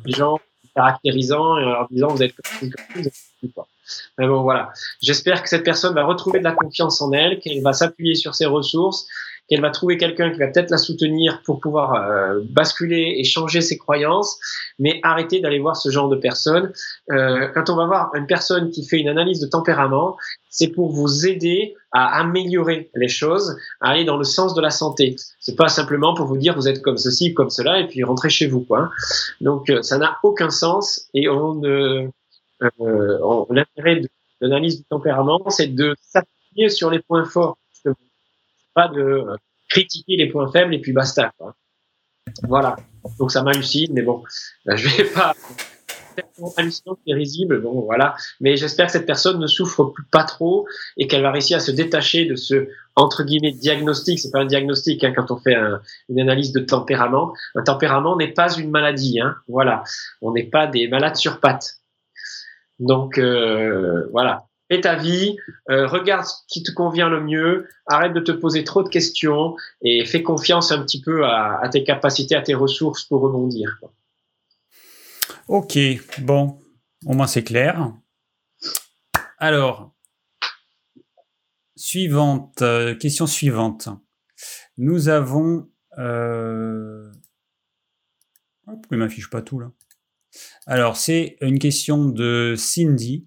gens caractérisant et en disant vous êtes Mais bon, voilà. J'espère que cette personne va retrouver de la confiance en elle, qu'elle va s'appuyer sur ses ressources qu'elle va trouver quelqu'un qui va peut-être la soutenir pour pouvoir euh, basculer et changer ses croyances, mais arrêter d'aller voir ce genre de personnes. Euh, quand on va voir une personne qui fait une analyse de tempérament, c'est pour vous aider à améliorer les choses, à aller dans le sens de la santé. C'est pas simplement pour vous dire vous êtes comme ceci, comme cela, et puis rentrer chez vous. Quoi. Donc euh, ça n'a aucun sens et on euh, l'intérêt de l'analyse du tempérament, c'est de s'appuyer sur les points forts de critiquer les points faibles et puis basta. Voilà. Donc ça m'hallucine, mais bon, euh, je vais pas hallucinant, c'est risible, bon voilà. Mais j'espère que cette personne ne souffre pas trop et qu'elle va réussir à se détacher de ce entre guillemets diagnostic. C'est pas un diagnostic hein, quand on fait une analyse de tempérament. Un tempérament n'est pas une maladie, hein. Voilà. On n'est pas des malades sur pattes. Donc euh, voilà fais ta vie, euh, regarde ce qui te convient le mieux, arrête de te poser trop de questions et fais confiance un petit peu à, tes capacités, à tes ressources pour rebondir. Ok, bon, au moins c'est clair. Alors, suivante, euh, question suivante. Nous avons... Euh... pourquoi il m'affiche pas tout là Alors, c'est une question de Cindy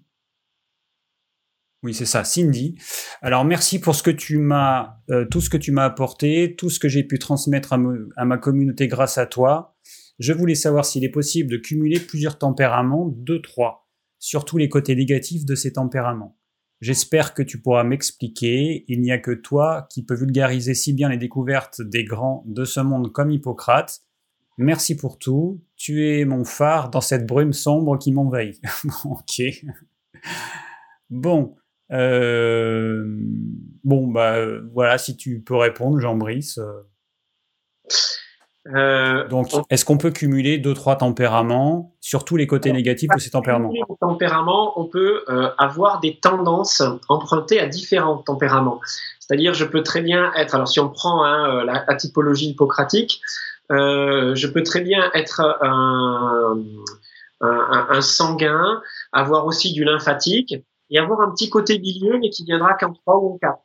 oui, c'est ça, Cindy. Alors merci pour ce que tu m'as, euh, tout ce que tu m'as apporté, tout ce que j'ai pu transmettre à, ma communauté grâce à toi. Je voulais savoir s'il est possible de cumuler plusieurs tempéraments, deux, trois, surtout les côtés négatifs de ces tempéraments. J'espère que tu pourras m'expliquer. Il n'y a que toi qui peux vulgariser si bien les découvertes des grands de ce monde comme Hippocrate. Merci pour tout. Tu es mon phare dans cette brume sombre qui m'envahit. [laughs] ok. Bon, euh, bon, bah voilà, si tu peux répondre, Jean-Brice. Euh, Donc, est-ce qu'on peut cumuler deux, trois tempéraments, surtout les côtés négatifs de ces tempéraments? tempéraments, on peut euh, avoir des tendances empruntées à différents tempéraments. C'est-à-dire, je peux très bien être, alors si on prend hein, la, typologie hippocratique, je peux très bien être un, un, un sanguin, avoir aussi du lymphatique, et avoir un petit côté bilieux, mais qui viendra qu'en 3 ou en 4.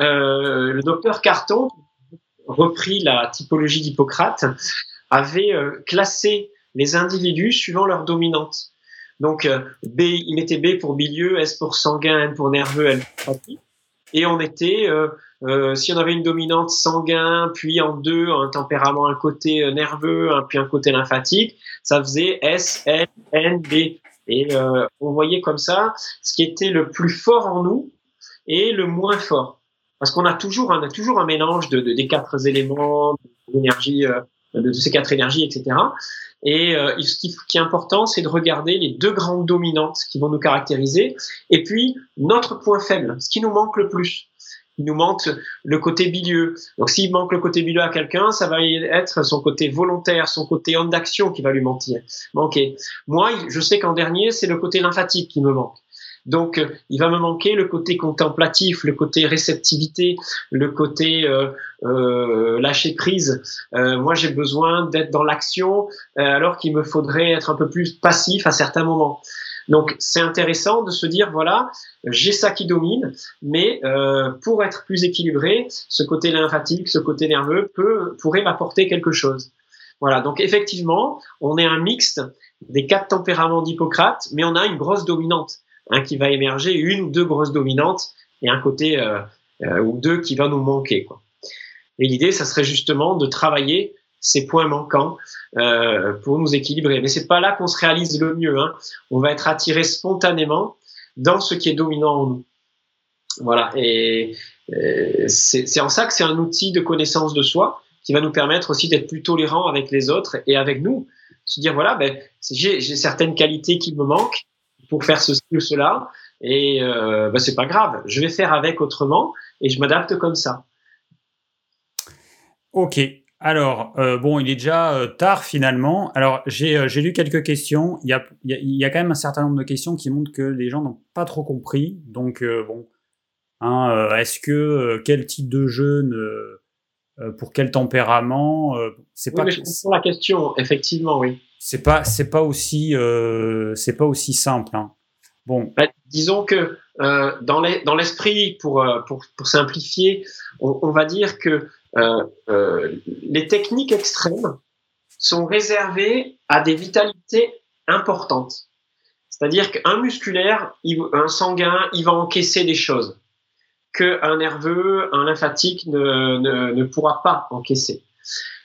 Euh, le docteur Carton, repris la typologie d'Hippocrate, avait euh, classé les individus suivant leur dominante. Donc, euh, B, il mettait B pour bilieux, S pour sanguin, N pour nerveux, L pour lymphatique. Et on était, si on avait une dominante sanguin, puis en deux, un tempérament, un côté nerveux, puis un côté lymphatique, ça faisait S, L, N, B. Et euh, on voyait comme ça ce qui était le plus fort en nous et le moins fort. Parce qu'on a toujours, on a toujours un mélange de, de des quatre éléments, d'énergie, euh, de, ces quatre énergies, etc. Et euh, ce qui, qui, est important, c'est de regarder les deux grandes dominantes qui vont nous caractériser, et puis notre point faible, ce qui nous manque le plus il nous manque le côté bilieux. Donc s'il manque le côté bilieux à quelqu'un, ça va être son côté volontaire, son côté homme d'action qui va lui mentir, manquer. Moi, je sais qu'en dernier, c'est le côté lymphatique qui me manque. Donc, euh, il va me manquer le côté contemplatif, le côté réceptivité, le côté euh, euh, lâcher prise. Euh, moi, j'ai besoin d'être dans l'action, euh, alors qu'il me faudrait être un peu plus passif à certains moments. Donc c'est intéressant de se dire voilà, j'ai ça qui domine, mais euh, pour être plus équilibré, ce côté lymphatique, ce côté nerveux peut pourrait m'apporter quelque chose. Voilà, donc effectivement, on est un mixte des quatre tempéraments d'Hippocrate, mais on a une grosse dominante hein, qui va émerger, une ou deux grosses dominantes et un côté euh, euh, ou deux qui va nous manquer. Quoi. Et l'idée, ça serait justement de travailler ces points manquants euh, pour nous équilibrer. Mais c'est pas là qu'on se réalise le mieux. Hein. On va être attiré spontanément dans ce qui est dominant en nous. Voilà. Et, c'est en ça que c'est un outil de connaissance de soi qui va nous permettre aussi d'être plus tolérants avec les autres et avec nous. Se dire, voilà, ben, j'ai certaines qualités qui me manquent pour faire ceci ou cela, et euh, ben, c'est pas grave, je vais faire avec autrement, et je m'adapte comme ça. Ok, alors, euh, bon, il est déjà euh, tard finalement. Alors, j'ai euh, lu quelques questions. Il y, a, il, y a, quand même un certain nombre de questions qui montrent que les gens n'ont pas trop compris. Donc, bon, hein, est-ce que quel type de jeûne, pour quel tempérament C'est pas. Mais je comprends la question, effectivement, oui. C'est pas, c'est pas aussi, c'est pas aussi simple. Hein. Bon. Bah, disons que dans l'esprit, pour, pour, pour simplifier, on, on, va dire que les techniques extrêmes sont réservées à des vitalités importantes. C'est-à-dire qu'un musculaire, un sanguin, il va encaisser des choses qu'un nerveux, un lymphatique ne, ne, pourra pas encaisser.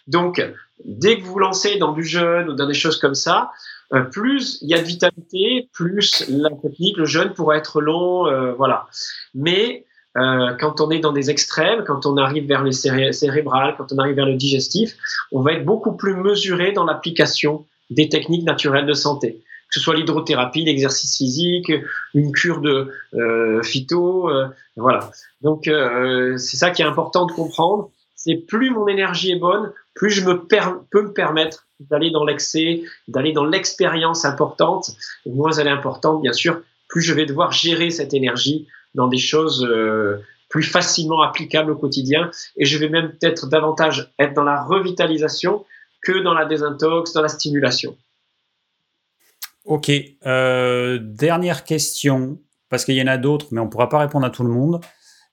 Donc, dès que vous vous lancez dans du jeûne ou dans des choses comme ça, euh, plus il y a de vitalité, plus la technique, le jeûne pourra être long, euh, voilà. Mais euh, quand on est dans des extrêmes, quand on arrive vers les cérébrales, quand on arrive vers le digestif, on va être beaucoup plus mesuré dans l'application des techniques naturelles de santé que ce soit l'hydrothérapie, l'exercice physique, une cure de euh, phyto, euh, voilà. Donc euh, c'est ça qui est important de comprendre. C'est plus mon énergie est bonne, plus je me peux me permettre d'aller dans l'excès, d'aller dans l'expérience importante. Et moins elle est importante, bien sûr, plus je vais devoir gérer cette énergie dans des choses euh, plus facilement applicables au quotidien. Et je vais même peut-être davantage être dans la revitalisation que dans la désintox, dans la stimulation. Ok. Euh, dernière question, parce qu'il y en a d'autres, mais on ne pourra pas répondre à tout le monde.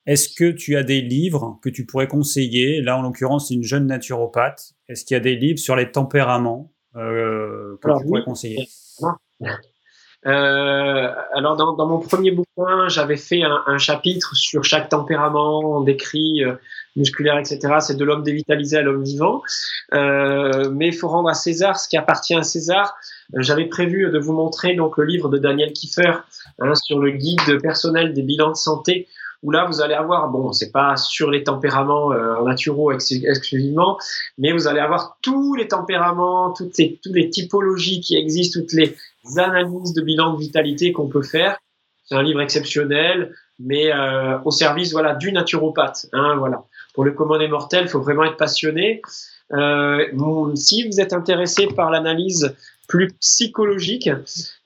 Est-ce que tu as des livres que tu pourrais conseiller? Là, en l'occurrence, c'est une jeune naturopathe. Est-ce qu'il y a des livres sur les tempéraments euh, que tu pourrais conseiller? [laughs] euh, alors dans, dans, mon premier bouquin, j'avais fait un, un, chapitre sur chaque tempérament, décrit euh, musculaire, etc. C'est de l'homme dévitalisé à l'homme vivant. Euh, mais il faut rendre à César ce qui appartient à César. J'avais prévu de vous montrer donc le livre de Daniel Kiefer hein, sur le guide personnel des bilans de santé où là vous allez avoir, bon, c'est pas sur les tempéraments euh, naturaux exclusivement, mais vous allez avoir tous les tempéraments, toutes les, toutes les typologies qui existent, toutes les analyses de bilan de vitalité qu'on peut faire. C'est un livre exceptionnel, mais euh, au service voilà du naturopathe. Hein, voilà. Pour le commun des mortels, il faut vraiment être passionné. Euh, si vous êtes intéressé par l'analyse plus psychologique,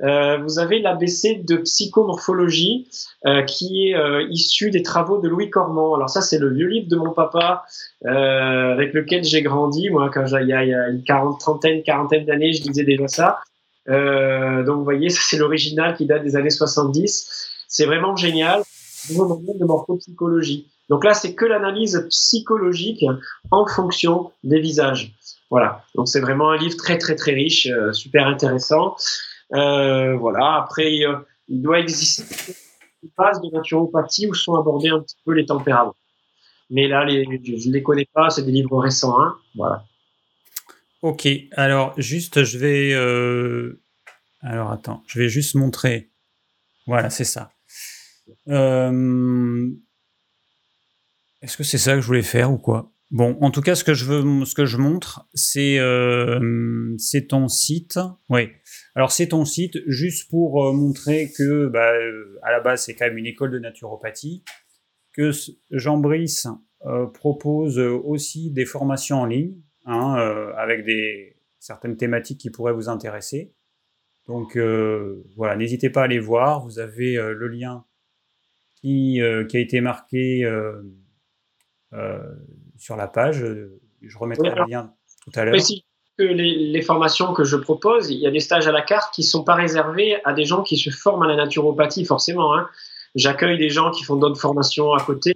euh, vous avez l'ABC de psychomorphologie euh, qui est euh, issu des travaux de Louis Cormand. Alors ça, c'est le vieux livre de mon papa euh, avec lequel j'ai grandi. Moi, quand il y a, une quarantaine, trentaine, quarantaine d'années, je disais déjà ça. Euh, donc vous voyez, c'est l'original qui date des années 70. C'est vraiment génial. de. Donc là, c'est que l'analyse psychologique en fonction des visages. Voilà. Donc c'est vraiment un livre très très très riche, euh, super intéressant. Euh, voilà. Après, il doit exister des phases de naturopathie où sont abordés un petit peu les tempéraments. Mais là, je ne les connais pas, c'est des livres récents. Hein. Voilà. Ok, alors juste, je vais. Euh... Alors attends, je vais juste montrer. Voilà, c'est ça. Euh... Est-ce que c'est ça que je voulais faire ou quoi? Bon, en tout cas, ce que je veux, ce que je montre, c'est euh, c'est ton site. Oui. Alors c'est ton site juste pour euh, montrer que, bah, à la base, c'est quand même une école de naturopathie, que Jean Brice propose aussi des formations en ligne hein, euh, avec des certaines thématiques qui pourraient vous intéresser. Donc euh, voilà, n'hésitez pas à aller voir. Vous avez euh, le lien qui, qui, a été marqué sur la page. Je remettrai le lien tout à l'heure. Que les, les, formations que je propose, il y a des stages à la carte qui ne sont pas réservés à des gens qui se forment à la naturopathie, forcément. Hein. J'accueille des gens qui font d'autres formations à côté,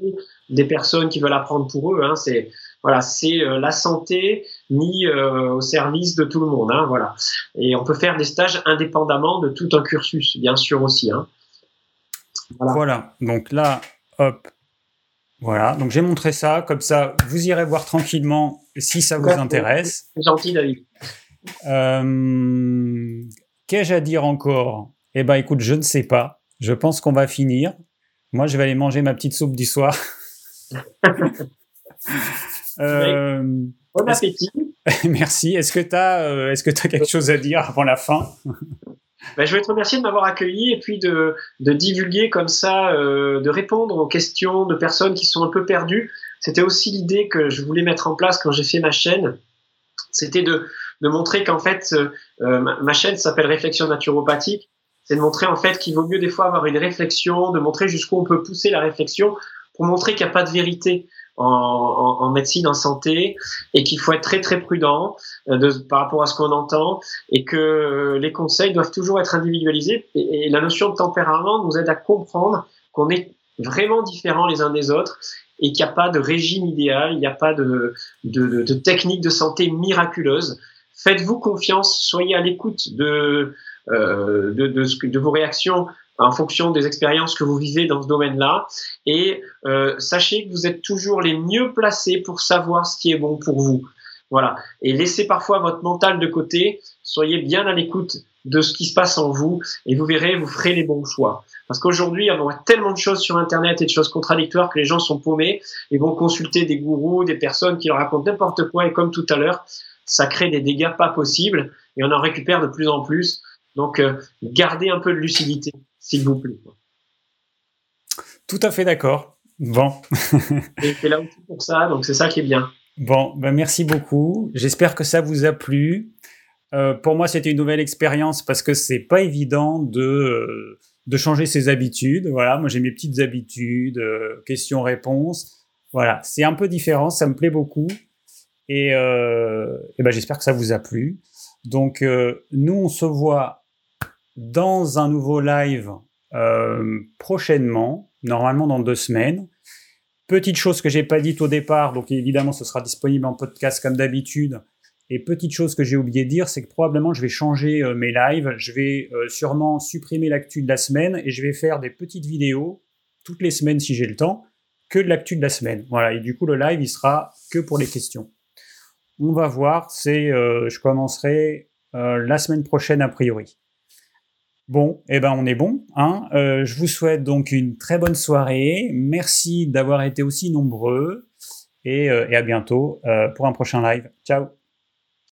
des personnes qui veulent apprendre pour eux. Hein. C'est voilà, c'est euh, la santé mis euh, au service de tout le monde. Hein, voilà. Et on peut faire des stages indépendamment de tout un cursus, bien sûr aussi. Hein. Voilà. voilà. Donc là, hop. Voilà. Donc j'ai montré ça. Comme ça, vous irez voir tranquillement si ça vous intéresse. C'est gentil, David. Euh, Qu'ai-je à dire encore? Eh ben, écoute, je ne sais pas. Je pense qu'on va finir. Moi, je vais aller manger ma petite soupe du soir. [laughs] Euh, Bon appétit. Merci. Est-ce que tu as, est-ce que as quelque chose à dire avant la fin? [laughs] Ben, je vais te remercier de m'avoir accueilli et puis de, de divulguer comme ça, euh, de répondre aux questions de personnes qui sont un peu perdues. C'était aussi l'idée que je voulais mettre en place quand j'ai fait ma chaîne. C'était de, de montrer qu'en fait, euh, ma, chaîne s'appelle Réflexion naturopathique. C'est de montrer en fait qu'il vaut mieux des fois avoir une réflexion, de montrer jusqu'où on peut pousser la réflexion pour montrer qu'il n'y a pas de vérité en, en, médecine, en santé, et qu'il faut être très très prudent euh, de, par rapport à ce qu'on entend, et que euh, les conseils doivent toujours être individualisés. Et, la notion de tempérament nous aide à comprendre qu'on est vraiment différents les uns des autres et qu'il n'y a pas de régime idéal, il n'y a pas de, de, de, technique de santé miraculeuse. Faites-vous confiance, soyez à l'écoute de, euh, de, de, de, vos réactions en fonction des expériences que vous vivez dans ce domaine-là. Et euh, sachez que vous êtes toujours les mieux placés pour savoir ce qui est bon pour vous. Voilà. Et laissez parfois votre mental de côté. Soyez bien à l'écoute de ce qui se passe en vous et vous verrez, vous ferez les bons choix. Parce qu'aujourd'hui, on voit tellement de choses sur Internet et de choses contradictoires que les gens sont paumés et vont consulter des gourous, des personnes qui leur racontent n'importe quoi et comme tout à l'heure, ça crée des dégâts pas possibles et on en récupère de plus en plus. Donc, euh, gardez un peu de lucidité s'il vous plaît. Tout à fait d'accord. Bon. [laughs] Et c'est là aussi pour ça, donc c'est ça qui est bien. Bon, ben merci beaucoup. J'espère que ça vous a plu. Euh, pour moi, c'était une nouvelle expérience parce que c'est pas évident de euh, de changer ses habitudes. Voilà, moi j'ai mes petites habitudes, euh, questions-réponses. Voilà, c'est un peu différent, ça me plaît beaucoup. Et, et ben, j'espère que ça vous a plu. Donc, nous, on se voit dans un nouveau live euh, prochainement, normalement dans deux semaines. Petite chose que j'ai pas dite au départ, donc évidemment ce sera disponible en podcast comme d'habitude. Et petite chose que j'ai oublié de dire, c'est que probablement je vais changer euh, mes lives. Je vais euh, sûrement supprimer l'actu de la semaine et je vais faire des petites vidéos toutes les semaines si j'ai le temps, que de l'actu de la semaine. Voilà. Et du coup le live il sera que pour les questions. On va voir. C'est, je commencerai la semaine prochaine a priori. Bon, eh ben on est bon. Hein euh, je vous souhaite donc une très bonne soirée. Merci d'avoir été aussi nombreux et, euh, à bientôt euh, pour un prochain live. Ciao